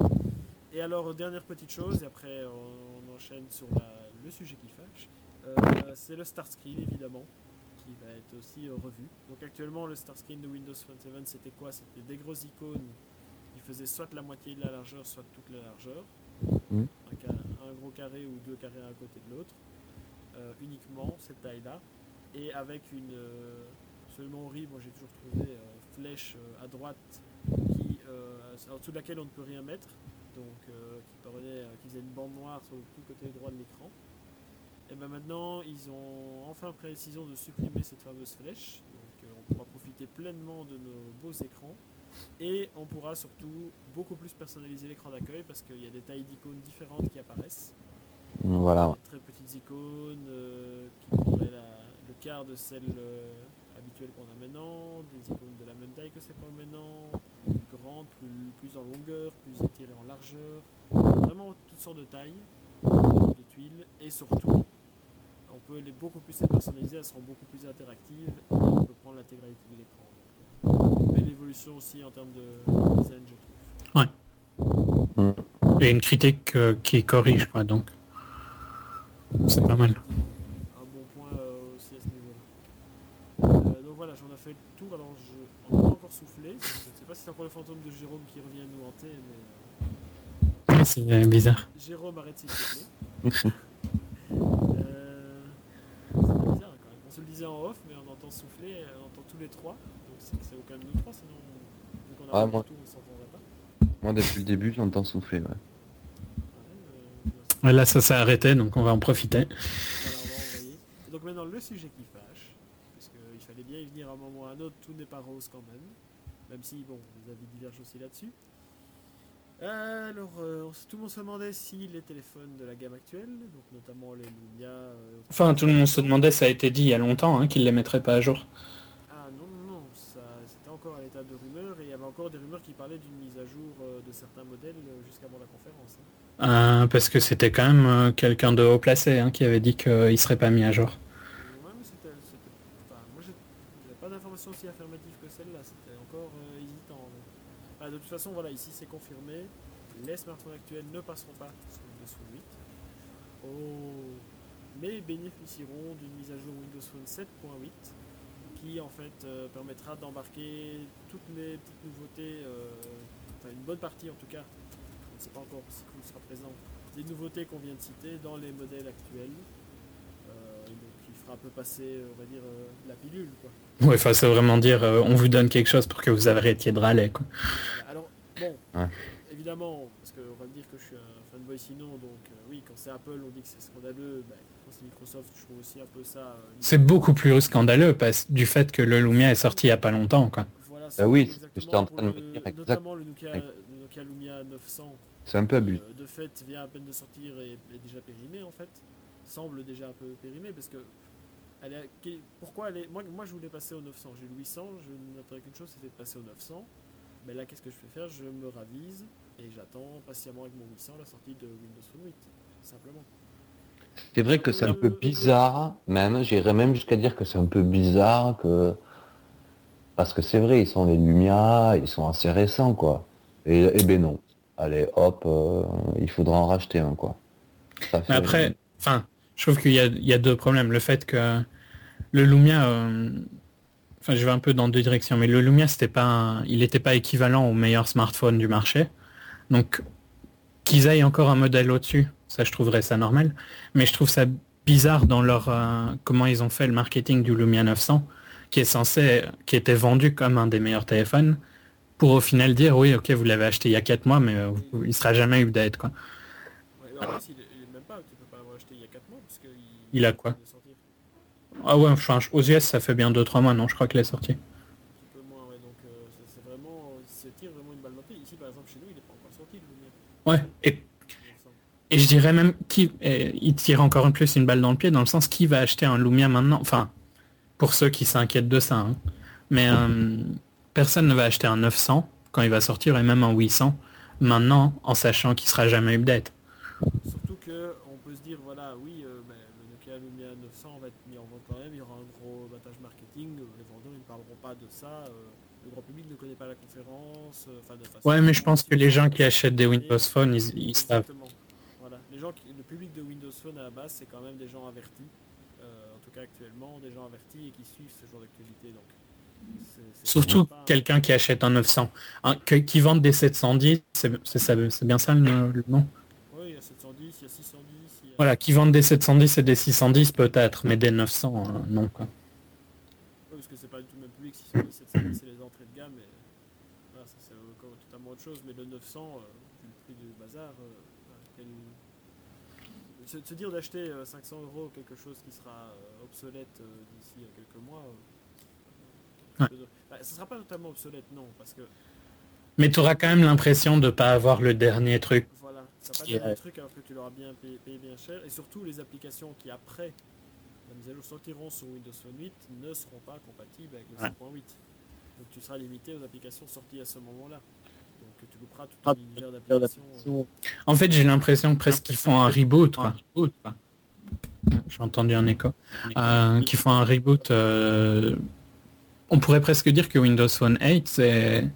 A: Et alors euh, dernière petite chose et après euh, on enchaîne sur la- le sujet qui fâche. Euh, c'est le start screen évidemment qui va être aussi euh, revu. Donc actuellement le start screen de Windows Phone 7 c'était quoi? C'était des grosses icônes qui faisaient soit la moitié de la largeur, soit toute la largeur.
C: Mhm.
A: Un, gros carré ou deux carrés à côté de l'autre. Euh, uniquement cette taille-là. Et avec une euh, absolument horrible, moi j'ai toujours trouvé euh, flèche euh, à droite qui, euh, en dessous de laquelle on ne peut rien mettre. Donc euh, qui, euh, qui faisait une bande noire sur le tout côté droit de l'écran. Et ben maintenant, ils ont enfin pris la décision de supprimer cette fameuse flèche. Donc euh, on pourra profiter pleinement de nos beaux écrans. Et on pourra surtout beaucoup plus personnaliser l'écran d'accueil parce qu'il y a des tailles d'icônes différentes qui apparaissent.
C: Voilà.
A: Des très petites icônes euh, qui prendraient la- le quart de celles euh, qu'on a maintenant, des icônes de la même taille que c'est qu'on a maintenant, plus grandes, plus, plus en longueur, plus étirées en largeur, vraiment toutes sortes de tailles, de tuiles, et surtout, on peut les beaucoup plus personnaliser, elles seront beaucoup plus interactives, et on peut prendre l'intégralité de l'écran. Belle évolution aussi en termes de je trouve.
B: Et une critique euh, qui corrige quoi donc. C'est pas mal.
A: un bon point euh, aussi à ce niveau-là. Euh, donc voilà, j'en ai fait le tour. Alors, je, n'a pas encore soufflé. Je ne sais pas si c'est encore le fantôme de Jérôme qui revient nous hanter, mais
B: C'est euh, bizarre.
A: Jérôme, arrête s'il te plaît. (laughs) Euh, c'est bizarre quand même. On se le disait en off, mais on entend souffler, euh, on entend tous les trois. Donc c'est que c'est aucun de nous trois, sinon, vu qu'on a
C: moi.
A: de tour, on s'entendrait pas.
C: Moi, depuis le début, j'entends souffler. Ouais.
A: Ouais, euh, voilà,
B: Ouais, Là ça s'est arrêté donc on va en profiter.
A: Voilà, on va envoyer. Et donc maintenant le sujet qui fallait bien y venir à un moment ou à un autre, tout n'est pas rose quand même, même si bon, les avis divergent aussi là-dessus. Alors, euh, tout le monde se demandait si les téléphones de la gamme actuelle, donc notamment les Lumia... euh,
B: Enfin tout le monde se demandait, ça a été dit il y a longtemps hein, qu'ils les mettraient pas à jour.
A: Ah non, non, non, ça, c'était encore à l'état de rumeur, et il y avait encore des rumeurs qui parlaient d'une mise à jour euh, de certains modèles jusqu'avant la conférence. hein.
B: Euh, parce que c'était quand même quelqu'un de haut placé hein, qui avait dit qu'il serait pas mis à jour.
A: Ouais, mais c'était. c'était- Enfin, moi, j'ai j'avais pas d'informations aussi affirmatives que celle-là. C'était encore euh, hésitant. de toute façon, voilà, ici c'est confirmé. Les smartphones actuels ne passeront pas sur Windows Phone 8. Oh. Mais bénéficieront d'une mise à jour Windows Phone 7.8 qui en fait euh, permettra d'embarquer toutes les petites nouveautés, euh, enfin une bonne partie en tout cas, on ne sait pas encore si tout sera présent, des nouveautés qu'on vient de citer dans les modèles actuels. Euh, et donc il fera un peu passer, euh, on va dire, euh, la pilule. Quoi.
B: Ouais, enfin c'est vraiment dire euh, on vous donne quelque chose pour que vous arrêtiez de râler quoi.
A: Alors, bon,
C: Ouais.
A: évidemment, parce qu'on va me dire que je suis un fanboy sinon, donc euh, oui, quand c'est Apple, on dit que c'est scandaleux, quand c'est Microsoft, je trouve aussi un peu ça. euh,
B: C'est beaucoup plus scandaleux parce du fait que le Lumia est sorti il y a pas longtemps quoi.
A: Voilà,
C: Ah oui, c'est ce que j'étais en
A: pour
C: train de
A: le-
C: me dire, exact.
A: Notamment le Nokia, le Nokia Lumia 900,
C: C'est un peu abusé.
A: euh, de fait, vient à peine de sortir et est déjà périmé en fait. Semble déjà un peu périmé parce que elle est- qui- pourquoi elle est, moi, moi je voulais passer au 900, j'ai le 800, je n'attendais qu'une chose, c'était de passer au 900. Mais là, qu'est-ce que je fais faire? Je me ravise et j'attends patiemment avec mon 800 la sortie de Windows Phone 8, simplement.
C: C'est vrai que c'est un peu bizarre, même, j'irais même jusqu'à dire que c'est un peu bizarre que. Parce que c'est vrai, ils sont les Lumia, ils sont assez récents, quoi. Et, et ben non. Allez, hop, euh, il faudra en racheter un, quoi. Ça fait-
B: Mais après, enfin, je trouve qu'il y a, il y a deux problèmes. Le fait que le Lumia, euh, enfin, je vais un peu dans deux directions, mais le Lumia, c'était pas, un- il n'était pas équivalent au meilleur smartphone du marché. Donc, qu'ils aillent encore un modèle au-dessus, ça, je trouverais ça normal. Mais je trouve ça bizarre dans leur, euh, comment ils ont fait le marketing du Lumia 900, qui est censé, qui était vendu comme un des meilleurs téléphones, pour au final dire, oui, ok, vous l'avez acheté il y a 4 mois, mais euh, il sera jamais update, quoi.
A: Ouais, il, est- il est même pas, tu peux pas l'avoir acheté il y a 4 mois, parce qu'il
B: Il a quoi? Ah ouais, enfin, aux US, ça fait bien 2-3 mois, non, je crois qu'il est sorti.
A: Un peu moins, ouais, donc euh, c'est- vraiment, vraiment une balle dans le pied. Ici, par exemple, chez nous, il n'est pas encore sorti, le.
B: Ouais, et, je dirais même qui il tire encore plus une balle dans le pied dans le sens qui va acheter un Lumia maintenant? Enfin, pour ceux qui s'inquiètent de ça. hein. Mais euh, personne ne va acheter un 900 quand il va sortir et même un 800 maintenant en sachant qu'il sera jamais update.
A: Surtout que on peut se dire, voilà, oui, euh, ben, le Nokia Lumia 900 va être mis en vente quand même, il y aura un gros battage marketing, euh, les vendeurs ils ne parleront pas de ça, euh, le grand public ne connaît pas la conférence, euh, enfin de façon...
B: Ouais, mais je pense que les gens qui achètent des Windows Phone, ils, ils savent.
A: Voilà. Les gens qui- le public de Windows Phone à la base, c'est quand même des gens avertis, euh, en tout cas actuellement, des gens avertis et qui suivent ce genre d'actualité. Donc,
B: Surtout quelqu'un qui achète un 900. Un- que- qui vende des 710, c'est c'est ça- c'est bien ça le, le nom?
A: Oui, il y a 710, il y a 610, il y a...
B: Voilà, qui vendent des 710 et des 610 peut-être, mais des 900, euh, non quoi.
A: Ouais, parce que c'est pas du tout le même public, 610, 710, c'est les entrées de gamme, et voilà, ça c'est encore totalement autre chose, mais le 900, euh, vu le prix du bazar, euh, voilà, quel- se, se dire d'acheter euh, 500 euros quelque chose qui sera euh, obsolète euh, d'ici à quelques mois, euh,
B: Ouais.
A: euh, bah, ça sera pas totalement obsolète, non, parce que
B: Mais tu auras quand même l'impression de pas avoir le dernier truc.
A: voilà, ça va pas
B: est-
A: truc alors que tu l'auras bien payé, payé bien cher, et surtout les applications qui après la mise à jour sortiront sur Windows Phone 8 ne seront pas compatibles avec le
B: Ouais.
A: 5.8. Donc tu seras limité aux applications sorties à ce moment-là.
B: En fait, j'ai l'impression que presque qu'ils font un reboot. Quoi. J'ai entendu un écho. Euh, qu'ils font un reboot. euh, On pourrait presque dire que Windows Phone 8, c'est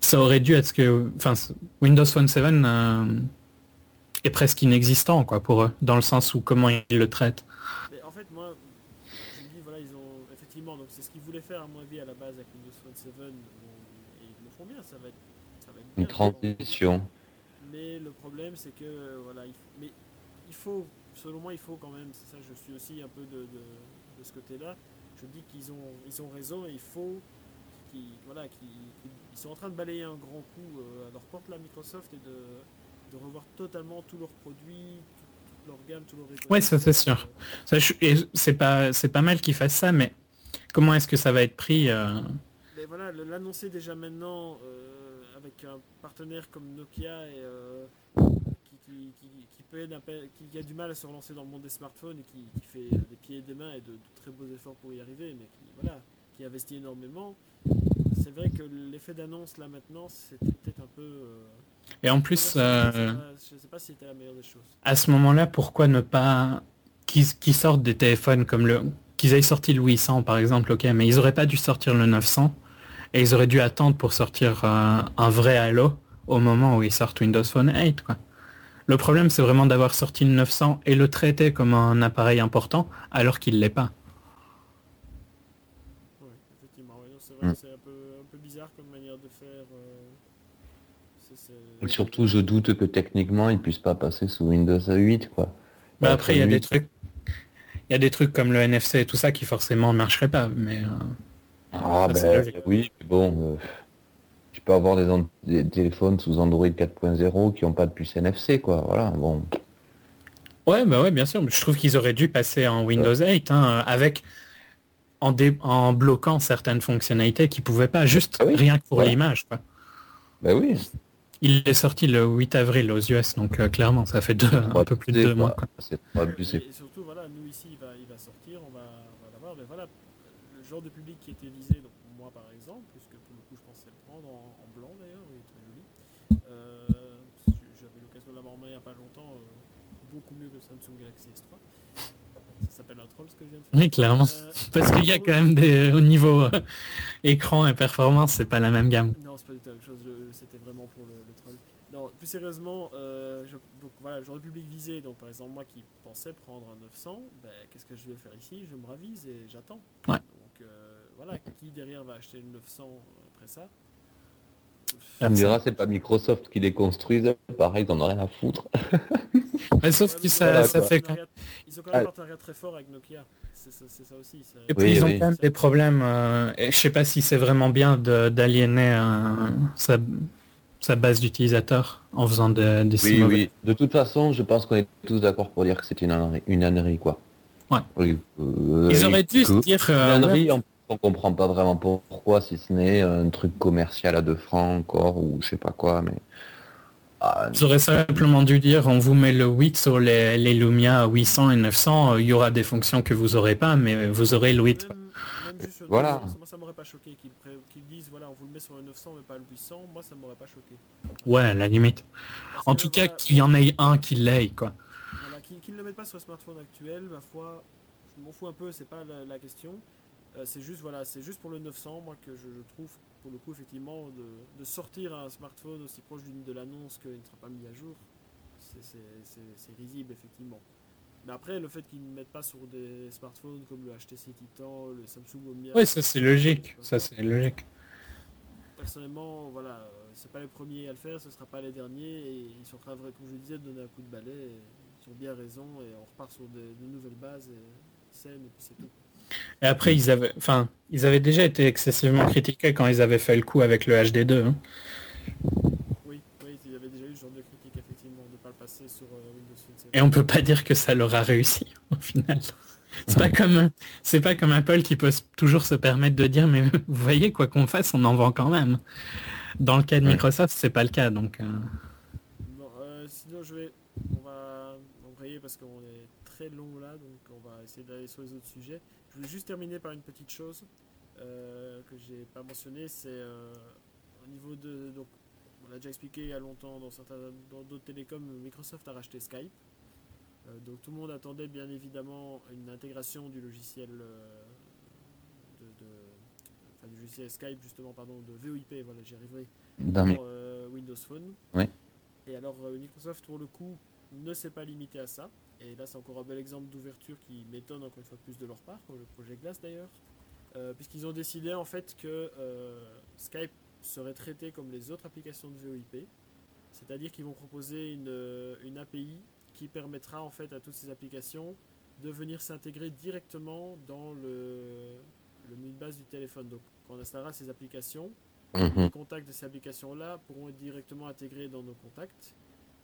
B: ça aurait dû être ce que, enfin, Windows Phone 7 euh, est presque inexistant, quoi, pour eux, dans le sens où comment ils le traitent.
A: Mais en fait, moi, je me dis, voilà, ils ont effectivement, donc c'est ce qu'ils voulaient faire à mon avis à la base avec Windows Phone 7. bon, et ils le font bien, ça va être
C: Une transition.
A: Mais le problème, c'est que euh, voilà, il, mais il faut, selon moi, il faut quand même. C'est ça, je suis aussi un peu de, de, de ce côté-là. Je dis qu'ils ont, ils ont raison et il faut qu'ils, voilà, qu'ils, ils sont en train de balayer un grand coup euh, à leur porte là, Microsoft, et de, de revoir totalement tous leurs produits, toute, leur gamme, tous leurs.
B: Ouais, ça, c'est sûr. Ça, je- et c'est pas, c'est pas mal qu'ils fassent ça, mais comment est-ce que ça va être pris euh,
A: Mais voilà, l'annoncer déjà maintenant euh, avec un partenaire comme Nokia et, euh, qui, qui, a du mal à se relancer dans le monde des smartphones et qui, fait des pieds et des mains et de, de très beaux efforts pour y arriver, mais qui, voilà, qui investit énormément. C'est vrai que l'effet d'annonce là maintenant, c'était peut-être un peu. euh,
B: Et en plus, euh,
A: je sais pas si c'était la meilleure des choses.
B: à ce moment-là, pourquoi ne pas qu'ils qu'ils sortent des téléphones comme le qu'ils aient sorti le 800 par exemple, ok, mais ils auraient pas dû sortir le 900 et ils auraient dû attendre pour sortir euh, un vrai Halo au moment où ils sortent Windows Phone 8 quoi. Le problème c'est vraiment d'avoir sorti le 900 et le traiter comme un appareil important alors qu'il l'est pas.
A: Ouais, effectivement, c'est vrai
C: Mm.
A: que c'est un peu, un peu bizarre comme manière de faire. euh, c'est- c'est-
C: Et surtout, je doute que techniquement, ils puissent pas passer sous Windows 8, quoi.
B: Bah,
C: Bah,
B: après il y a des
C: 8,
B: trucs il y a des trucs comme le NFC et tout ça qui forcément ne marcheraient pas mais euh,
C: Ah
B: Ça,
C: ben oui, mais bon, euh, tu peux avoir des, téléphones sous Android 4.0 qui n'ont pas de puce NFC, quoi. Voilà, bon.
B: Ouais, bah ouais, bien sûr. mais Je trouve qu'ils auraient dû passer en Windows 8 hein, avec en, dé- en bloquant certaines fonctionnalités qu'ils pouvaient pas, juste
C: Ah oui,
B: rien que pour
C: voilà.
B: l'image. quoi.
C: Ben oui.
B: Il est sorti le 8 avril aux US, donc euh, clairement, ça fait deux, un peu plus de deux mois. quoi.
C: C'est pas abusé.
A: Et surtout, voilà, nous ici, il va, il va sortir, on va, voilà, le genre de public qui était visé, donc moi par exemple, puisque pour le coup je pensais le prendre en, en blanc d'ailleurs, il est très joli. Euh, J'avais l'occasion de l'avoir en main il n'y a pas longtemps, euh, beaucoup mieux que Samsung Galaxy S3. Ça s'appelle un troll ce que je viens de faire.
B: Oui, clairement.
A: Euh,
B: Parce qu'il y a quand même des au niveau écran et performance, c'est pas la même gamme.
A: Non, c'est pas du tout la même chose, c'était vraiment pour le, le troll. Non, plus sérieusement, je- donc voilà, le genre de public visé, donc par exemple moi qui pensais prendre un 900, ben, qu'est-ce que je vais faire ici? Je me ravise et j'attends.
B: Ouais.
A: Donc voilà, qui derrière va acheter le 900 après ça
C: Tu me diras, c'est pas Microsoft qui les construisent, pareil, ils en ont rien à foutre. (laughs)
B: Mais sauf que ça,
C: voilà,
B: ça fait quand
A: Ils ont quand même un
C: Ah.
A: partenariat très fort avec Nokia. C'est ça, aussi.
B: Et puis
C: Oui,
B: ils ont
C: oui.
B: quand même des problèmes. euh, et je sais pas si c'est vraiment bien d'aliéner euh, sa, sa base d'utilisateurs en faisant de- des si
C: Oui, oui. De toute façon, je pense qu'on est tous d'accord pour dire que c'est une ânerie, une ânerie, quoi.
B: Ouais.
C: Euh,
B: Ils auraient dû se dire.
C: Une
B: euh,
C: ânerie,
B: ouais,
C: en- on comprend pas vraiment pourquoi, si ce n'est un truc commercial à 2 francs encore, ou je sais pas quoi, mais... Ah,
B: ils auraient simplement dû dire on vous met le 8 sur les, les Lumia 800 et 900, euh, il y aura des fonctions que vous aurez pas, mais vous aurez le 8.
A: Même, même juste
C: Voilà.
A: 900, moi ça m'aurait pas choqué qu'ils pré- qu'ils disent voilà on vous le met sur le 900 mais pas le 800, moi ça m'aurait pas choqué.
B: Ouais, à la limite.
A: Parce
B: En tout cas,
A: voilà,
B: qu'il y en ait un qui l'ait, quoi.
A: Voilà, qu'ils qu'ils ne le mettent pas sur le smartphone actuel, ma foi, je m'en fous un peu, c'est pas la, la question. Euh, c'est juste voilà, c'est juste pour le 900, moi que je, je trouve pour le coup effectivement de, de sortir un smartphone aussi proche de l'annonce qu'il ne sera pas mis à jour, c'est- risible effectivement. Mais après, le fait qu'ils ne mettent pas sur des smartphones comme le HTC Titan, le Samsung Omnia,
B: Ouais, ça c'est logique. Ça c'est logique.
A: personnellement, voilà, euh, c'est pas les premiers à le faire, ce sera pas les derniers, et ils sont en train, comme je disais, de donner un coup de balai, et ils ont bien raison, et on repart sur de nouvelles bases et puis c'est tout.
B: Et après, ils avaient, enfin, ils avaient déjà été excessivement critiqués quand ils avaient fait le coup avec le HD2. hein.
A: Oui, oui, il y avait déjà eu ce genre de critique, effectivement, de ne pas le passer sur euh, Windows Phone 7.
B: Et on peut pas dire que ça leur a réussi (laughs) au final. C'est pas comme, c'est pas comme Apple qui peut toujours se permettre de dire, mais (laughs) vous voyez quoi qu'on fasse, on en vend quand même. Dans le cas de. Microsoft, c'est pas le cas, donc. euh,
A: Bon, euh, sinon, je vais, on va embrayer parce qu'on est très long là, donc on va essayer d'aller sur les autres sujets. Je voulais juste terminer par une petite chose euh, que j'ai pas mentionné, c'est euh, au niveau de, donc, on l'a déjà expliqué il y a longtemps dans certains, dans d'autres télécoms, Microsoft a racheté Skype. Euh, donc tout le monde attendait bien évidemment une intégration du logiciel euh, de, de- enfin, du logiciel Skype justement pardon de VoIP voilà j'y arriverai pour, Windows Phone.
C: Ouais.
A: Et alors Microsoft pour le coup ne s'est pas limité à ça. Et là c'est encore un bel exemple d'ouverture qui m'étonne encore une fois plus de leur part, comme le projet Glass d'ailleurs. Euh, puisqu'ils ont décidé en fait que euh, Skype serait traité comme les autres applications de VoIP. C'est-à-dire qu'ils vont proposer une, euh, une API qui permettra en fait à toutes ces applications de venir s'intégrer directement dans le, le menu de base du téléphone. Donc quand on installera ces applications,
C: Mhm.
A: les contacts de ces applications-là pourront être directement intégrés dans nos contacts.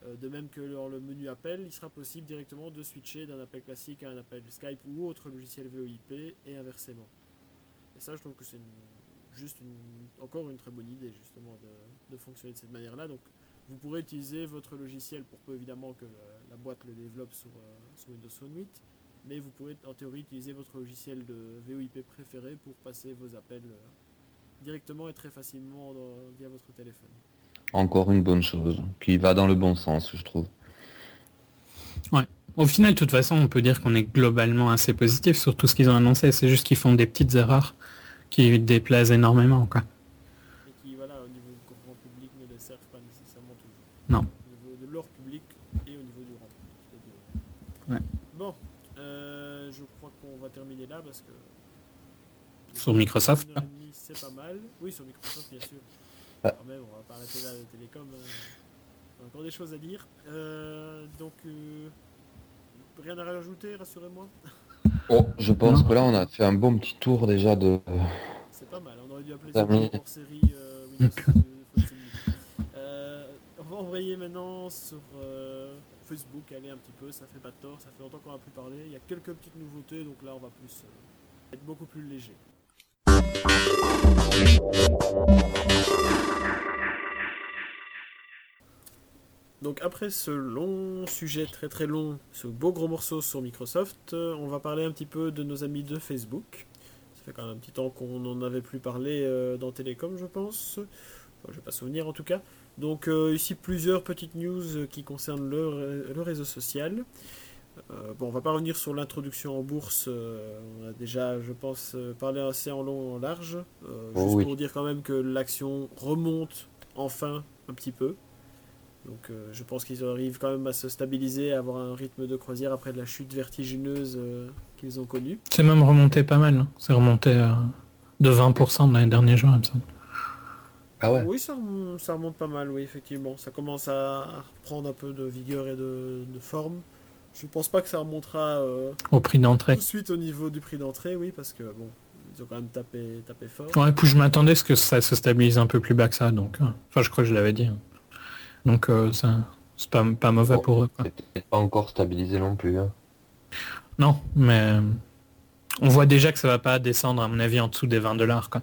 A: Euh, de même que dans le menu appel, il sera possible directement de switcher d'un appel classique à un appel Skype ou autre logiciel VoIP et inversement. Et ça, je trouve que c'est juste encore une très bonne idée justement de, fonctionner de cette manière-là. Donc, vous pourrez utiliser votre logiciel pour peu évidemment que la, boîte le développe sur, euh, Windows Phone 8, mais vous pourrez en théorie utiliser votre logiciel de VoIP préféré pour passer vos appels euh, directement et très facilement via votre téléphone.
C: Encore une bonne chose, qui va dans le bon sens, je trouve.
B: Au final, de toute façon, on peut dire qu'on est globalement assez positif sur tout ce qu'ils ont annoncé. C'est juste qu'ils font des petites erreurs qui déplaisent énormément, quoi.
A: Et qui, voilà, au niveau du grand public, ne les servent pas nécessairement toujours.
B: Non.
A: Au niveau de leur public et au niveau du grand public.
B: Ouais.
A: Bon, euh, je crois qu'on va terminer là parce que.
B: Sur Microsoft,
A: C'est pas mal. Oui, sur Microsoft, bien sûr. Quand même, on va pas arrêter là. On a encore des choses à dire. Euh, donc, euh, rien à rajouter, rassurez-moi.
C: Oh, je pense
B: Non.
C: que là, on a fait un bon petit tour déjà de...
A: C'est pas mal, on aurait dû appeler
C: Ça
A: hors série euh, Windows (laughs) euh, On va envoyer maintenant sur euh, Facebook, aller un petit peu, ça fait pas de tort, ça fait longtemps qu'on n'a plus parlé. Il y a quelques petites nouveautés, donc là on va plus euh, être beaucoup plus léger. Donc après ce long sujet très très long, ce beau gros morceau sur Microsoft, euh, on va parler un petit peu de nos amis de Facebook. fait quand même un petit temps qu'on n'en avait plus parlé dans Télécom, je pense. je ne vais pas souvenir en tout cas. Donc ici plusieurs petites news qui concernent le réseau social. Euh, bon, on va pas revenir sur l'introduction en bourse. Euh, on a déjà, je pense, euh, parlé assez en long et en large. Oh juste pour dire quand même que l'action remonte enfin un petit peu. Donc je pense qu'ils arrivent quand même à se stabiliser, à avoir un rythme de croisière après la chute vertigineuse qu'ils ont connue.
B: C'est même remonté pas mal. Hein. C'est remonté de 20% dans l'année dernière jours, il me semble.
A: Ah ouais Oui, ça remonte, pas mal, oui, effectivement. Ça commence à reprendre un peu de vigueur et de forme. Je pense pas que ça remontera euh,
B: au prix d'entrée.
A: Tout de suite au niveau du prix d'entrée, oui, parce que bon, ils ont quand même tapé, tapé fort.
B: Ouais, puis je m'attendais à ce que ça se stabilise un peu plus bas que ça, donc. Euh, enfin, je crois que je l'avais dit. Hein. Donc euh, ça, c'est pas, pas mauvais pour eux.
C: C'est pas encore stabilisé non plus. Hein.
B: Non, mais on voit déjà que ça va pas descendre à mon avis en dessous des 20 dollars, quoi.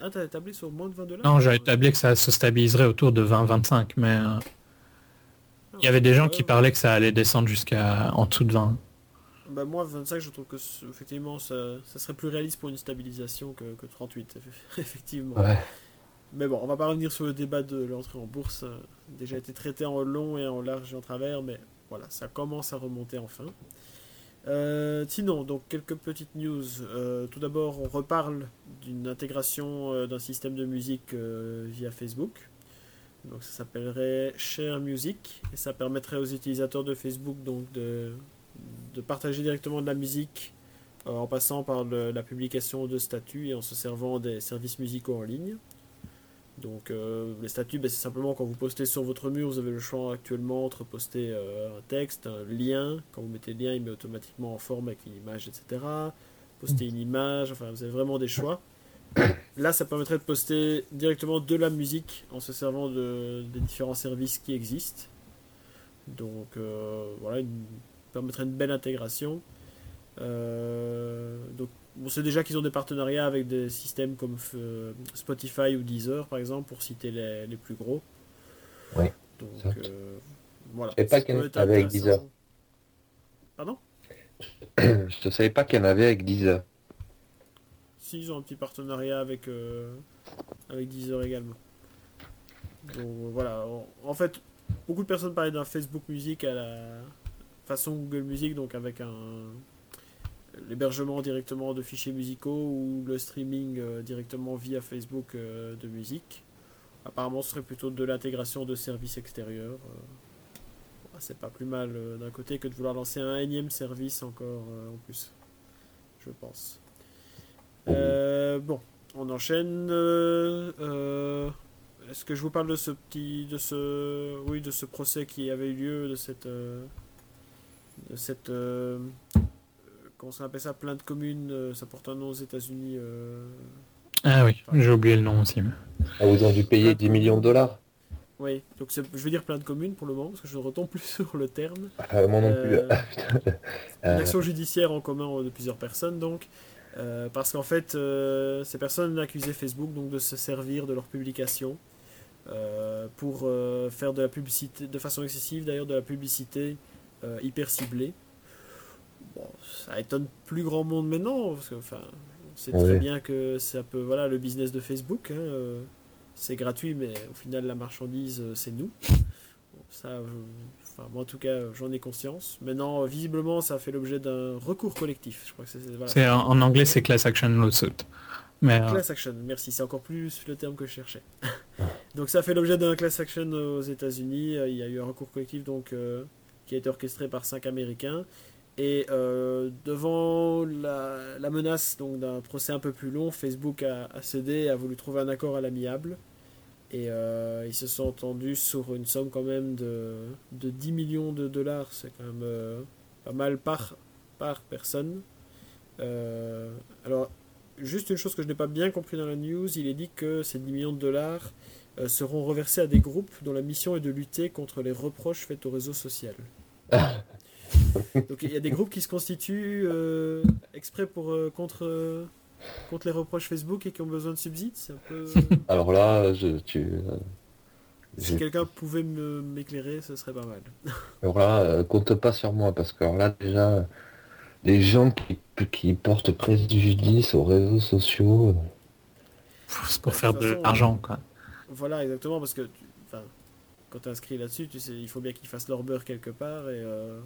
A: Ah, t'as établi sur moins de 20 dollars?
B: Non, j'ai établi que ça se stabiliserait autour de 20-25, mais il y avait des gens qui parlaient que ça allait descendre jusqu'à en dessous de 20.
A: Bah moi 25 je trouve que effectivement ça, serait plus réaliste pour une stabilisation que, 38 (laughs) effectivement. Mais bon on va pas revenir sur le débat de l'entrée en bourse. Ça a déjà été traité en long et en large et en travers mais voilà ça commence à remonter enfin. Euh, sinon donc quelques petites news. Euh, tout d'abord on reparle d'une intégration euh, d'un système de musique via Facebook. Donc ça s'appellerait Share Music et ça permettrait aux utilisateurs de Facebook donc de, de partager directement de la musique euh, en passant par la publication de statuts et en se servant des services musicaux en ligne. Donc euh, les statuts, ben, c'est simplement quand vous postez sur votre mur, vous avez le choix actuellement entre poster euh, un texte, un lien. Quand vous mettez le lien, il met automatiquement en forme avec une image, etc. Poster une image, enfin vous avez vraiment des choix. (coughs) Là, ça permettrait de poster directement de la musique en se servant de, des différents services qui existent. Donc euh, voilà, ça permettrait une belle intégration. Euh, donc on sait déjà qu'ils ont des partenariats avec des systèmes comme euh, Spotify ou Deezer par exemple pour citer les, les plus gros.
C: Oui.
A: Donc
C: voilà. Je ne (coughs) savais pas qu'il y en avait avec Deezer.
A: Pardon?
C: Je ne savais pas qu'il y en avait avec Deezer.
A: Ils ont un petit partenariat avec, euh, avec Deezer également. Donc voilà, en, fait, beaucoup de personnes parlaient d'un Facebook Music à la façon Google Music, donc avec un l'hébergement directement de fichiers musicaux ou le streaming euh, directement via Facebook euh, de musique. Apparemment, ce serait plutôt de l'intégration de services extérieurs. c'est pas plus mal d'un côté que de vouloir lancer un énième service encore en plus, je pense. Euh, bon, on enchaîne. Euh, euh, est-ce que je vous parle de ce petit, de ce, oui, de ce procès qui avait eu lieu, de cette, de cette, comment on appelle ça, plainte commune, ça porte un nom aux États-Unis.
B: ah oui, j'ai oublié le nom aussi.
C: Ah, vous ont dû payer 10 millions de dollars.
A: Oui, donc je veux dire plainte commune pour le moment, parce que je ne retombe plus (laughs) sur le terme.
C: Ah, moi non plus. (laughs)
A: une action judiciaire en commun de plusieurs personnes, donc. Euh, parce qu'en fait, euh, ces personnes accusaient Facebook donc, de se servir de leur publication euh, pour faire de la publicité, de façon excessive d'ailleurs, de la publicité hyper ciblée. Bon, ça étonne plus grand monde maintenant, parce que enfin, on sait très bien que c'est un peu voilà, le business de Facebook. Hein, c'est gratuit, mais au final, la marchandise, c'est nous. ça, moi, en tout cas, j'en ai conscience. Maintenant, visiblement, ça a fait l'objet d'un recours collectif. Je crois que
B: c'est, en, anglais, c'est class action lawsuit.
A: Mais, euh, Class action, merci. C'est encore plus le terme que je cherchais. (laughs) donc, ça a fait l'objet d'un class action aux États-Unis. Il y a eu un recours collectif donc, euh, qui a été orchestré par cinq Américains. Et euh, devant la, menace donc, d'un procès un peu plus long, Facebook a, a cédé, a voulu trouver un accord à l'amiable. Et euh, ils se sont entendus sur une somme quand même de, de 10 millions de dollars. C'est quand même euh, pas mal par, par personne. Euh, alors, juste une chose que je n'ai pas bien compris dans la news, il est dit que ces 10 millions de dollars seront reversés à des groupes dont la mission est de lutter contre les reproches faits au réseau social. (laughs) Donc il y a des groupes qui se constituent exprès pour contre contre les reproches Facebook et qui ont besoin de subsides un peu... (laughs)
C: Alors là, je, tu... Euh,
A: si quelqu'un pouvait m'éclairer, ce serait pas mal. (laughs)
C: Alors là, euh, compte pas sur moi, parce que là déjà, les gens qui, qui portent préjudice aux réseaux sociaux.
B: C'est pour faire de l'argent, quoi.
A: Voilà, exactement, parce que tu, quand tu inscris là-dessus, tu sais, il faut bien qu'ils fassent leur beurre quelque part et euh,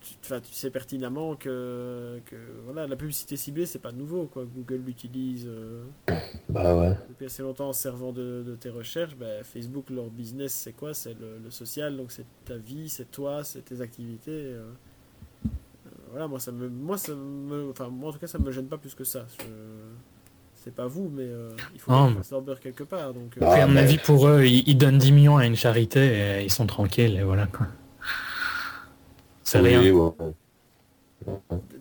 A: tu, tu, sais pertinemment que, que, voilà, la publicité ciblée, c'est pas nouveau. Quoi. Google l'utilise euh,
C: bah ouais.
A: depuis assez longtemps en servant de, tes recherches. Bah, Facebook, leur business, c'est quoi? C'est le, social, donc c'est ta vie, c'est toi, c'est tes activités. Euh, voilà, moi, ça me, moi, ça me, enfin, moi, en tout cas, ça me gêne pas plus que ça. Je, c'est pas vous, mais euh, il faut oh. leur beurre quelque part. Donc,
B: euh, à mon avis, pour eux, ils, donnent 10 millions à une charité et ils sont tranquilles et voilà quoi. C'est rien.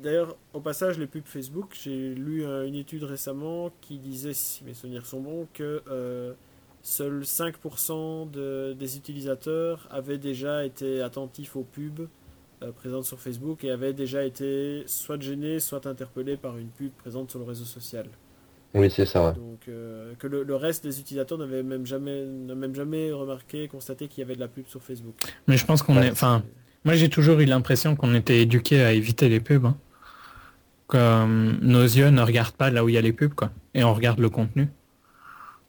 A: D'ailleurs, au passage, les pubs Facebook, j'ai lu euh, une étude récemment qui disait, si mes souvenirs sont bons, que seuls 5% de, des utilisateurs avaient déjà été attentifs aux pubs présentes sur Facebook et avaient déjà été soit gênés, soit interpellés par une pub présente sur le réseau social.
C: Oui, c'est ça.
A: Donc, euh, que le, reste des utilisateurs n'avaient même jamais, même jamais remarqué, constaté qu'il y avait de la pub sur Facebook.
B: Mais je pense qu'on est, enfin, moi j'ai toujours eu l'impression qu'on était éduqué à éviter les pubs. Hein. Comme nos yeux ne regardent pas là où il y a les pubs, quoi, et on regarde le contenu.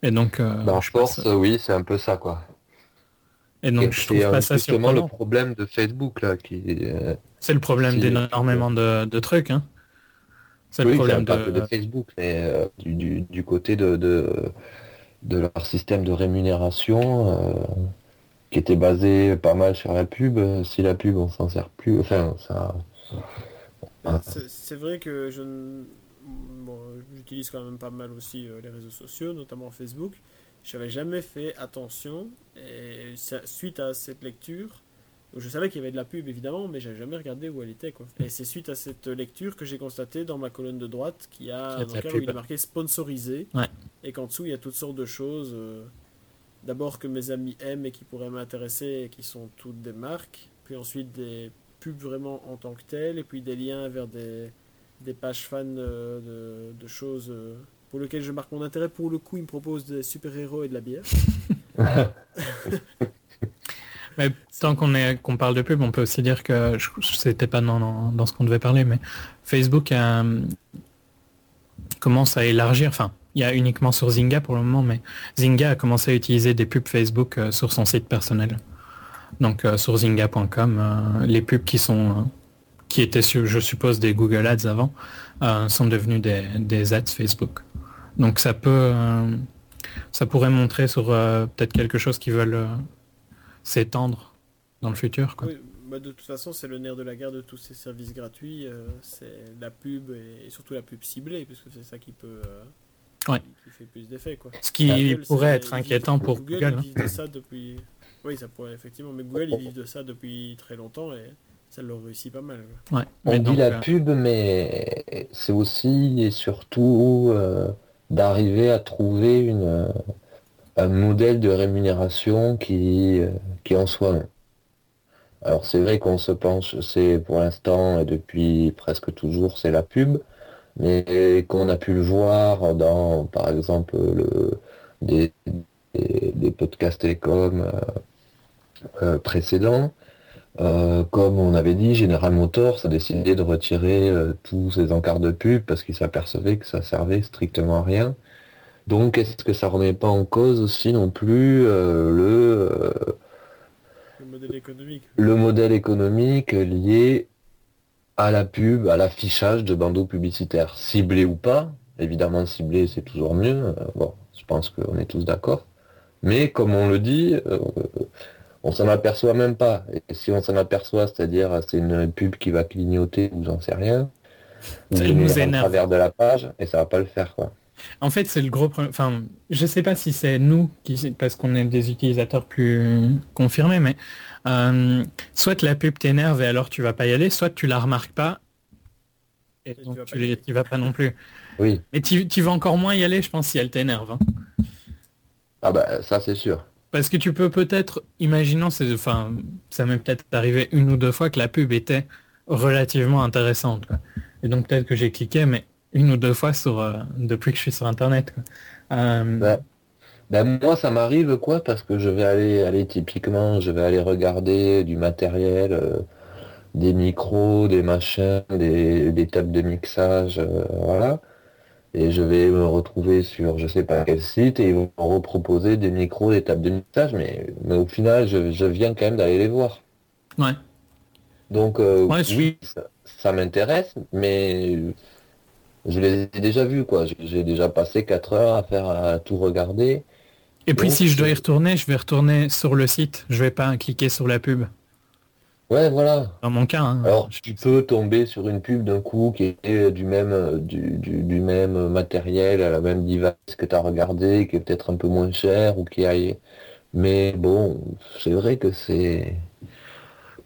B: Et donc,
C: euh, bah, je pense, oui, c'est un peu ça, quoi.
B: Et donc, je trouve pas ça
C: justement le problème de Facebook là, qui.
B: Euh, c'est le problème d'énormément de, de trucs, hein.
C: C'est le problème de... Facebook, mais euh, du, côté de, de, leur système de rémunération euh, qui était basé pas mal sur la pub. Si la pub, on s'en sert plus, enfin, ça.
A: C'est vrai que je j'utilise quand même pas mal aussi euh, les réseaux sociaux, notamment Facebook. Je n'avais jamais fait attention et suite à cette lecture, je savais qu'il y avait de la pub évidemment, mais j'ai jamais regardé où elle était. Quoi. Et c'est suite à cette lecture que j'ai constaté dans ma colonne de droite qu'il y a un où il est marqué sponsorisé et qu'en dessous il y a toutes sortes de choses. Euh, d'abord que mes amis aiment et qui pourraient m'intéresser et qui sont toutes des marques, puis ensuite des pubs vraiment en tant que telles, et puis des liens vers des, des pages fans euh, de, de, choses euh, pour lesquelles je marque mon intérêt. Pour le coup, ils me proposent des super-héros et de la bière. (laughs)
B: Mais tant qu'on qu'on parle de pub, on peut aussi dire que c'était pas dans, dans, ce qu'on devait parler, mais Facebook commence à élargir. Enfin, il y a uniquement sur Zynga pour le moment, mais Zynga a commencé à utiliser des pubs Facebook euh, sur son site personnel. Donc euh, sur zynga.com, euh, les pubs qui sont qui étaient sur, je suppose, des Google Ads avant, sont devenus des, des, ads Facebook. Donc ça peut, ça pourrait montrer sur peut-être quelque chose qu'ils veulent s'étendre dans le futur. Quoi.
A: Bah, de toute façon, c'est le nerf de la guerre de tous ces services gratuits. C'est la pub et, surtout la pub ciblée, puisque c'est ça qui peut. Qui fait plus d'effet.
B: Ce qui pourrait être inquiétant pour Google.
A: Google hein. de ça depuis... Oui, ça pourrait effectivement. Mais Google, ils vivent de ça depuis très longtemps et ça leur réussit pas mal.
B: Ouais.
C: On dit la euh, pub, mais c'est aussi et surtout d'arriver à trouver une un modèle de rémunération qui, euh, qui en soit Alors c'est vrai qu'on se penche, c'est pour l'instant et depuis presque toujours, c'est la pub, mais qu'on a pu le voir dans, par exemple, le, des, des, podcasts télécom euh, euh, précédents, comme on avait dit, General Motors a décidé de retirer tous ses encarts de pub parce qu'il s'apercevait que ça servait strictement à rien. Donc est-ce que ça remet pas en cause aussi non plus euh,
A: le, le, modèle économique.
C: le modèle économique lié à la pub, à l'affichage de bandeaux publicitaires, ciblés ou pas. Évidemment ciblé c'est toujours mieux. Euh, bon, je pense qu'on est tous d'accord. Mais comme on le dit, euh, on s'en aperçoit même pas. Et si on s'en aperçoit, c'est-à-dire c'est une pub qui va clignoter ou j'en sais rien,
B: ça nous énerve.
C: à travers de la page et ça va pas le faire quoi.
B: En fait, c'est le gros problème. Enfin, je sais pas si c'est nous, qui, parce qu'on est des utilisateurs plus confirmés, mais euh, soit la pub t'énerve et alors tu vas pas y aller, soit tu la remarques pas et, donc tu, vas, vas pas non plus.
C: Oui.
B: Et tu, vas encore moins y aller, je pense, si elle t'énerve. Hein.
C: Ah bah ça c'est sûr.
B: Parce que tu peux peut-être, imaginons, enfin, ça m'est peut-être arrivé une ou deux fois que la pub était relativement intéressante. Et donc peut-être que j'ai cliqué, mais une ou deux fois sur, euh, depuis que je suis sur Internet.
C: Euh, bah, moi, ça m'arrive quoi parce que je vais aller, aller typiquement, je vais aller regarder du matériel des micros, des machins, des, des tables de mixage, euh, voilà. Et je vais me retrouver sur je sais pas quel site et ils vont me reproposer des micros, des tables de mixage, mais, mais au final, je, je viens quand même d'aller les voir.
B: Ouais.
C: Donc euh,
B: Ouais, je-
C: oui, ça, ça m'intéresse, mais je les ai déjà vus, quoi. J'ai- J'ai déjà passé 4 heures à faire à tout regarder.
B: Et puis
C: Donc,
B: si je dois y
C: c'est-
B: retourner, je vais retourner sur le site. Je vais pas cliquer sur la pub.
C: Ouais, voilà.
B: Dans mon cas. hein.
C: Alors tu peux tomber sur une pub d'un coup qui est du même euh, du, du, du même matériel, à la même device que tu as regardé, qui est peut-être un peu moins cher ou qui aille. Mais bon, c'est vrai que c'est.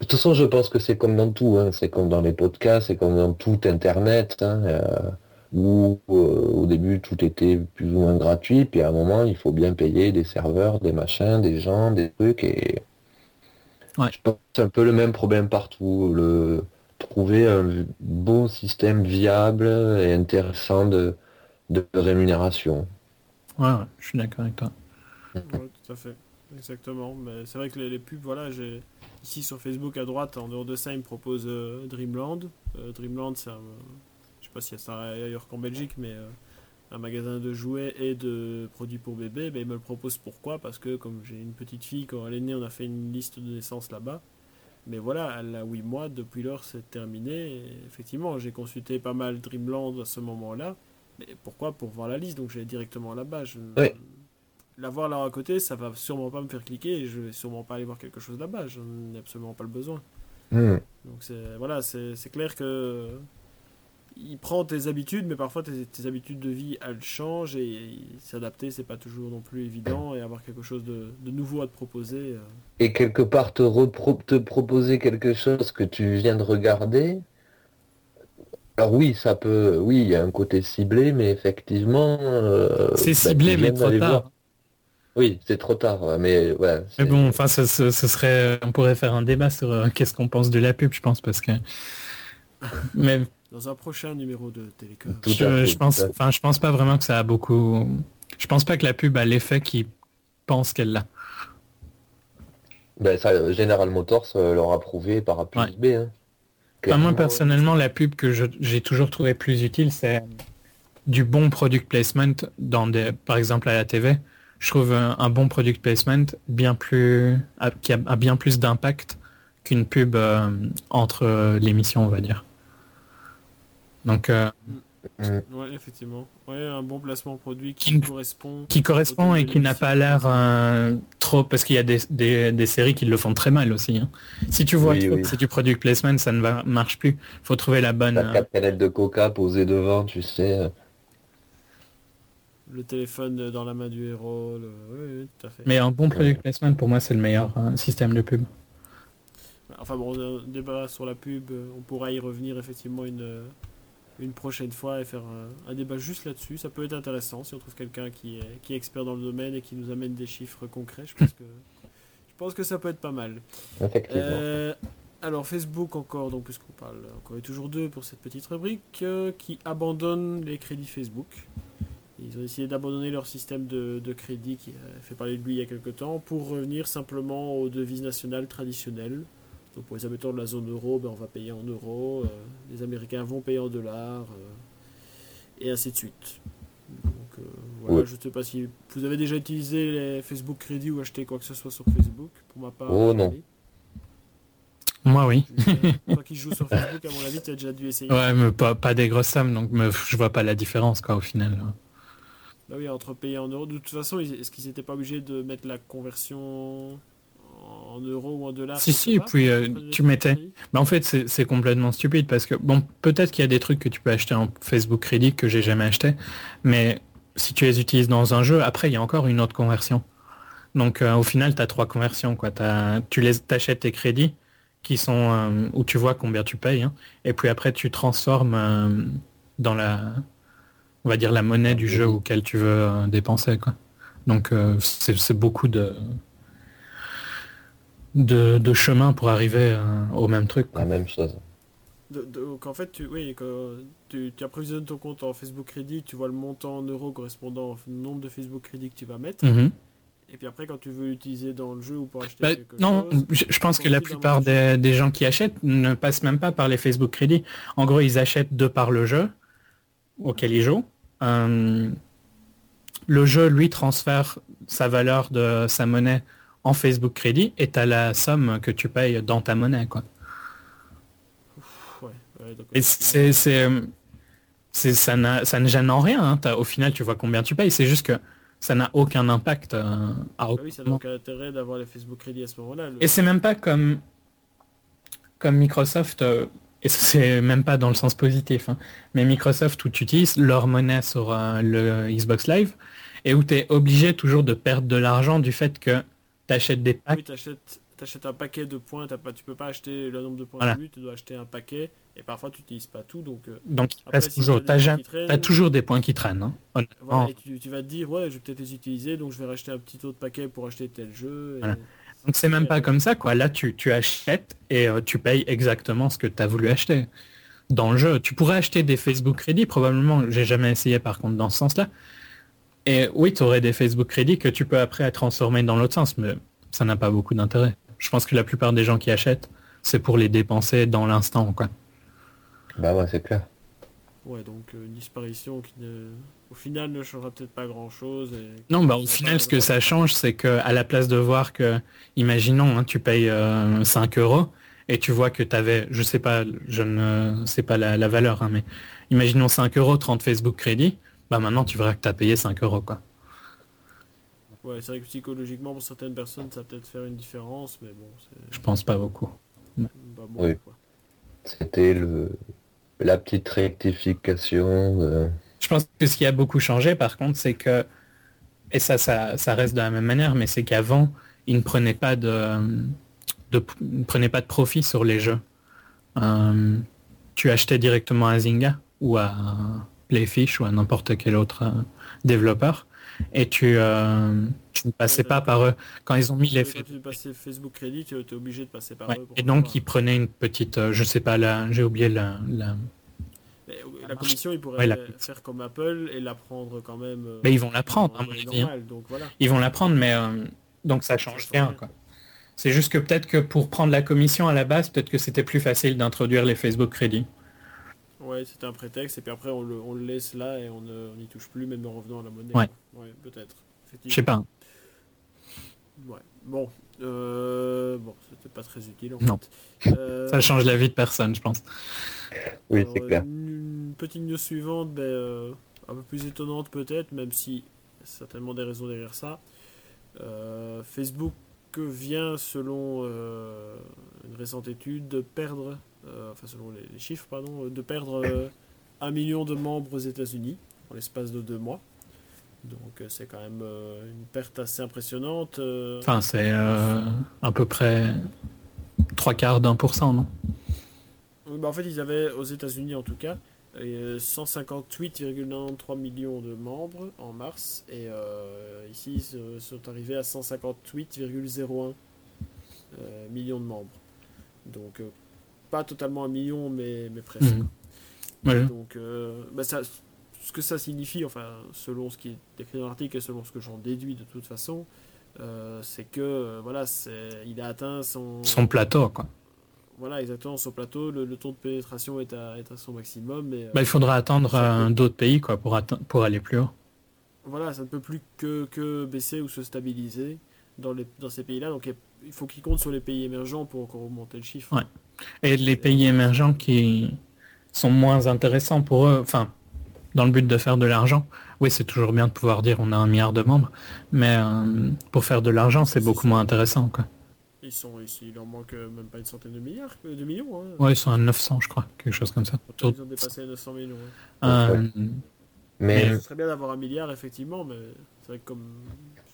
C: De toute façon, je pense que c'est comme dans tout, hein. C'est comme dans les podcasts, c'est comme dans tout Internet, hein, euh, où euh, au début tout était plus ou moins gratuit, puis à un moment il faut bien payer des serveurs, des machins, des gens, des trucs et
B: Ouais.
C: je pense que c'est un peu le même problème partout, le trouver un bon système viable et intéressant de, de rémunération.
B: Ouais, ouais, je suis d'accord avec toi.
A: Ouais, tout à fait. Exactement. Mais c'est vrai que les, les pubs, voilà, j'ai ici sur Facebook à droite, en dehors de ça, ils me proposent euh, Dreamland. Euh, Dreamland, c'est un. Sais pas a ça ailleurs qu'en Belgique, mais euh, un magasin de jouets et de produits pour bébés. Mais ils me le proposent pourquoi? Parce que, comme j'ai une petite fille, quand elle est née, on a fait une liste de naissance là-bas. Mais voilà, elle a 8 mois, depuis lors c'est terminé. Et effectivement, j'ai consulté pas mal Dreamland à ce moment-là. Mais pourquoi? Pour voir la liste, donc j'allais directement là-bas. Je...
C: Ouais.
A: L'avoir là à côté, ça va sûrement pas me faire cliquer et je vais sûrement pas aller voir quelque chose là-bas. Je n'ai absolument pas le besoin.
C: Hmm.
A: Donc c'est voilà, c'est clair que il prend tes habitudes, mais parfois tes, tes habitudes de vie elles changent et s'adapter c'est pas toujours non plus évident et avoir quelque chose de, de nouveau à te proposer. euh,
C: Et quelque part te, repro- te proposer quelque chose que tu viens de regarder. Alors oui, ça peut, oui, il y a un côté ciblé, mais effectivement, euh,
B: C'est
C: bah,
B: ciblé, mais trop tard.
C: voir. Oui, c'est trop tard, mais voilà.
B: Mais
C: c'est-
B: bon, enfin, ce, ce- ce serait, on pourrait faire un débat sur euh, qu'est-ce qu'on pense de la pub, je pense, parce que. Mais
A: dans un prochain numéro de Télécom.
C: À
B: je,
C: fait,
B: je pense,
C: à
B: enfin, je pense pas vraiment que ça a beaucoup. Je pense pas que la pub a l'effet qu'ils pensent qu'elle a.
C: Ben, ça, General Motors euh, leur a prouvé par A plus
B: Ouais.
C: B. Hein.
B: Enfin, moi personnellement, la pub que j'ai toujours trouvé plus utile, c'est du bon product placement dans des, par exemple à la TV. Je trouve un, un bon product placement bien plus, a- qui a, a bien plus d'impact qu'une pub euh, entre euh, l'émission, on va dire. Donc, euh.
A: Ouais, effectivement. Ouais, un bon placement produit qui
B: Qui-
A: correspond.
B: qui correspond et qui n'a pas l'air euh, trop, parce qu'il y a des, des, des séries qui le font très mal aussi. hein. Si tu vois
C: Oui,
B: trop
C: oui.
B: que c'est du product placement, ça ne va, marche plus. faut trouver la bonne.
C: T'as
B: euh,
C: quatre canettes de coca posées devant, tu sais. euh.
A: Le téléphone dans la main du héros. le- Oui, oui, tout à fait.
B: Mais un bon product placement, pour moi, c'est le meilleur euh, système de pub.
A: Enfin bon, un débat sur la pub, euh, on pourra y revenir effectivement une, euh, une prochaine fois et faire un, un débat juste là-dessus. Ça peut être intéressant si on trouve quelqu'un qui est, qui est expert dans le domaine et qui nous amène des chiffres concrets. Je pense que, je pense que ça peut être pas mal.
C: Effectivement.
A: Euh, alors Facebook encore, donc puisqu'on parle encore et toujours d'eux pour cette petite rubrique, euh, qui abandonne les crédits Facebook. Ils ont décidé d'abandonner leur système de, de crédit qui a fait parler de lui il y a quelques temps pour revenir simplement aux devises nationales traditionnelles. Donc pour les habitants de la zone euro, ben on va payer en euros, euh, les Américains vont payer en dollars, euh, et ainsi de suite. Donc euh, voilà,
C: Ouais.
A: je ne sais pas si vous avez déjà utilisé les Facebook Crédit ou acheté quoi que ce soit sur Facebook. Pour ma part,
C: Oh, non.
A: oui.
B: Moi, oui.
A: Toi qui joues sur Facebook, à mon avis, tu as déjà dû essayer.
B: Ouais, mais pas, pas des grosses sommes, donc me- je vois pas la différence, quoi, au final.
A: Bah oui, entre payer en euros. De toute façon, est-ce qu'ils n'étaient pas obligés de mettre la conversion en euros ou en dollars
B: Si, si, puis, euh, tu mettais- Bah, en fait, c'est complètement stupide parce que, bon, peut-être qu'il y a des trucs que tu peux acheter en Facebook Crédit que j'ai jamais acheté, mais si tu les utilises dans un jeu, après, il y a encore une autre conversion. Donc, euh, au final, tu as trois conversions, quoi. T'as- tu les achètes tes crédits qui sont euh, où tu vois combien tu payes, hein, et puis après, tu transformes euh, dans la, on va dire, la monnaie du jeu auquel tu veux dépenser, quoi. Donc, euh, c'est beaucoup de, de, de chemin pour arriver euh, au même truc. quoi.
C: La même chose.
A: De- de- Donc en fait, tu, oui, quand tu, tu approvisionnes ton compte en Facebook Crédit, tu vois le montant en euros correspondant au nombre de Facebook Crédit que tu vas mettre.
B: Mhm.
A: Et puis après, quand tu veux l'utiliser dans le jeu ou pour acheter
B: Bah,
A: quelque
B: non,
A: chose,
B: je, je pense que la plupart des, des gens qui achètent ne passent même pas par les Facebook Crédits. En gros, ils achètent de par le jeu auquel ils jouent. Euh, le jeu, lui, transfère sa valeur de sa monnaie en Facebook Crédit et tu as la somme que tu payes dans ta monnaie. Quoi.
A: Ouais, ouais, donc,
B: Et c'est, c'est, c'est- ça, n'a- ça ne gêne en rien. hein. T'as- Au final, tu vois combien tu payes. C'est juste que ça n'a aucun impact. euh, à
A: bah oui, ça n'a
B: aucun
A: aucun intérêt d'avoir les Facebook Crédit à ce moment-là. Le-
B: Et c'est même pas comme comme Microsoft, euh, et c'est même pas dans le sens positif, hein, mais Microsoft où tu utilises leur monnaie sur euh, le Xbox Live et où tu es obligé toujours de perdre de l'argent du fait que tu achètes des packs.
A: Oui, t'achètes, t'achètes un paquet de points, t'as pas, tu peux pas acheter le nombre de points
B: Voilà.
A: voulu, tu dois acheter un paquet, et parfois tu n'utilises pas tout, donc euh,
B: Donc il
A: Après, si
B: toujours,
A: t'as
B: t'as
A: des
B: jamais-
A: points qui traînent-
B: t'as toujours des points qui traînent. hein,
A: voilà, et tu, tu vas te dire, ouais, je vais peut-être les utiliser, donc je vais racheter un petit autre paquet pour acheter tel jeu. et-
B: Voilà. Donc c'est même pas comme ça quoi. Là tu, tu achètes et euh, tu payes exactement ce que tu as voulu acheter. Dans le jeu, tu pourrais acheter des Facebook crédits probablement. J'ai jamais essayé par contre dans ce sens-là. Et oui, tu aurais des Facebook crédits que tu peux après transformer dans l'autre sens, mais ça n'a pas beaucoup d'intérêt. Je pense que la plupart des gens qui achètent, c'est pour les dépenser dans l'instant quoi.
C: Bah ouais, c'est clair.
A: Ouais, donc euh, une disparition qui ne, au final ne changera peut-être pas grand-chose. et-
B: Non, bah, au final, ce que ça change, c'est que à la place de voir que, imaginons, hein, tu payes euh, 5 euros et tu vois que tu avais, je sais pas, je ne sais pas la, la valeur, hein, mais imaginons 5 euros, 30 Facebook crédit, bah maintenant tu verras que tu as payé 5 euros. Quoi.
A: Ouais, c'est vrai que psychologiquement, pour certaines personnes, ça va peut-être faire une différence, mais bon,
B: Je pense pas beaucoup.
A: bon.
C: Oui. C'était le la petite rectification. de-
B: Je pense que ce qui a beaucoup changé, par contre, c'est que, et ça, ça, ça reste de la même manière, mais c'est qu'avant, ils ne prenaient pas de, de, ne prenaient pas de profit sur les jeux. Euh, tu achetais directement à Zynga ou à Playfish ou à n'importe quel autre euh, développeur et tu, euh, tu ne passais pas par eux. Quand ils ont mis les
A: tu Facebook tu es obligé de passer par
B: Ouais.
A: eux. pour
B: Et donc ils prenaient une petite, euh, je sais pas, la, j'ai oublié la, la-
A: euh, commission, ils pourraient
B: Ouais, la-
A: faire comme Apple et la prendre quand même. euh,
B: Mais ils vont la prendre, hein.
A: normale, Donc voilà.
B: Ils vont la prendre, mais euh, donc ça change rien. quoi. C'est juste que peut-être que pour prendre la commission à la base, peut-être que c'était plus facile d'introduire les Facebook crédits.
A: Ouais, c'était un prétexte, et puis après, on le, on le laisse là et on n'y touche plus, même en revenant à la monnaie.
B: Ouais.
A: Ouais, peut-être.
B: Je sais pas.
A: Ouais. Bon. Euh, bon, c'était pas très utile en
B: Non.
A: fait. Euh,
B: Ça change la vie de personne, je pense.
C: Oui, c'est clair.
A: Une, une petite news suivante, ben, euh, un peu plus étonnante peut-être, même si certainement des raisons derrière ça. Euh, Facebook vient, selon euh, une récente étude, de perdre, enfin selon les, les chiffres, pardon, de perdre euh, un million de membres aux États-Unis en l'espace de deux mois. Donc euh, c'est quand même euh, une perte assez impressionnante. euh.
B: Enfin, c'est euh, à peu près trois quarts d'un pour cent, non?
A: Bah, en fait, ils avaient, aux États-Unis en tout cas, euh, 158,93 millions de membres en mars. Et euh, ici, ils sont arrivés à 158,01 euh, millions de membres. Donc, euh, pas totalement un million, mais, mais presque.
B: Mhm. Voilà.
A: Donc, euh, bah, ça, ce que ça signifie, enfin, selon ce qui est écrit dans l'article et selon ce que j'en déduis de toute façon, euh, c'est que, euh, voilà, il a atteint son,
B: Son plateau, quoi.
A: voilà, exactement, son plateau, le, le taux de pénétration est à, est à son maximum. Euh,
B: Bah, il faudra attendre d'autres pays, quoi, pour, pour aller plus haut.
A: voilà, ça ne peut plus que, que baisser ou se stabiliser dans, les, dans ces pays-là. Donc il faut qu'ils comptent sur les pays émergents pour encore augmenter le chiffre.
B: Ouais. Et les pays émergents qui sont moins intéressants pour eux, enfin, dans le but de faire de l'argent, oui, c'est toujours bien de pouvoir dire on a un milliard de membres, mais euh, pour faire de l'argent, c'est beaucoup moins intéressant, quoi.
A: Ils sont ici, il leur manque euh, même pas une centaine de milliards, euh, de millions. Hein.
B: Ouais, ils sont à 900, je crois, quelque chose comme ça.
A: Ils ont dépassé les 900 millions. ouais.
B: Euh,
C: Mais
A: Ce serait bien d'avoir un milliard, effectivement, mais c'est vrai que comme,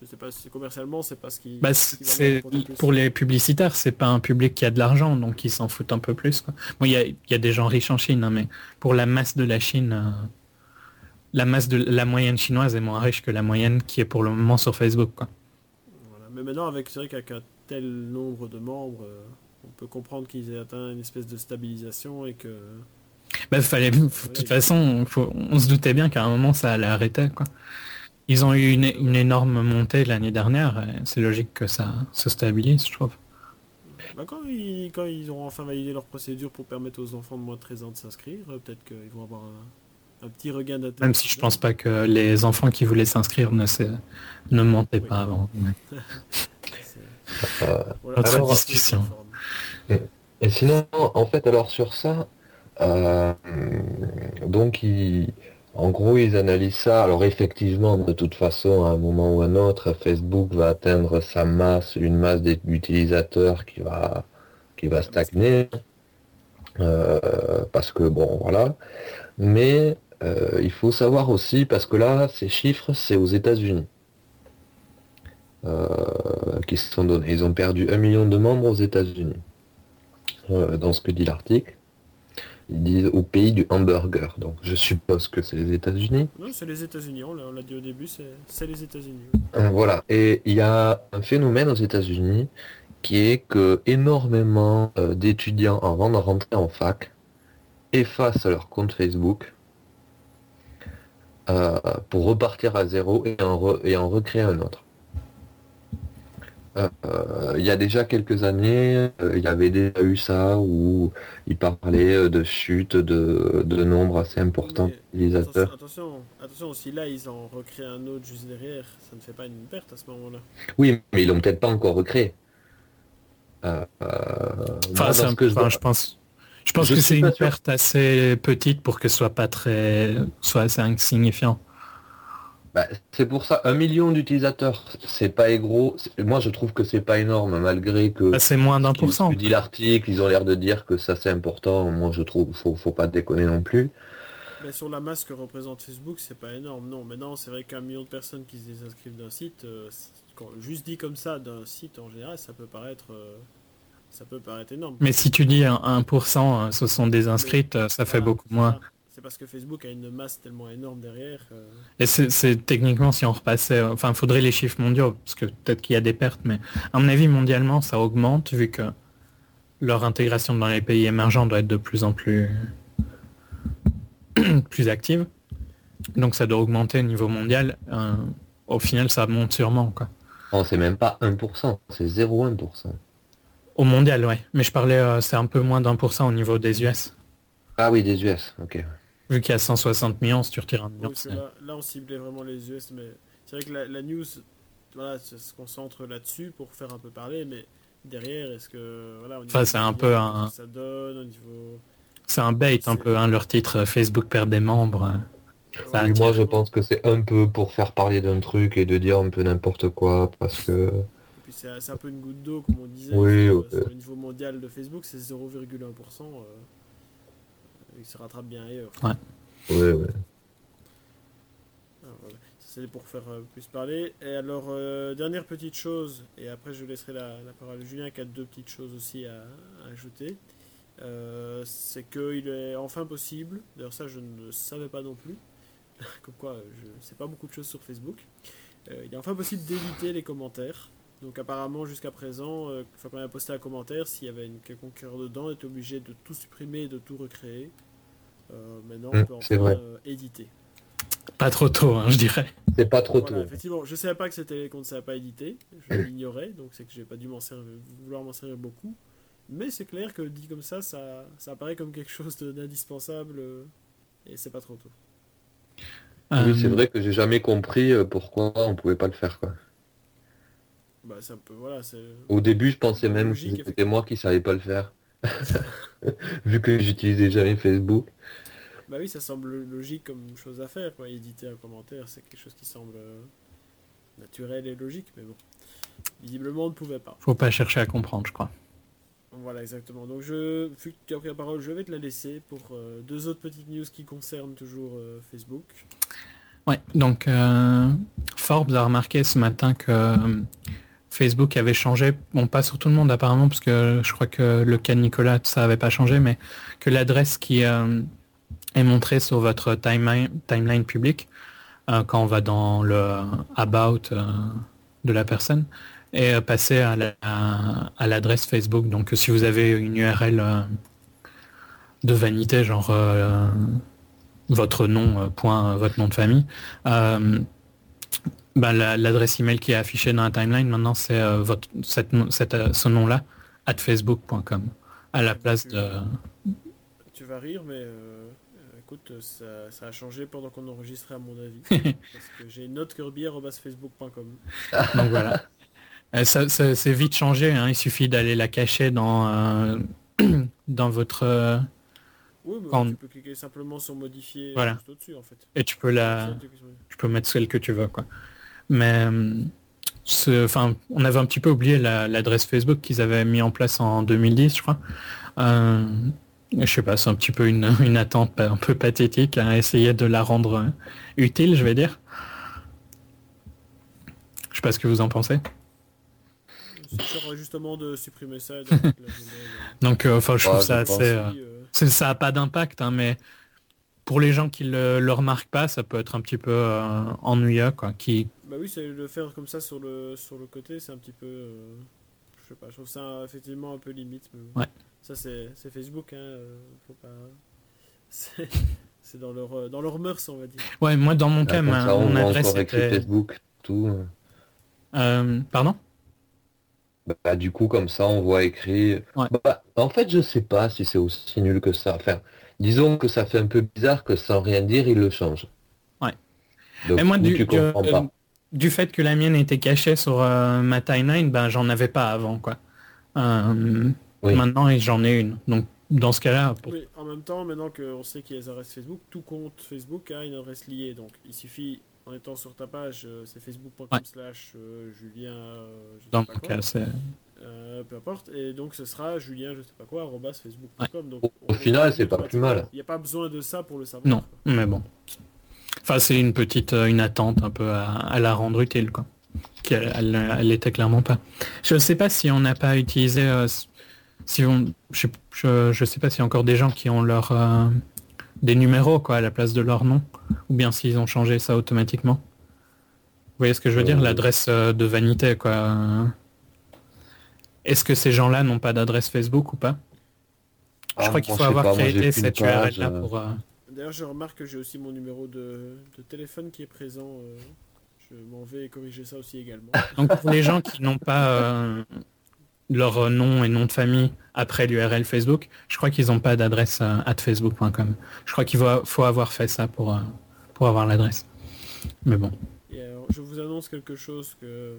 A: je sais pas, si commercialement, c'est pas ce qui...
B: bah, c'est pour les publicitaires, c'est pas un public qui a de l'argent, donc ils s'en foutent un peu plus. Quoi. Bon, il y a, il y a des gens riches en Chine, hein, mais pour la masse de la Chine, euh, la masse de la moyenne chinoise est moins riche que la moyenne qui est pour le moment sur Facebook. Quoi.
A: Voilà. Mais maintenant, avec, c'est vrai qu'avec un tel nombre de membres, euh, on peut comprendre qu'ils aient atteint une espèce de stabilisation et que...
B: Bah, fallait, de toute façon, faut- on se doutait bien qu'à un moment ça allait arrêter. Quoi. Ils ont eu une, une énorme montée l'année dernière. et C'est logique que ça se stabilise, je trouve.
A: Bah, quand, ils, quand ils auront enfin validé leur procédure pour permettre aux enfants de moins de 13 ans de s'inscrire, euh, peut-être qu'ils vont avoir un, un petit regain d'intérêt.
B: Même si je pense pas que les enfants qui voulaient s'inscrire ne, ne montaient
A: Oui.
B: pas avant. (laughs)
A: C'est-
C: Euh,
A: voilà,
B: Autre discussion.
C: Et sinon, en fait, alors sur ça, euh, donc ils, en gros, ils analysent ça. Alors effectivement, de toute façon, à un moment ou un autre, Facebook va atteindre sa masse, une masse d'ut- d'utilisateurs qui va, qui va stagner, euh, parce que bon, voilà. Mais euh, il faut savoir aussi, parce que là, ces chiffres, c'est aux États-Unis. euh, qui se sont donnés. Ils ont perdu un million de membres aux États-Unis euh, dans ce que dit l'article. Ils disent au pays du hamburger. Donc je suppose que c'est les États-Unis.
A: Non, c'est les États-Unis, on l'a dit au début, c'est c'est les États-Unis.
C: Euh, voilà. Et il y a un phénomène aux États-Unis qui est que énormément euh, d'étudiants avant de rentrer en fac effacent leur compte Facebook euh, pour repartir à zéro et en, re- et en recréer un autre. Euh, il y a déjà quelques années, euh, il y avait déjà eu ça où il parlait euh, de chute de, de nombre assez important d'utilisateurs.
A: Attention, attention, attention, si là ils en recréent un autre juste derrière, ça ne fait pas une perte à ce moment-là.
C: Oui, mais ils l'ont peut-être pas encore recréé. Euh, euh,
B: Enfin,
C: moi,
B: c'est un
C: ce que
B: peu-
C: je
B: enfin, je pense, je pense
C: Je
B: que c'est une perte assez petite pour que ce soit pas très, soit assez insignifiant.
C: Bah, c'est pour ça, un million d'utilisateurs, c'est pas gros. Moi, je trouve que c'est pas énorme, malgré que
B: Bah, c'est moins d'un pour cent.
C: dit l'article, ils ont l'air de dire que ça c'est important. Moi, je trouve, faut, faut pas déconner non plus.
A: Mais sur la masse que représente Facebook, c'est pas énorme. Non, maintenant c'est vrai qu'un million de personnes qui se désinscrivent d'un site, euh, quand- juste dit comme ça d'un site en général, ça peut paraître, euh, ça peut paraître énorme.
B: Mais si tu dis un 1%, euh, ce sont des inscrites, euh, ça fait
A: Voilà,
B: beaucoup moins.
A: ça. C'est parce que Facebook a une masse tellement énorme derrière. euh,
B: Et c'est techniquement si on repassait, enfin, faudrait les chiffres mondiaux, parce que peut-être qu'il y a des pertes, mais à mon avis, mondialement, ça augmente vu que leur intégration dans les pays émergents doit être de plus en plus (clears throat) plus active. Donc ça doit augmenter au niveau mondial. Euh, au final, ça monte sûrement, quoi.
C: Non, c'est même pas 1%, c'est 0,1%.
B: Au mondial, ouais. Mais je parlais, euh, c'est un peu moins d'un pour cent au niveau des US.
C: Ah oui, des US, ok.
B: Vu qu'il y a 160 millions, si tu retires un million,
A: là, là, on ciblait vraiment les US, mais c'est vrai que la, la news, voilà, ça se concentre là-dessus pour faire un peu parler, mais derrière, est-ce que voilà, au
B: Enfin, c'est un peu un-
A: ça donne au niveau.
B: c'est un bait un peu, hein, leur titre euh, Facebook perd des membres. euh. Ça
C: Oui,
B: attire.
C: moi, je pense que c'est un peu pour faire parler d'un truc et de dire un peu n'importe quoi, parce que
A: Et puis c'est un peu une goutte d'eau, comme on disait.
C: Oui,
A: le niveau mondial de Facebook, c'est 0,1%. euh, il se rattrape bien ailleurs.
B: Ouais.
C: ouais, ouais.
A: Ah, voilà. C'est pour faire euh, plus parler. Et alors, euh, dernière petite chose, et après je laisserai la, la parole à Julien qui a deux petites choses aussi à, à ajouter. Euh, c'est qu'il est enfin possible, d'ailleurs ça je ne savais pas non plus, (laughs) comme quoi je ne sais pas beaucoup de choses sur Facebook, Euh, il est enfin possible d'éviter les commentaires. Donc apparemment jusqu'à présent, euh, quand on a posté un commentaire, s'il y avait une quelconque erreur dedans, on était obligé de tout supprimer et de tout recréer. Euh, maintenant on
C: Mm,
A: peut enfin
C: c'est vrai.
A: euh, éditer.
B: Pas trop tôt, hein, je dirais.
C: C'est pas trop
A: Voilà,
C: tôt.
A: effectivement, je savais pas que c'était qu'on ne savait pas éditer, je (clears throat) l'ignorais, donc c'est que j'ai pas dû m'en servir, vouloir m'en servir beaucoup. Mais c'est clair que dit comme ça, ça, ça apparaît comme quelque chose d'indispensable euh, et c'est pas trop tôt.
C: Oui, c'est vrai que j'ai jamais compris pourquoi on pouvait pas le faire, quoi.
A: Bah, un peu, voilà.
C: Au début, je pensais même que c'était moi qui savais pas le faire. (laughs) (laughs) Vu que j'utilisais jamais Facebook.
A: Bah oui, ça semble logique comme chose à faire, quoi. Éditer un commentaire, c'est quelque chose qui semble euh, naturel et logique, mais bon. Visiblement, on ne pouvait pas.
B: Faut pas chercher à comprendre, je crois.
A: Voilà, exactement. Donc, je, vu que tu as pris la parole, je vais te la laisser pour euh, deux autres petites news qui concernent toujours euh, Facebook.
B: Ouais, donc euh, Forbes a remarqué ce matin que euh, Facebook avait changé, bon pas sur tout le monde apparemment, parce que je crois que le cas de Nicolas, ça avait pas changé, mais que l'adresse qui euh, est montrée sur votre timeline, timeline publique, euh, quand on va dans le About euh, de la personne, est passée à la- à- à l'adresse Facebook. Donc si vous avez une URL de vanité, genre votre nom, votre nom de famille, bah, la- l'adresse email qui est affichée dans la timeline maintenant c'est euh, votre cette, cette, euh, ce nom-là at facebook.com à la place de
A: Tu vas rire, mais euh, écoute, ça, ça a changé pendant qu'on enregistrait à mon avis. (laughs) parce que j'ai kirby.facebook.com.
B: donc voilà. (laughs) Ça, ça- c'est vite changé, hein, il suffit d'aller la cacher dans (clears throat) dans votre
A: Oui,
B: Quand-
A: tu peux cliquer simplement sur modifier
B: Voilà.
A: juste au-dessus en fait.
B: et tu peux la tu peux mettre celle que tu veux quoi. Mais euh, ce- enfin, on avait un petit peu oublié la- l'adresse Facebook qu'ils avaient mis en place en 2010, je crois. Euh, je sais pas, c'est un petit peu une, (laughs) une attente un peu pathétique à essayer de la rendre euh, utile, je vais dire. Je sais pas ce que vous en pensez.
A: Justement de supprimer ça. (laughs)
B: Donc, euh, enfin, je trouve ça assez.
A: euh,
B: ça a pas d'impact, hein, mais pour les gens qui le, le remarquent pas, ça peut être un petit peu euh, ennuyeux, quoi. Qui,
A: Bah oui, c'est le faire comme ça sur le sur le côté, c'est un petit peu, euh, je sais pas, je trouve ça effectivement un peu limite. Mais bon.
B: Ouais.
A: Ça c'est c'est Facebook, hein, euh, faut pas. (laughs) C'est c'est dans leur euh, dans leur mœurs, on va dire.
B: ouais, moi dans mon
C: Là,
B: cas, ma- mon adresse était.
C: Facebook, tout.
B: Euh, pardon?
C: Bah, du coup, comme ça, on voit écrit.
B: Ouais.
C: Bah, en fait, je sais pas si c'est aussi nul que ça. Enfin, disons que ça fait un peu bizarre que sans rien dire, il le change.
B: Ouais.
C: Donc,
B: Et moi, du,
C: tu
B: du-
C: comprends
B: euh,
C: pas.
B: Du fait que la mienne était cachée sur euh, ma timeline, ben j'en avais pas avant, quoi. Euh,
C: Oui.
B: Maintenant, j'en ai une. Donc, dans ce cas-là, pour-
A: Oui, en même temps, maintenant qu'on sait qu'il y a les adresses Facebook, tout compte Facebook a une adresse liée. Donc il suffit, en étant sur ta page, euh, c'est facebook.com
B: Ouais.
A: slash euh, Julien.
B: dans mon cas, c'est...
A: Euh, peu importe, et donc ce sera Julien, je sais pas quoi, facebook.com. Donc,
C: Au- final, c'est pas plus mal.
A: Il n'y a pas besoin de ça pour le savoir.
B: Non,
A: quoi.
B: mais bon. Enfin, c'est une petite, euh, une attente un peu à, à la rendre utile, quoi. Qu'elle elle, l'était clairement pas. Je sais pas si on n'a pas utilisé, euh, si on, je, je, je sais pas s'il y a encore des gens qui ont leur euh, des numéros quoi à la place de leur nom, ou bien s'ils ont changé ça automatiquement. Vous voyez ce que je veux dire, l'adresse de vanité quoi. Est-ce que ces gens-là n'ont pas d'adresse Facebook ou pas? Je
C: Ah,
B: crois qu'il faut avoir créé cette URL là pour. euh,
A: D'ailleurs, je remarque que j'ai aussi mon numéro de, de téléphone qui est présent. euh, je m'en vais corriger ça aussi également. (laughs)
B: Donc pour les gens qui n'ont pas euh, leur nom et nom de famille après l'URL Facebook, je crois qu'ils n'ont pas d'adresse euh, at facebook.com. Je crois qu'il faut, avoir fait ça pour, pour avoir l'adresse. Mais bon.
A: Et alors, je vous annonce quelque chose que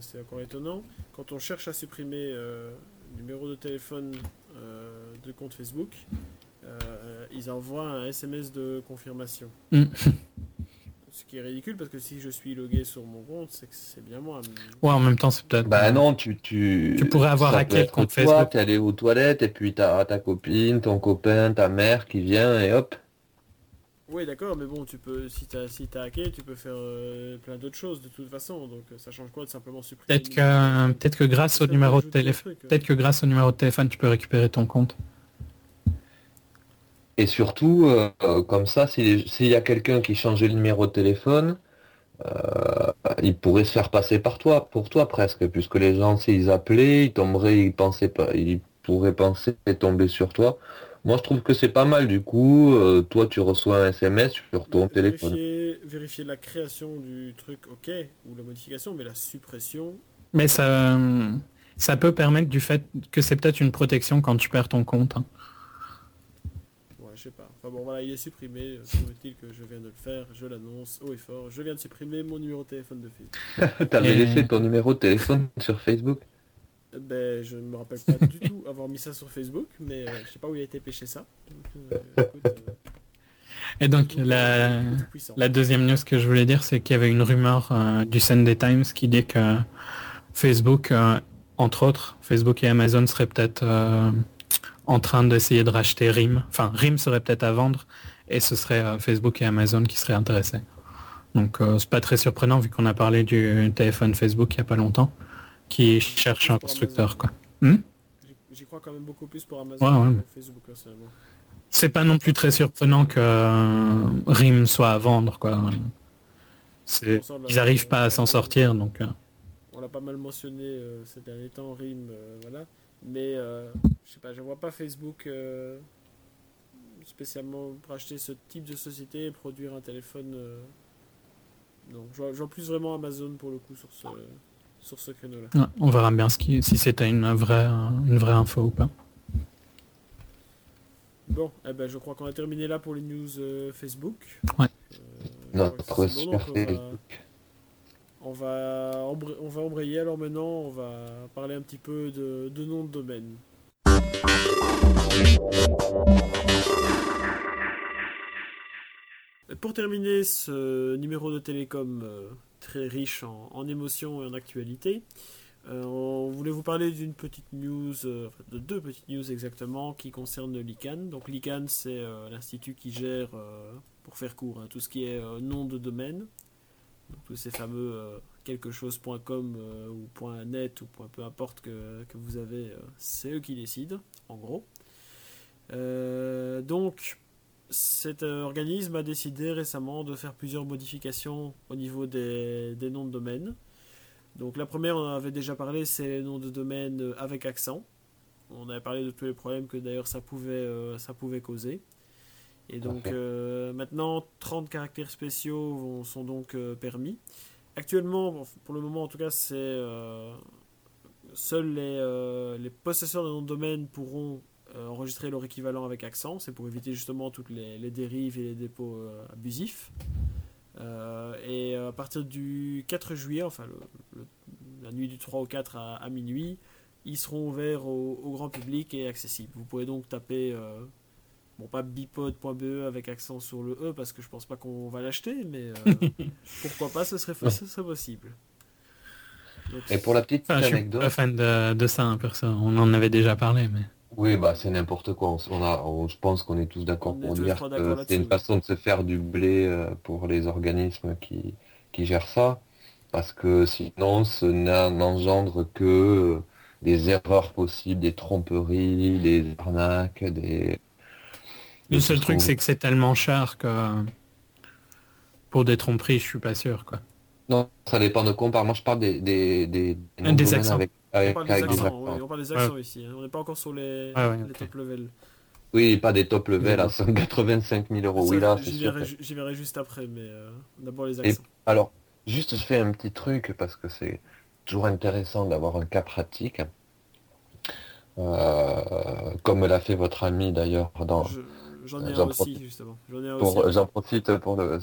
A: c'est encore étonnant. Quand on cherche à supprimer euh, le numéro de téléphone euh, de compte Facebook, euh, ils envoient un SMS de confirmation.
B: Mm. (laughs)
A: Ce qui est ridicule parce que si je suis logué sur mon compte, c'est que c'est bien moi.
B: Ouais, en même temps, c'est peut-être...
C: Bah non, tu, tu...
B: Tu pourrais avoir
C: être
B: compte
C: toi,
B: Facebook.
C: T'es allé aux toilettes et puis t'as ta copine, ton copain, ta mère qui vient et hop.
A: Oui, d'accord, mais bon, tu peux, si t'as si t'as hacké, tu peux faire euh, plein d'autres choses de toute façon. Donc euh, ça change quoi de simplement supprimer
B: Peut-être que, peut-être que grâce au numéro de téléphone, peut-être que grâce au numéro de téléphone, tu peux récupérer ton compte.
C: Et surtout, euh, euh, comme ça, si les- s'il y a quelqu'un qui changeait le numéro de téléphone, euh, il pourrait se faire passer par toi, pour toi presque, puisque les gens, s'ils appelaient, ils tomberaient, ils pensaient pas, ils pourraient penser tomber sur toi. Moi, je trouve que c'est pas mal. Du coup, euh, toi, tu reçois un SMS sur ton téléphone.
A: Vérifier, vérifier la création du truc, ok, ou la modification, mais la suppression,
B: Mais ça, ça peut permettre du fait que c'est peut-être une protection quand tu perds ton compte. hein.
A: ouais, je sais pas. Enfin bon, voilà, il est supprimé. Trouve-t-il que je viens de le faire, je l'annonce haut et fort. Je viens de supprimer mon numéro de téléphone de Facebook. (laughs)
C: T'avais
B: Et-
C: laissé ton numéro de téléphone sur Facebook?
A: Ben, je ne me rappelle pas du tout avoir mis ça sur Facebook, mais euh, je sais pas où il a été pêché ça. Donc, euh, écoute, euh,
B: Et donc la,
A: euh,
B: la deuxième news que je voulais dire, c'est qu'il y avait une rumeur euh, du Sunday Times qui dit que Facebook, euh, entre autres, Facebook et Amazon seraient peut-être euh, en train d'essayer de racheter RIM. Enfin, RIM serait peut-être à vendre et ce serait euh, Facebook et Amazon qui seraient intéressés. Donc euh, c'est pas très surprenant vu qu'on a parlé du téléphone Facebook il y a pas longtemps qui cherche un constructeur quoi.
A: J'y- J'y crois quand même beaucoup plus pour Amazon
B: Ouais, ouais.
A: que Facebook, personnellement.
B: C'est pas non plus très surprenant que euh, RIM soit à vendre quoi. Ils arrivent pas à s'en sortir donc.
A: On l'a pas mal mentionné euh, ces derniers temps, RIM, euh, voilà. Mais euh, je sais pas, je vois pas Facebook euh, spécialement pour acheter ce type de société et produire un téléphone euh, Donc je vois, je vois plus vraiment Amazon pour le coup sur ce, sur ce créneau-là.
B: Ouais, on verra bien ce qui, si c'était une vraie, une vraie info ou pas.
A: Bon, eh ben, je crois qu'on a terminé là pour les news euh, Facebook.
B: Ouais.
A: Euh, bon,
C: super
A: donc
C: Facebook.
A: On va, embrayer alors maintenant, on va parler un petit peu de, nom de domaine. Pour terminer ce numéro de télécom euh, très riche en, émotions et en actualité, euh, on voulait vous parler d'une petite news, euh, de deux petites news exactement, qui concernent l'ICANN. Donc l'ICANN, c'est l'institut qui gère, pour faire court, hein, tout ce qui est nom de domaine. Tous ces fameux euh, quelque chose.com euh, ou .net ou point peu importe que, que vous avez, euh, c'est eux qui décident, en gros. Euh, donc, cet organisme a décidé récemment de faire plusieurs modifications au niveau des, des noms de domaine. Donc la première, on en avait déjà parlé, c'est les noms de domaine avec accent. On avait parlé de tous les problèmes que d'ailleurs ça ça pouvait causer. Et donc euh, maintenant, 30 caractères spéciaux vont- sont donc euh, permis. Actuellement, pour le moment en tout cas, c'est euh, seuls les, les possesseurs de nom de domaine pourront enregistrer leur équivalent avec accent. C'est pour éviter justement toutes les, les dérives et les dépôts euh, abusifs. Euh, et à partir du 4 juillet, enfin le- le- la nuit du 3 au 4 à, à minuit, ils seront ouverts au, au grand public et accessibles. Vous pouvez donc taper, euh, bon pas bipod.be avec accent sur le E parce que je pense pas qu'on va l'acheter, mais euh, (laughs) pourquoi pas, ce serait, ce serait possible. Donc,
C: Et pour la petite
B: Enfin, je suis
C: anecdote,
B: pas fan de, de ça, hein, perso. On en avait déjà parlé, mais.
C: oui, bah c'est n'importe quoi. On, a, on- je pense qu'on est tous d'accord pour
A: tous
C: dire que c'est une façon de se faire du blé euh, pour les organismes qui, qui gèrent ça, parce que sinon, ce n'engendre que euh, des erreurs possibles, des tromperies, des arnaques, des.
B: Le seul truc, c'est que c'est tellement cher que pour des tromperies, je suis pas sûr, quoi.
C: Non, ça dépend de quoi on parle. Moi, je parle des, des, des, des
B: accents.
C: avec,
A: on parle des
C: avec des
A: accents,
C: accents.
A: oui, on parle des accents ici. hein. On n'est pas encore sur les,
B: Ah ouais,
A: les
B: ok.
A: top levels.
C: Oui, pas des top level à
B: Oui.
C: 185 000 euros. Oui, là, c'est
A: J'y
C: sûr.
A: verrai, juste après, mais euh, d'abord les
C: Et-
A: accents.
C: Alors, juste, je fais un petit truc parce que c'est toujours intéressant d'avoir un cas pratique. Euh, comme l'a fait votre ami d'ailleurs dans,
A: Je- J'en ai
C: j'en
A: un aussi,
C: profite.
A: justement. J'en
C: j'en profite pour le, euh,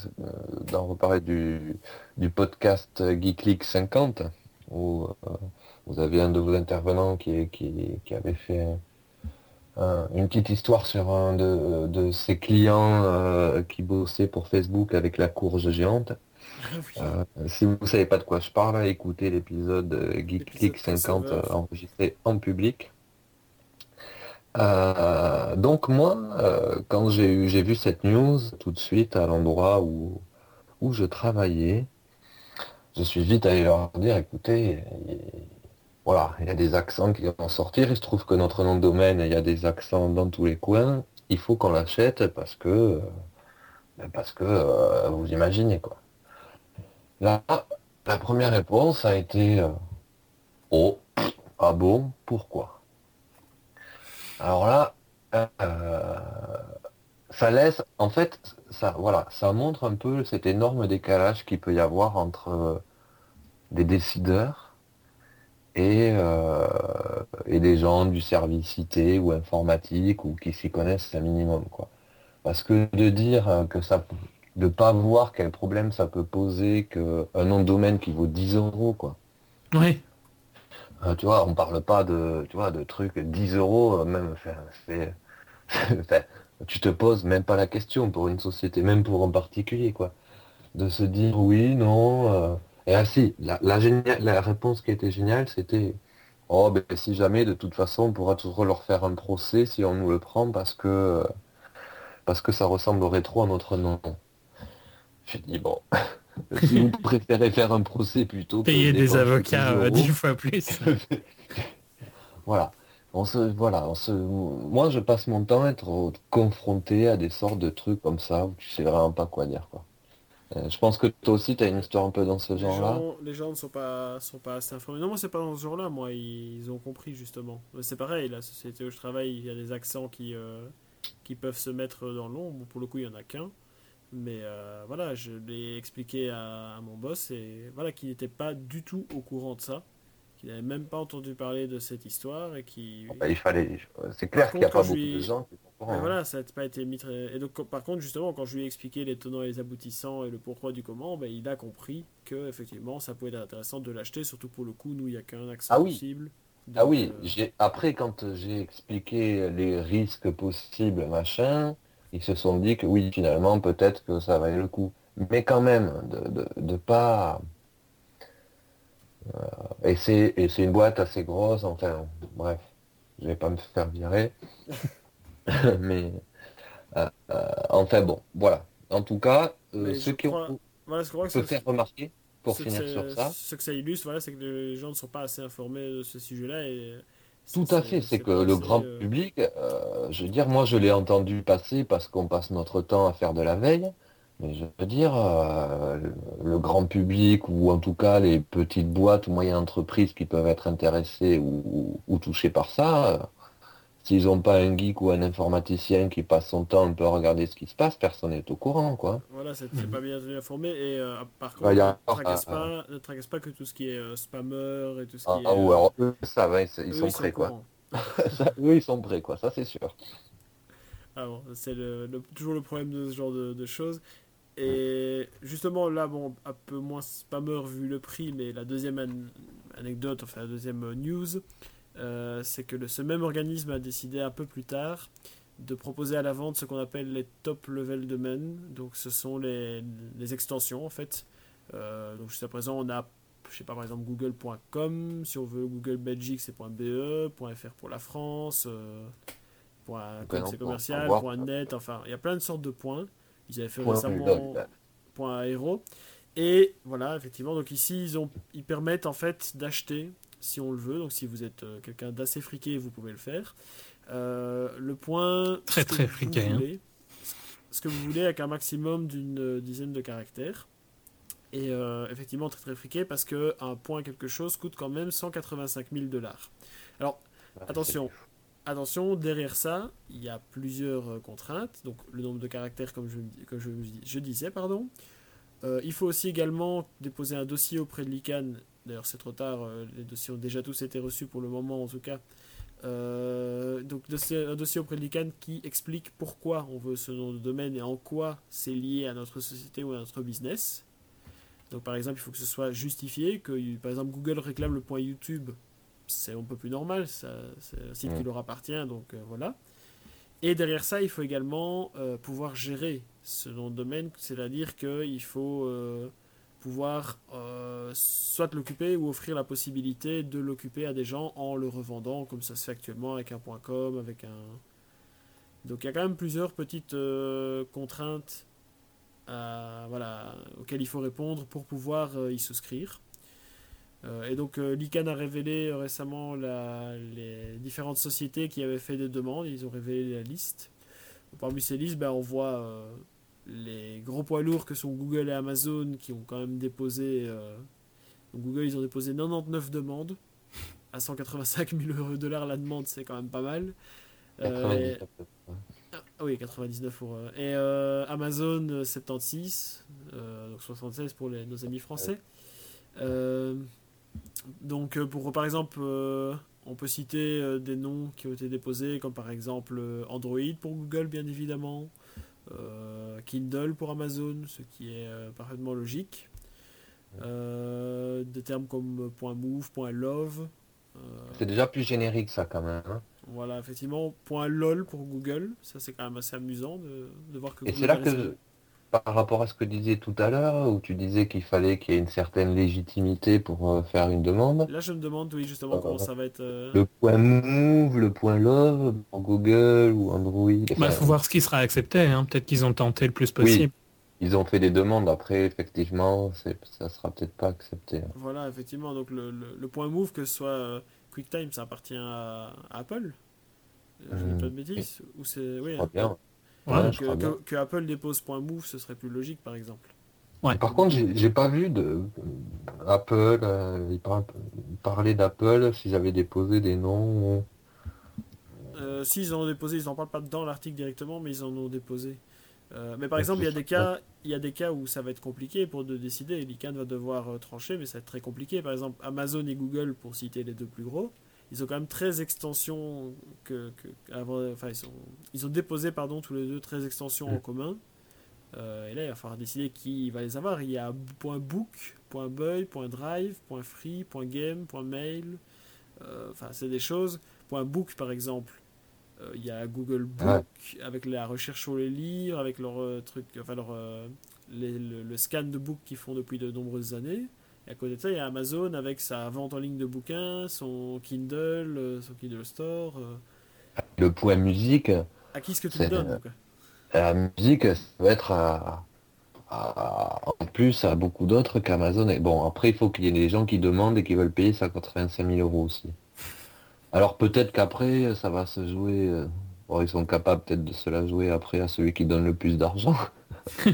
C: d'en reparler du, du podcast Geeklik 50 où euh, vous avez un de vos intervenants qui, qui, qui avait fait un- une petite histoire sur un de, de ses clients euh, qui bossait pour Facebook avec la courge géante.
A: Ah oui.
C: Euh, si vous savez pas de quoi je parle, écoutez l'épisode euh,
A: L'épisode
C: 50 euh,
A: crossover.
C: enregistré en public. Euh, donc moi, euh, quand j'ai j'ai vu cette news tout de suite à l'endroit où, où je travaillais, je suis vite allé leur dire, écoutez, il- voilà, il y a des accents qui vont sortir, il se trouve que notre nom de domaine, il y a des accents dans tous les coins, il faut qu'on l'achète parce que, euh, parce que euh, vous imaginez quoi. Là, la première réponse a été euh, Oh, ah bon, pourquoi? Alors là, euh, ça laisse, en fait, ça, voilà, ça montre un peu cet énorme décalage qu'il peut y avoir entre euh, des décideurs et, euh, et des gens du service IT ou informatique ou qui s'y connaissent un minimum, quoi. Parce que de dire que ça, de pas voir quel problème ça peut poser que un nom de domaine qui vaut 10 euros, quoi.
B: Oui.
C: Euh, tu vois, on parle pas de, tu vois, de trucs 10 euros, euh, même, c'est, (laughs) tu te poses même pas la question pour une société, même pour un particulier, quoi. De se dire oui, non, euh, et ah si, la, la, la réponse qui était géniale, c'était, oh, ben, si jamais, de toute façon, on pourra toujours leur faire un procès si on nous le prend parce que, euh, parce que ça ressemblerait trop à notre nom. J'ai dit, bon, (laughs) si vous préférez faire un procès plutôt
B: Payer des
C: dépenser 10
B: avocats euh, dix fois plus. (laughs)
C: voilà. On se, voilà, on se, moi, je passe mon temps à être confronté à des sortes de trucs comme ça où tu sais vraiment pas quoi dire, quoi. Euh, je pense que toi aussi, tu as une histoire un peu dans ce genre-là.
A: les gens ne sont pas, sont pas assez informés. Non, moi, c'est pas dans ce genre-là. Moi, ils ont compris, justement. C'est pareil, la société où je travaille, il y a des accents qui, euh, qui peuvent se mettre dans l'ombre. Pour le coup, il y en a qu'un. Mais euh, voilà, je l'ai expliqué à, à mon boss et voilà qu'il n'était pas du tout au courant de ça, qu'il n'avait même pas entendu parler de cette histoire et qui.
C: Bah, il fallait. C'est clair qu'il n'y a pas beaucoup
A: lui-
C: de gens qui sont au courant, hein.
A: voilà, ça n'a pas été mis très... Et donc, par contre, justement, quand je lui ai expliqué les tenants et les aboutissants et le pourquoi du comment, ben, il a compris que effectivement, ça pouvait être intéressant de l'acheter, surtout pour le coup, nous, il n'y a qu'un accès
C: Ah oui.
A: possible.
C: Ah oui,
A: euh,
C: après quand j'ai expliqué les risques possibles, machin, ils se sont dit que oui, finalement, peut-être que ça valait le coup. Mais quand même, de, de, de pas. Euh, et c'est et c'est une boîte assez grosse, enfin, bref, je vais pas me faire virer. (laughs) Mais euh, euh, enfin bon, voilà. En tout cas, euh, ceux qui
A: crois-
C: ont
A: voilà, je crois que
C: se faire remarquer, pour finir sur ça,
A: Ce que ça illustre, voilà, c'est que les gens ne sont pas assez informés de ce sujet-là. Et
C: Tout à fait, c'est que le grand public, euh, je veux dire, moi je l'ai entendu passer parce qu'on passe notre temps à faire de la veille, mais je veux dire, euh, le, grand public ou en tout cas les petites boîtes ou moyennes entreprises qui peuvent être intéressées ou touchées par ça, euh, s'ils n'ont pas un geek ou un informaticien qui passe son temps un peu à regarder ce qui se passe, personne n'est au courant, quoi.
A: Voilà, c'est pas bien informé. Et euh, par contre,
C: Ouais, y a
A: ne, tracasse pas, ne tracasse pas que tout ce qui est euh, spammer et tout ce qui
C: Ah,
A: est.
C: ah, ou
A: euh,
C: alors eux, ça va, ils, ils
A: eux,
C: sont prêts, quoi. Ça, (laughs) eux, ils sont prêts, quoi, ça c'est sûr.
A: Ah bon, c'est le- le- toujours le problème de ce genre de, de choses. Et justement, là, bon, un peu moins spammer vu le prix, mais la deuxième an- anecdote, enfin la deuxième euh, news, c'est que le- ce même organisme a décidé un peu plus tard de proposer à la vente ce qu'on appelle les top level domain. Donc, ce sont les, les extensions en fait. Euh, donc, jusqu'à présent, on a, je sais pas, par exemple, google.com. Si on veut Google Belgique, c'est .be, .fr pour la France. euh, point com,
C: non,
A: c'est commercial, point net, enfin, il y a plein de sortes de points. Ils avaient fait
C: Point
A: récemment aéro. Et voilà, effectivement, donc ici, ils, ont, ils permettent en fait d'acheter si on le veut. Donc si vous êtes euh, quelqu'un d'assez friqué, vous pouvez le faire. Euh, le point...
B: Très,
A: ce que
B: très
A: vous
B: friqué, hein.
A: voulez, Ce que vous voulez avec un maximum d'une euh, dizaine de caractères. Et euh, effectivement, très très friqué parce que un point quelque chose coûte quand même 185 000 dollars. Alors, Attention, attention, derrière ça, il y a plusieurs euh, contraintes. Donc le nombre de caractères, comme je, comme je, je disais, pardon. Euh, il faut aussi également déposer un dossier auprès de l'ICANN. D'ailleurs, c'est trop tard, euh, les dossiers ont déjà tous été reçus pour le moment en tout cas. Euh, donc dossier- un dossier auprès de l'ICANN qui explique pourquoi on veut ce nom de domaine et en quoi c'est lié à notre société ou à notre business. Donc par exemple, il faut que ce soit justifié, que par exemple Google réclame le point YouTube c'est un peu plus normal, c'est un site qui leur appartient, donc euh, voilà. Et derrière ça, il faut également euh, pouvoir gérer ce nom de domaine, c'est-à-dire qu'il faut pouvoir euh, soit l'occuper ou offrir la possibilité de l'occuper à des gens en le revendant, comme ça se fait actuellement avec un .com, avec un... Donc il y a quand même plusieurs petites euh, contraintes à- voilà, auxquelles il faut répondre pour pouvoir euh, y souscrire. Euh, et donc euh, l'ICANN a révélé euh, récemment les différentes sociétés qui avaient fait des demandes, ils ont révélé la liste. Parmi ces listes, ben, on voit euh, les gros poids lourds que sont Google et Amazon qui ont quand même déposé... euh, donc Google, ils ont déposé 99 demandes. À 185 000 euros dollars la demande, c'est quand même pas mal. Euh,
C: 90 à peu près.
A: ah oui, 99 pour. euh, et euh, Amazon euh, 76, euh, donc 76 pour les- nos amis français. Euh, donc euh, pour par exemple, euh, on peut citer euh, des noms qui ont été déposés, comme par exemple euh, Android pour Google, bien évidemment, euh, Kindle pour Amazon, ce qui est euh, parfaitement logique. Euh, des termes comme euh, .move, .love. euh,
C: C'est déjà plus générique ça quand même. hein.
A: voilà, effectivement, point .lol pour Google, ça c'est quand même assez amusant de, de voir que
C: Et
A: Google
C: c'est là que. Par rapport à ce que tu disais tout à l'heure, où tu disais qu'il fallait qu'il y ait une certaine légitimité pour euh, faire une demande,
A: Là je me demande, oui, justement,
C: Euh,
A: comment ça va être... euh,
C: le point move, le point love pour Google ou Android,
B: Il
C: enfin,
B: faut voir ce qui sera accepté. hein. Peut-être qu'ils ont tenté le plus possible.
C: ils ont fait des demandes, après effectivement, ça sera peut-être pas accepté. hein.
A: Voilà, effectivement, donc le, le, le point move, que ce soit euh, QuickTime, ça appartient à, à Apple. Je ne dis
C: Mhm.
A: pas de bêtises. Ou c'est... Oui, hein.
C: bien.
B: Ouais,
C: Ouais,
A: Donc,
C: je crois
A: euh,
C: bien.
A: que, que Apple dépose point move, ce serait plus logique, par exemple.
B: Ouais.
C: Par contre, j'ai pas vu de Apple, euh, ils par- ils parlaient d'Apple s'ils avaient déposé des noms.
A: Euh, S'ils en ont déposé, ils n'en parlent pas dans l'article directement, mais ils en ont déposé. Euh, mais par
C: Ouais,
A: exemple, il y a des cas, il y a des cas où ça va être compliqué pour de décider. L'ICANN va devoir euh, trancher, mais ça va être très compliqué. Par exemple, Amazon et Google, pour citer les deux plus gros, ils ont quand même 13 extensions que, que- avant, enfin ils, sont, ils ont déposé pardon tous les deux 13 extensions en
C: Mm.
A: commun. Euh, et là, il va falloir décider qui va les avoir. Il y a .book, .boy, .drive, .free, .game, .mail. Euh, Enfin, c'est des choses. .book par exemple. Euh, Il y a Google Book
C: Ouais.
A: avec la recherche sur les livres, avec leur truc, enfin leur, les- le, le scan de book qu'ils font depuis de nombreuses années. Et à côté de ça, il y a Amazon avec sa vente en ligne de bouquins, son Kindle, euh, son Kindle Store. euh.
C: Le point musique,
A: À qui est-ce que tu le donnes quoi
C: la musique, ça va être à- à- en plus à beaucoup d'autres qu'Amazon. Et bon, après, il faut qu'il y ait des gens qui demandent et qui veulent payer 185 000 euros aussi. Alors peut-être qu'après, ça va se jouer. euh, bon, ils sont capables peut-être de se la jouer après à celui qui donne le plus d'argent. (laughs)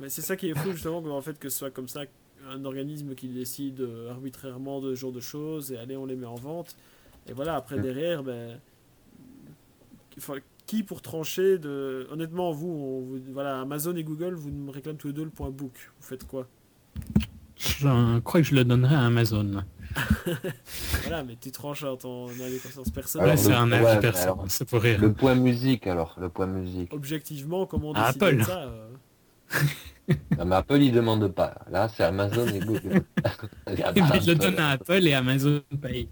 A: Mais c'est ça qui est fou justement, en fait, que ce soit comme ça un organisme qui décide euh, arbitrairement de ce genre de choses et allez, on les met en vente. Et voilà, après derrière, ben, qui pour trancher de. Honnêtement, vous, on vous- voilà, Amazon et Google, vous me réclament tous les deux le point book. Vous faites quoi?
B: Je crois que je le donnerais à Amazon. (laughs)
A: Voilà, mais tu tranches à ton avis conscience personnelle.
B: C'est
C: le-
B: un avis personnel, c'est pour rire.
C: Le point musique alors, le point musique.
A: Objectivement, comment on décide ça euh, (laughs) (laughs)
C: Mais Apple, il demande pas. Là, c'est Amazon et Google. (laughs) Il y a
B: Et je le
C: Apple.
B: donne à Apple et Amazon paye.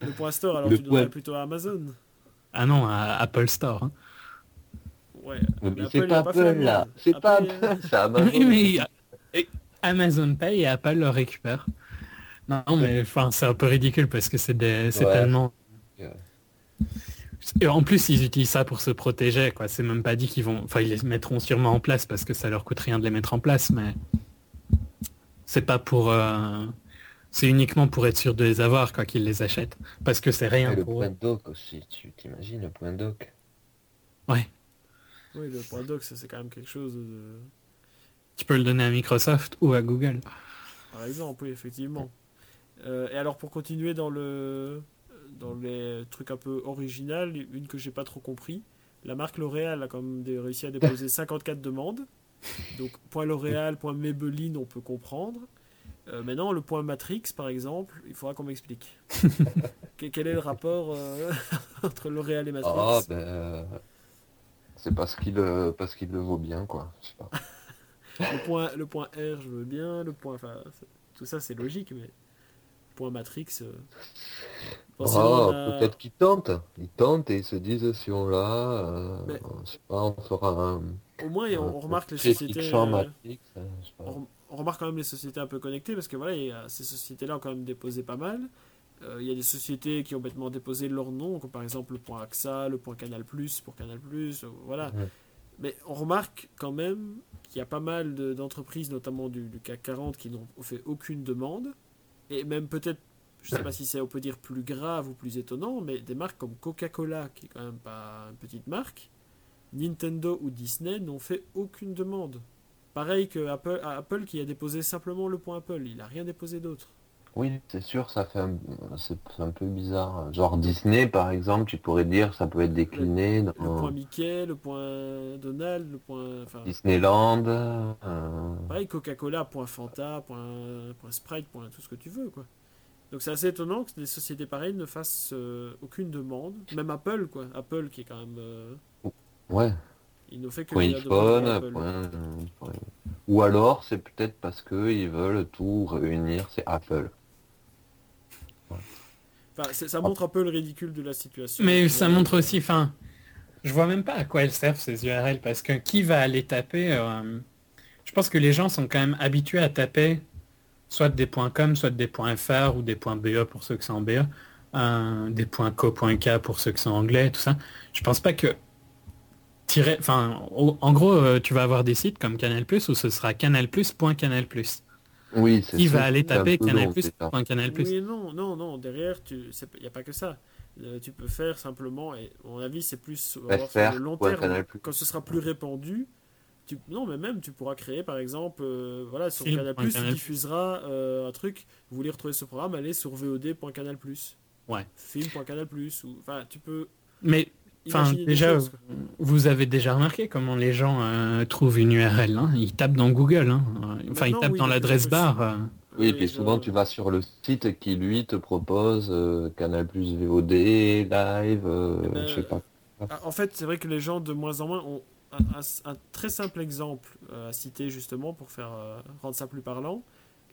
A: Le point store, alors
C: Le
A: tu donnerais
C: point-
A: plutôt à Amazon
B: Ah non, à Apple Store. hein.
A: Ouais.
C: Mais
A: Mais
C: c'est pas Apple là. C'est pas
A: Apple,
C: c'est Amazon.
B: Oui, mais euh, Amazon paye et Apple le récupère. Non, mais enfin, c'est un peu ridicule parce que c'est des,
C: Ouais.
B: tellement.
C: Ouais.
B: Et en plus, ils utilisent ça pour se protéger, quoi. C'est même pas dit qu'ils vont. Enfin, ils les mettront sûrement en place parce que ça leur coûte rien de les mettre en place, mais c'est pas pour. euh, C'est uniquement pour être sûr de les avoir, quoi, qu'ils les achètent. Parce que c'est rien
C: Et le
B: pour
C: point
B: eux.
C: doc aussi, tu t'imagines le point doc?
B: Ouais.
A: Oui, le point doc, ça c'est quand même quelque chose de...
B: Tu peux le donner à Microsoft ou à Google.
A: Par exemple, oui, effectivement. Euh, et alors, pour continuer dans le dans les trucs un peu original, une que j'ai pas trop compris, la marque L'Oréal a quand même réussi à déposer (laughs) 54 demandes. Donc, point L'Oréal, point Maybelline, on peut comprendre. Euh, maintenant, le point Matrix, par exemple, il faudra qu'on m'explique. (laughs) Que- Quel est le rapport euh, (laughs) entre L'Oréal et Matrix?
C: Ah ben c'est parce qu'il euh, parce qu'il le vaut bien quoi. Je sais pas.
A: le, point, le point R, je veux bien. Le point, tout ça, c'est logique, mais point Matrix. euh,
C: Ah,
A: a-
C: peut-être qu'ils tentent. Ils tentent et ils se disent si on l'a, euh,
A: Mais-
C: on fera un.
A: Au moins, on,
C: un
A: on remarque les sociétés. euh,
C: Matrix, euh, pas.
A: on, on remarque quand même les sociétés un peu connectées parce que voilà, y a- ces sociétés-là ont quand même déposé pas mal. Euh, il y a des sociétés qui ont bêtement déposé leur nom, comme par exemple le point AXA, le point Canal pour Canal euh, voilà. Mais on remarque quand même qu'il y a pas mal de- d'entreprises, notamment du, du CAC 40, qui n'ont fait aucune demande. Et même peut-être, je sais pas si c'est on peut dire plus grave ou plus étonnant, mais des marques comme Coca-Cola, qui est quand même pas une petite marque, Nintendo ou Disney n'ont fait aucune demande. Pareil que Apple, Apple qui a déposé simplement le point Apple, il n'a rien déposé d'autre.
C: Oui, c'est sûr, ça fait un... c'est un peu bizarre. Genre Disney par exemple, tu pourrais dire ça peut être décliné
A: Le point
C: dans
A: Mickey, le point Donald, le point. Enfin,
C: Disneyland. euh,
A: pareil, Coca-Cola, point Fanta, point, point Sprite, point tout ce que tu veux, quoi. Donc c'est assez étonnant que des sociétés pareilles ne fassent euh, aucune demande. Même Apple, quoi. Apple qui est quand même. euh,
C: Ouais,
A: il ne fait que
C: point iPhone, point- point- Ou alors c'est peut-être parce que ils veulent tout réunir, c'est Apple.
A: Enfin, ça montre un peu le ridicule de la situation.
B: Mais ça
A: Euh,
B: montre aussi, enfin, je vois même pas à quoi elles servent ces URL parce que qui va aller taper euh, Je pense que les gens sont quand même habitués à taper soit des .com, soit des .fr ou des .be pour ceux qui sont en BE, euh, des .co.k pour ceux qui sont anglais, tout ça. Je pense pas que tirer, enfin, en gros, euh, tu vas avoir des sites comme Canal+ où ce sera canalplus.canal+.
C: Oui, c'est
B: Qui
C: ça,
B: va aller taper
C: peu long, déjà.
B: canalplus.canal+.
A: Oui, non, non, non. Derrière, il n'y a pas que ça. Euh, tu peux faire simplement, et à mon avis, c'est plus sur le long
C: ouais,
A: terme,
C: Canal+.
A: quand ce sera plus répandu. Tu, non, mais même, tu pourras créer, par exemple, euh, voilà, sur Canal+,
B: point
A: tu
B: Canal+.
A: diffuseras euh, un truc, vous voulez retrouver ce programme, allez sur vod.canal+.
B: Ouais.
A: Film.canal+. Ou, enfin, tu peux
B: Mais Enfin, déjà,
A: choses,
B: vous avez déjà remarqué comment les gens euh, trouvent une URL. hein ils tapent dans Google. hein. Enfin, ils tapent
A: oui,
B: dans l'adresse barre. euh.
C: Oui, et puis souvent tu vas sur le site qui lui te propose euh, Canal Plus VOD, live, euh,
A: Eh ben,
C: je sais pas.
A: En fait, c'est vrai que les gens de moins en moins ont un, un- un très simple exemple euh, à citer justement pour faire euh, rendre ça plus parlant.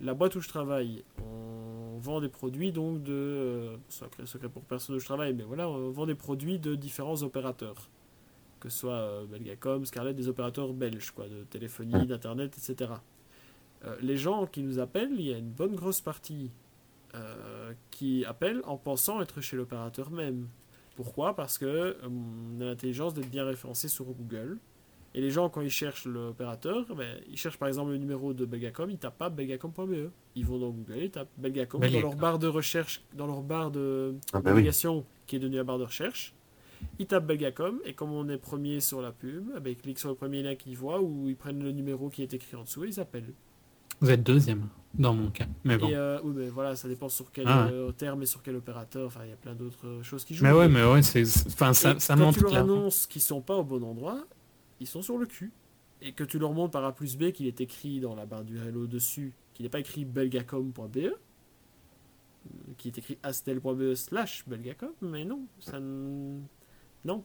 A: La boîte où je travaille, on vend des produits donc de euh, secret, secret pour personne où je travaille, mais voilà, on vend des produits de différents opérateurs, que ce soit euh, Belgacom, Scarlett, des opérateurs belges quoi, de téléphonie, d'internet, etc. Euh, les gens qui nous appellent, il y a une bonne grosse partie qui appellent en pensant être chez l'opérateur même. Pourquoi? Parce que on a l'intelligence d'être bien référencé sur Google. Et les gens, quand ils cherchent l'opérateur, ben, ils cherchent par exemple le numéro de Belgacom, ils tapent pas belgacom.be. Ils vont dans Google, ils tapent Belgacom dans leur barre de recherche, dans leur barre de
C: Ah oui.
A: navigation qui est devenue la barre de recherche. Ils tapent Belgacom et comme on est premier sur la pub, eh ben, ils cliquent sur le premier lien qu'ils voient ou ils prennent le numéro qui est écrit en dessous et ils appellent.
B: Vous êtes deuxième dans mon cas. Mais bon.
A: Et euh, oui, mais voilà, ça dépend sur quel
B: Ah ouais.
A: euh, terme et sur quel opérateur. Enfin, il y a plein d'autres choses qui jouent.
B: Mais ouais, mais ouais, c'est, enfin, ça, ça
A: quand
B: montre
A: tu leur annonces qu'ils sont pas au bon endroit, ils sont sur le cul. Et que tu leur montres par A plus B qu'il est écrit dans la barre du hello dessus, qu'il n'est pas écrit belgacom.be, euh, qui est écrit astel.be slash belgacom, mais non, ça n- non.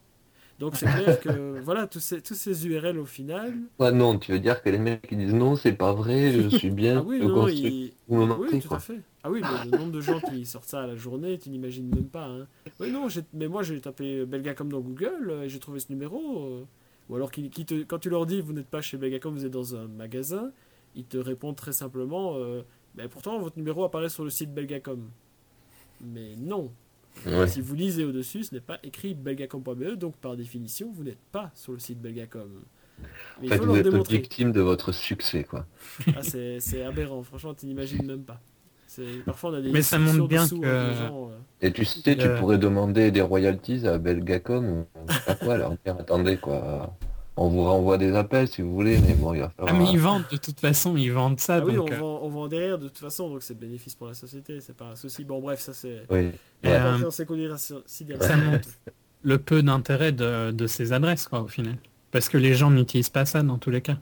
A: Donc c'est clair que (laughs) voilà, tous ces, tous ces URL au final,
C: Ouais, non, tu veux dire que les mecs qui disent non, c'est pas vrai, je (laughs) suis bien,
A: ah oui, non, oui, tout
C: quoi.
A: à fait. Ah oui, le, le nombre de gens qui sortent ça à la journée, tu n'imagines même pas. Hein. Oui, non, mais moi j'ai tapé Belgacom dans Google euh, et j'ai trouvé ce numéro. euh, ou alors te, quand tu leur dis vous n'êtes pas chez Belgacom, vous êtes dans un magasin, ils te répondent très simplement euh, Ben, pourtant votre numéro apparaît sur le site Belgacom. Mais non,
C: Ouais.
A: si vous lisez au-dessus, ce n'est pas écrit belgacom.be, donc par définition, vous n'êtes pas sur le site Belgacom. Mais
C: En fait, vous êtes victime de votre succès, quoi.
A: Ah, c'est aberrant, franchement, tu n'imagines même pas. Parfois, on a des
B: Mais ça montre bien
A: dessous
B: que-
A: gens, euh.
C: Et tu sais, tu
B: Le-
C: pourrais demander des royalties à Belgacom ou je sais pas quoi, leur dire attendez quoi, on vous renvoie des appels si vous voulez, mais bon, il va
B: Ah
C: falloir.
B: mais ils vendent de toute façon, ils vendent ça.
A: Ah oui, on
B: euh,
A: vend, on vend derrière de toute façon, donc c'est bénéfice pour la société, c'est pas un souci. Bon, bref, ça c'est.
C: Oui.
B: Euh, ça montre le peu d'intérêt de, de ces adresses, quoi, au final. Parce que les gens n'utilisent pas ça dans tous les cas.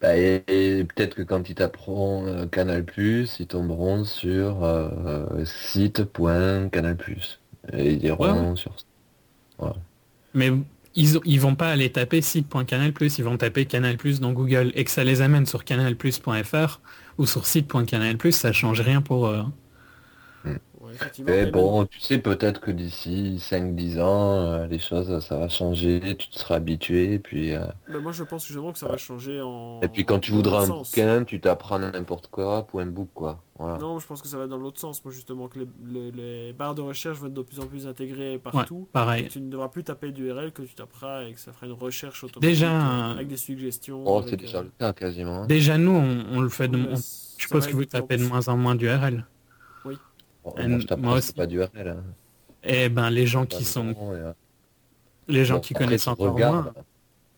C: Bah, et, et peut-être que quand ils taperont euh, Canal+, ils tomberont sur euh, site.canal+. Et ils diront
B: Ouais,
C: sur...
B: Mais ils, ils vont pas aller taper site.canal+, ils vont taper canal+, dans Google et que ça les amène sur canalplus.fr ou sur site.canal+, ça change rien pour eux.
A: Effectivement,
C: Mais
A: mais
C: bon, tu sais peut-être que d'ici 5-10 ans, euh, les choses, ça va changer, tu te seras habitué, et puis... euh,
A: mais moi je pense justement que ça va changer en.
C: Et puis quand tu voudras un bouquin, tu t'apprends n'importe quoi, point book quoi. Voilà.
A: Non, je pense que ça va dans l'autre sens, moi justement, que les, les- les barres de recherche vont être de plus en plus intégrées partout.
B: Pareil.
A: Tu ne devras plus taper d'URL que tu taperas et que ça fera une recherche automatique
B: Déjà,
A: euh, avec des suggestions.
C: Oh, c'est déjà
A: euh,
C: le cas quasiment. hein.
B: Déjà nous, on, on le fait de...
A: ouais,
B: on- je suppose que vous tapez de moins en moins d'URL.
C: Bon,
B: euh,
C: moi, je t'apprends,
B: moi
C: c'est
B: aussi.
C: pas du RL. Hein.
B: Et ben les gens qui sont...
C: euh,
B: Les gens
C: bon,
B: qui
C: après,
B: connaissent encore
C: regardes,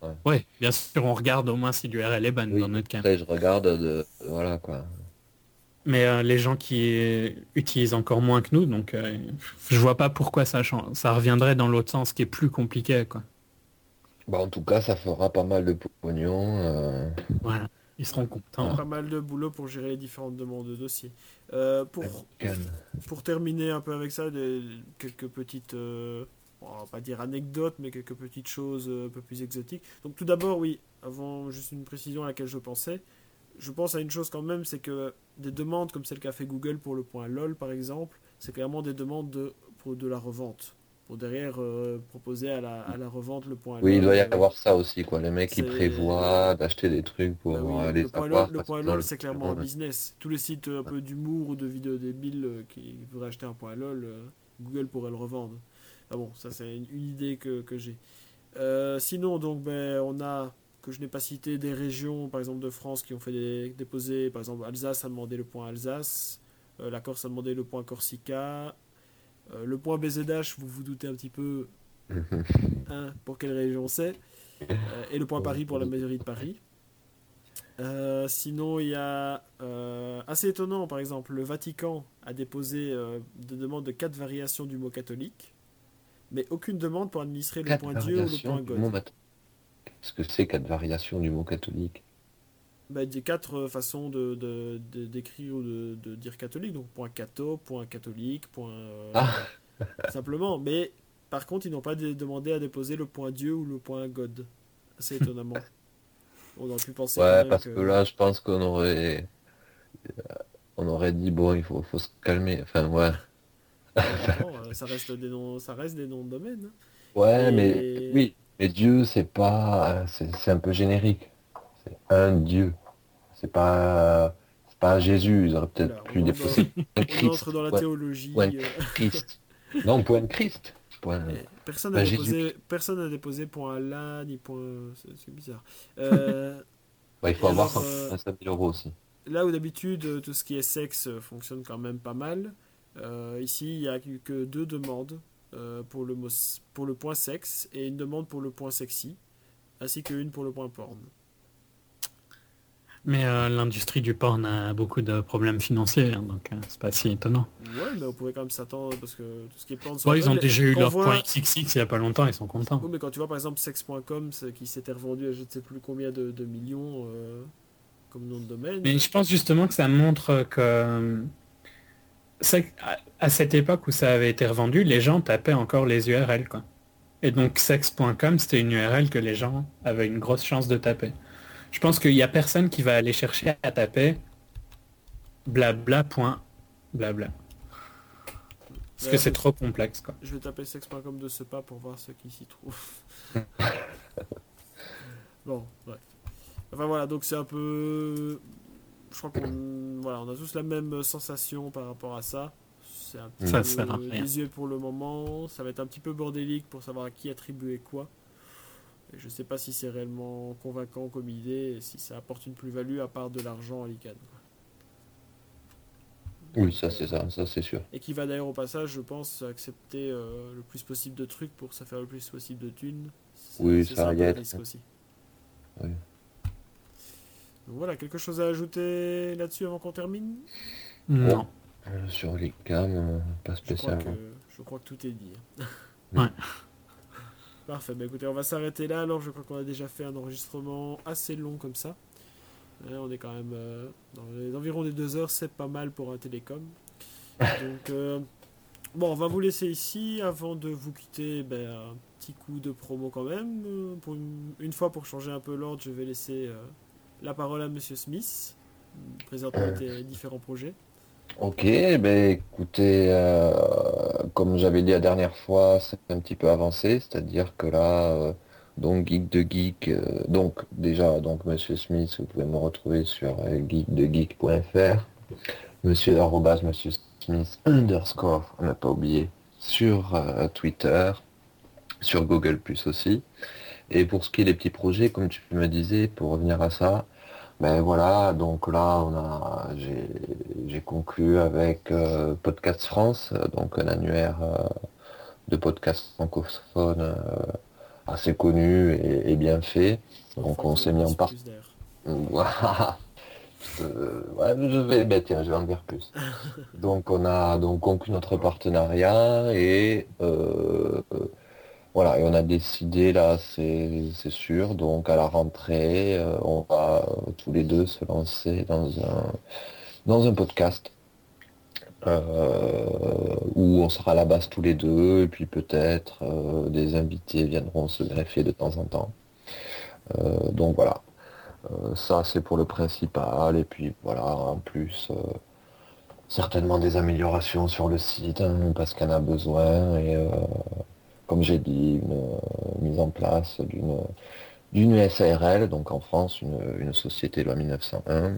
B: moins... Ouais, bien sûr, on regarde au moins si l'URL est bonne
C: Oui,
B: dans notre cas.
C: Après, je regarde de... Voilà quoi.
B: Mais euh, les gens qui euh, utilisent encore moins que nous, donc euh, je vois pas pourquoi ça change. Ça reviendrait dans l'autre sens, qui est plus compliqué, quoi.
C: Bah, en tout cas, ça fera pas mal de pognon. euh,
B: Voilà, ils seront contents.
A: Pas mal de boulot pour gérer les différentes demandes de dossiers. Euh, pour, terminer un peu avec ça, des- quelques petites, euh, on va pas dire anecdotes, mais quelques petites choses euh, un peu plus exotiques. Donc tout d'abord, oui, avant juste une précision à laquelle je pensais, je pense à une chose quand même, c'est que des demandes comme celle qu'a fait Google pour le point LOL par exemple, c'est clairement des demandes de, pour de la revente. Pour derrière euh, proposer à la, à la revente le point
C: Oui, il doit y avoir ça aussi quoi. Les mecs qui prévoient d'acheter des trucs pour
A: bah oui,
C: euh,
A: le point le point LOL, c'est clairement un business. Tous les sites euh, un peu d'humour ou de vidéos débiles qui voudraient acheter un point LOL, Google pourrait le revendre. Ah bon, ça c'est une, une idée que, que j'ai. Euh, sinon, donc, ben, on a, que je n'ai pas cité, des régions, par exemple de France, qui ont fait des déposés. Par exemple, Alsace a demandé le point Alsace, euh, la Corse a demandé le point Corsica, euh, le point BZH, vous vous doutez un petit peu (laughs) hein, pour quelle région c'est, euh, et le point Paris pour la mairie de Paris. Euh, sinon, il y a assez étonnant, par exemple, le Vatican a déposé des demandes de quatre variations du mot catholique. mais aucune demande pour administrer le
C: Quatre
A: point Dieu ou le point God.
C: Qu'est-ce que c'est quatre variations du mot catholique?
A: Bah, des quatre euh, façons de, de- de- d'écrire ou de, de dire catholique, donc point catho, point catholique, point. euh,
C: Ah.
A: Simplement. Mais par contre, ils n'ont pas dé- demandé à déposer le point Dieu ou le point God. Assez étonnamment. (laughs) On aurait pu penser.
C: Ouais, parce que là, je pense qu'on aurait, euh, on aurait dit bon, il faut, faut se calmer. Enfin, ouais,
A: Non, euh, ça reste des noms, ça reste des noms de domaine. hein.
C: ouais,
A: Et-
C: mais oui, mais Dieu, c'est pas, c'est c'est un peu générique. C'est un Dieu. C'est pas, c'est pas un Jésus. Ils auraient peut-être pu
A: on
C: déposer un
A: On
C: Christ.
A: entre dans la théologie. euh,
C: Christ. Non, point de Christ. Point.
A: et personne n'a
C: Jésus.
A: déposé, personne n'a déposé point Allah ni point. C'est c'est bizarre. Euh, (laughs)
C: Ouais, il faut
A: Et
C: avoir
A: alors, euh,
C: 125 000 euros aussi.
A: Là où d'habitude euh, tout ce qui est sexe fonctionne quand même pas mal, euh, ici il n'y a eu que deux demandes euh, pour, le mot, pour le point sexe et une demande pour le point sexy, ainsi qu'une pour le point porn.
B: Mais euh, l'industrie du porn a beaucoup de problèmes financiers, hein, donc euh, c'est pas si étonnant.
A: Ouais, mais on pourrait quand même s'attendre parce que tout ce qui est porn.
B: Bon, ils ont
A: mais
B: déjà eu leur
A: voit-
B: point XXX il y a pas longtemps, ils sont contents.
A: Oui, mais quand tu vois par exemple sex.com qui s'était revendu à je ne sais plus combien de, de millions euh, comme nom de domaine.
B: Mais je pense justement que ça montre que à cette époque où ça avait été revendu, les gens tapaient encore les URL quoi. Et donc sex.com c'était une URL que les gens avaient une grosse chance de taper. Je pense qu'il n'y a personne qui va aller chercher à taper blabla. point blabla. Parce que c'est trop complexe quoi.
A: Je vais taper sex.com de ce pas pour voir ce qui s'y trouve. (laughs) bon, ouais. Enfin voilà, donc c'est un peu. Je crois qu'on voilà, on a tous la même sensation par rapport à ça. C'est un petit
B: Ça
A: peu
B: sert à rien.
A: désuet pour le moment. Ça va être un petit peu bordélique pour savoir à qui attribuer quoi. Je sais pas si c'est réellement convaincant comme idée et si ça apporte une plus-value à part de l'argent à l'ICANN.
C: Oui, ça c'est ça, ça c'est sûr.
A: Et qui va d'ailleurs au passage, je pense, accepter euh, le plus possible de trucs pour ça faire le plus possible de thunes.
C: Oui, ça
A: un
C: y est.
A: risque aussi.
C: Oui.
A: Donc voilà, quelque chose à ajouter là-dessus avant qu'on termine?
B: Non.
C: Euh, Sur les cams, euh, pas
A: je crois, que, je crois que tout est dit. hein.
B: Ouais. (laughs)
A: Parfait, bah écoutez, on va s'arrêter là. Alors, je crois qu'on a déjà fait un enregistrement assez long comme ça. Hein, on est quand même euh, dans les environs des deux heures, c'est pas mal pour un télécom. (laughs) Donc, euh, bon, on va vous laisser ici avant de vous quitter. Ben, un petit coup de promo quand même. Euh, Pour une, une fois, pour changer un peu l'ordre, je vais laisser euh, la parole à Monsieur Smith, présentant tes différents projets.
C: Ok, ben écoutez, euh, comme j'avais dit la dernière fois, c'est un petit peu avancé, c'est-à-dire que là, euh, donc Geek de Geek, euh, donc déjà, donc Monsieur Smith, vous pouvez me retrouver sur geekdegeek.fr, Monsieur arrobas Monsieur Smith underscore, on n'a pas oublié, sur Twitter, sur Google Plus aussi. Et pour ce qui est des petits projets, comme tu me disais, pour revenir à ça, ben voilà, donc là on a j'ai conclu avec euh, Podcast France, donc un annuaire euh, de podcasts francophones euh, assez connu et, et bien fait. Donc on s'est mis en part. (laughs) Ouais, je vais, ben tiens, je vais en dire plus. (laughs) Donc on a donc conclu notre partenariat et voilà, et on a décidé là, c'est sûr, donc à la rentrée, euh, on va euh, tous les deux se lancer dans un podcast euh, où on sera à la base tous les deux, et puis peut-être des invités viendront se greffer de temps en temps. Donc voilà. Ça c'est pour le principal et puis voilà en plus certainement des améliorations sur le site hein, parce qu'on a besoin comme j'ai dit une euh, mise en place d'une d'une SARL donc en France une, société loi 1901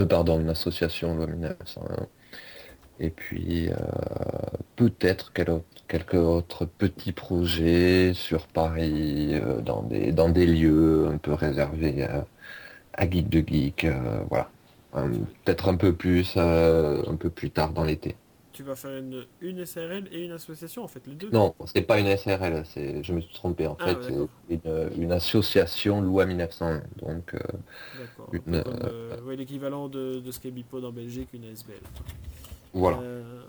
C: euh, pardon une association loi 1901 et puis euh, peut-être quelques autres petits projets sur Paris dans des dans des lieux un peu réservés à, à Geek de Geek voilà. Peut-être un peu plus un peu plus tard dans l'été
A: Tu vas faire une, une SRL et une association, en fait, les deux
C: non c'est pas une SRL c'est je me suis trompé en
A: Ah,
C: fait
A: ouais,
C: c'est
A: d'accord.
C: une, une association loi 1901 donc euh,
A: D'accord.
C: Une,
A: euh, ouais, l'équivalent de, de ce qu'est Bipod en Belgique, une ASBL.
C: voilà
A: Euh,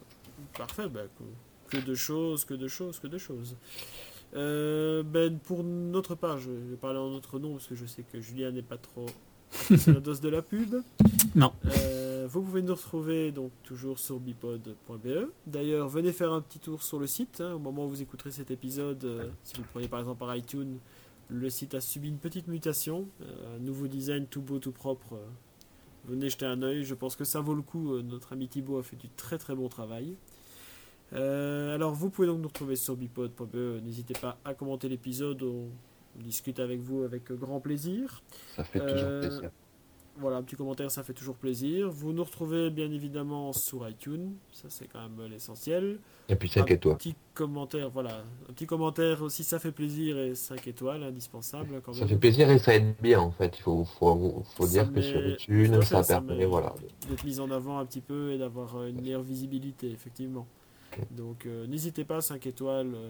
A: parfait, bah, co- que de choses, que de choses, que de choses. Euh, ben, pour notre part, je vais parler en notre nom parce que je sais que Julien n'est pas trop c'est la (laughs) dose de la pub.
B: Non.
A: Euh, vous pouvez nous retrouver donc toujours sur bipod.be. D'ailleurs, venez faire un petit tour sur le site. hein, au moment où vous écouterez cet épisode, euh, si vous le prenez par exemple par iTunes, le site a subi une petite mutation. Euh, un nouveau design tout beau, tout propre. euh, venez jeter un œil. Je pense que ça vaut le coup. Notre ami Thibaut a fait du très très bon travail. Alors, vous pouvez donc nous retrouver sur bipod.be. N'hésitez pas à commenter l'épisode. On, on discute avec vous avec grand plaisir.
C: Ça fait toujours plaisir.
A: Voilà, un petit commentaire, ça fait toujours plaisir. Vous nous retrouvez bien évidemment sur iTunes, ça c'est quand même l'essentiel.
C: Et puis
A: Un
C: 5 étoiles.
A: petit commentaire, voilà, un petit commentaire aussi, ça fait plaisir et 5 étoiles, indispensable quand
C: Ça fait plaisir et ça aide bien en fait. Il faut, faut, faut dire que sur iTunes,
A: fait,
C: ça
A: ça
C: permet voilà,
A: D'être mis en avant un petit peu et d'avoir euh, une meilleure visibilité, effectivement. Donc euh, n'hésitez pas, 5 étoiles, euh,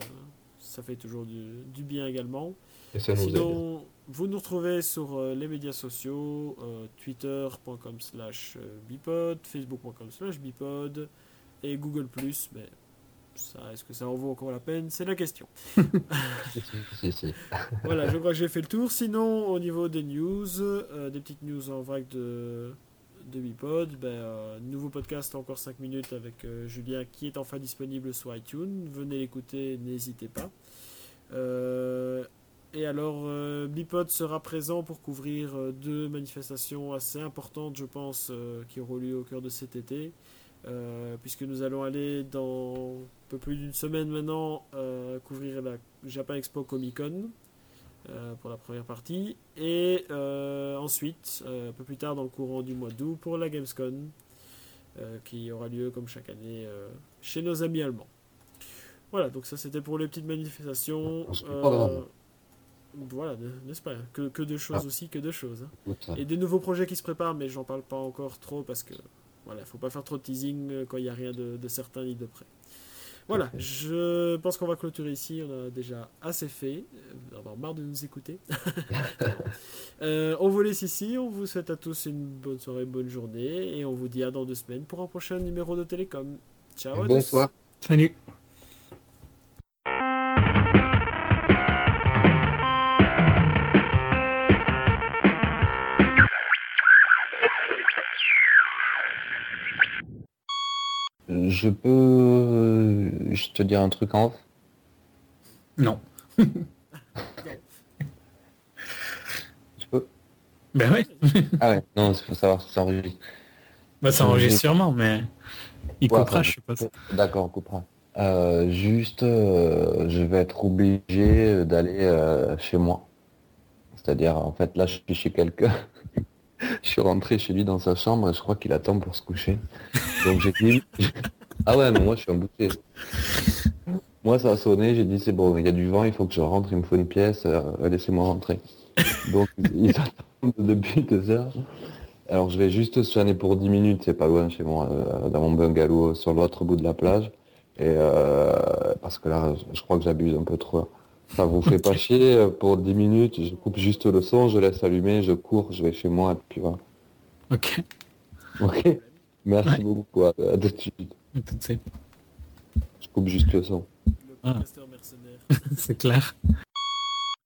A: ça fait toujours du, du bien également.
C: et ça nous aide.
A: Vous nous retrouvez sur euh, les médias sociaux, euh, twitter.com slash euh, bipod, facebook.com slash bipod et Google+. Mais ça, est-ce que ça en vaut encore la peine? C'est la question. (laughs) (laughs) Voilà, je crois que j'ai fait le tour. Sinon, au niveau des news, euh, des petites news en vrac de, de Bipod, ben, euh, nouveau podcast encore 5 minutes avec euh, Julien qui est enfin disponible sur iTunes. Venez l'écouter, n'hésitez pas. Et alors, euh, Bipod sera présent pour couvrir euh, deux manifestations assez importantes, je pense, euh, qui auront lieu au cœur de cet été. Euh, puisque nous allons aller dans un peu plus d'une semaine maintenant couvrir la Japan Expo Comic Con pour la première partie et ensuite un peu plus tard dans le courant du mois d'août pour la Gamescom euh, qui aura lieu comme chaque année chez nos amis allemands. Voilà, donc ça c'était pour les petites manifestations.
C: On se
A: Euh,
C: programme.
A: Voilà, n'est-ce pas que, que de choses
C: Ah.
A: aussi, que de choses. hein.
C: Écoute,
A: Et des nouveaux projets qui se préparent, mais j'en parle pas encore trop parce que voilà, faut pas faire trop de teasing euh, quand il n'y a rien de, de certain ni de près. Voilà, je pense qu'on va clôturer ici. On a déjà assez fait. Vous avez marre de nous écouter. (laughs) Euh, on vous laisse ici. On vous souhaite à tous une bonne soirée, bonne journée. Et on vous dit à dans deux semaines pour un prochain numéro de Télécom. Ciao à tous.
C: Bonsoir.
B: Salut.
C: Je peux euh, je te dire un truc en off?
B: Non.
C: Je peux?
B: Ben oui.
C: Ah ouais, non, il faut savoir si ça enregistre.
B: Bah ça enregistre sûrement, mais il
C: Ouais,
B: coupera, je suppose.
C: D'accord, on coupera. Euh, juste, euh, je vais être obligé d'aller chez moi. C'est-à-dire, en fait, là, je suis chez quelqu'un. (laughs) je suis rentré chez lui dans sa chambre et je crois qu'il attend pour se coucher. Donc j'ai dit... Ah ouais, mais moi, je suis embouté. Moi, ça a sonné, j'ai dit, c'est bon, il y a du vent, il faut que je rentre, il me faut une pièce, euh, laissez-moi rentrer. Donc, (laughs) ils attendent depuis deux heures. Alors, je vais juste sonner pour 10 minutes, c'est pas loin chez moi, euh, dans mon bungalow sur l'autre bout de la plage. Et euh, parce que là, je crois que j'abuse un peu trop. Ça vous fait pas chier euh, pour 10 minutes, je coupe juste le son, je laisse allumer, je cours, je vais chez moi, et puis voilà.
B: Ok.
C: Ok Merci
B: Ouais.
C: beaucoup, à, à tout de suite.
B: Tout de suite.
C: Je coupe juste le son.
A: Le
B: Ah.
A: mercenaire. (laughs)
B: C'est clair.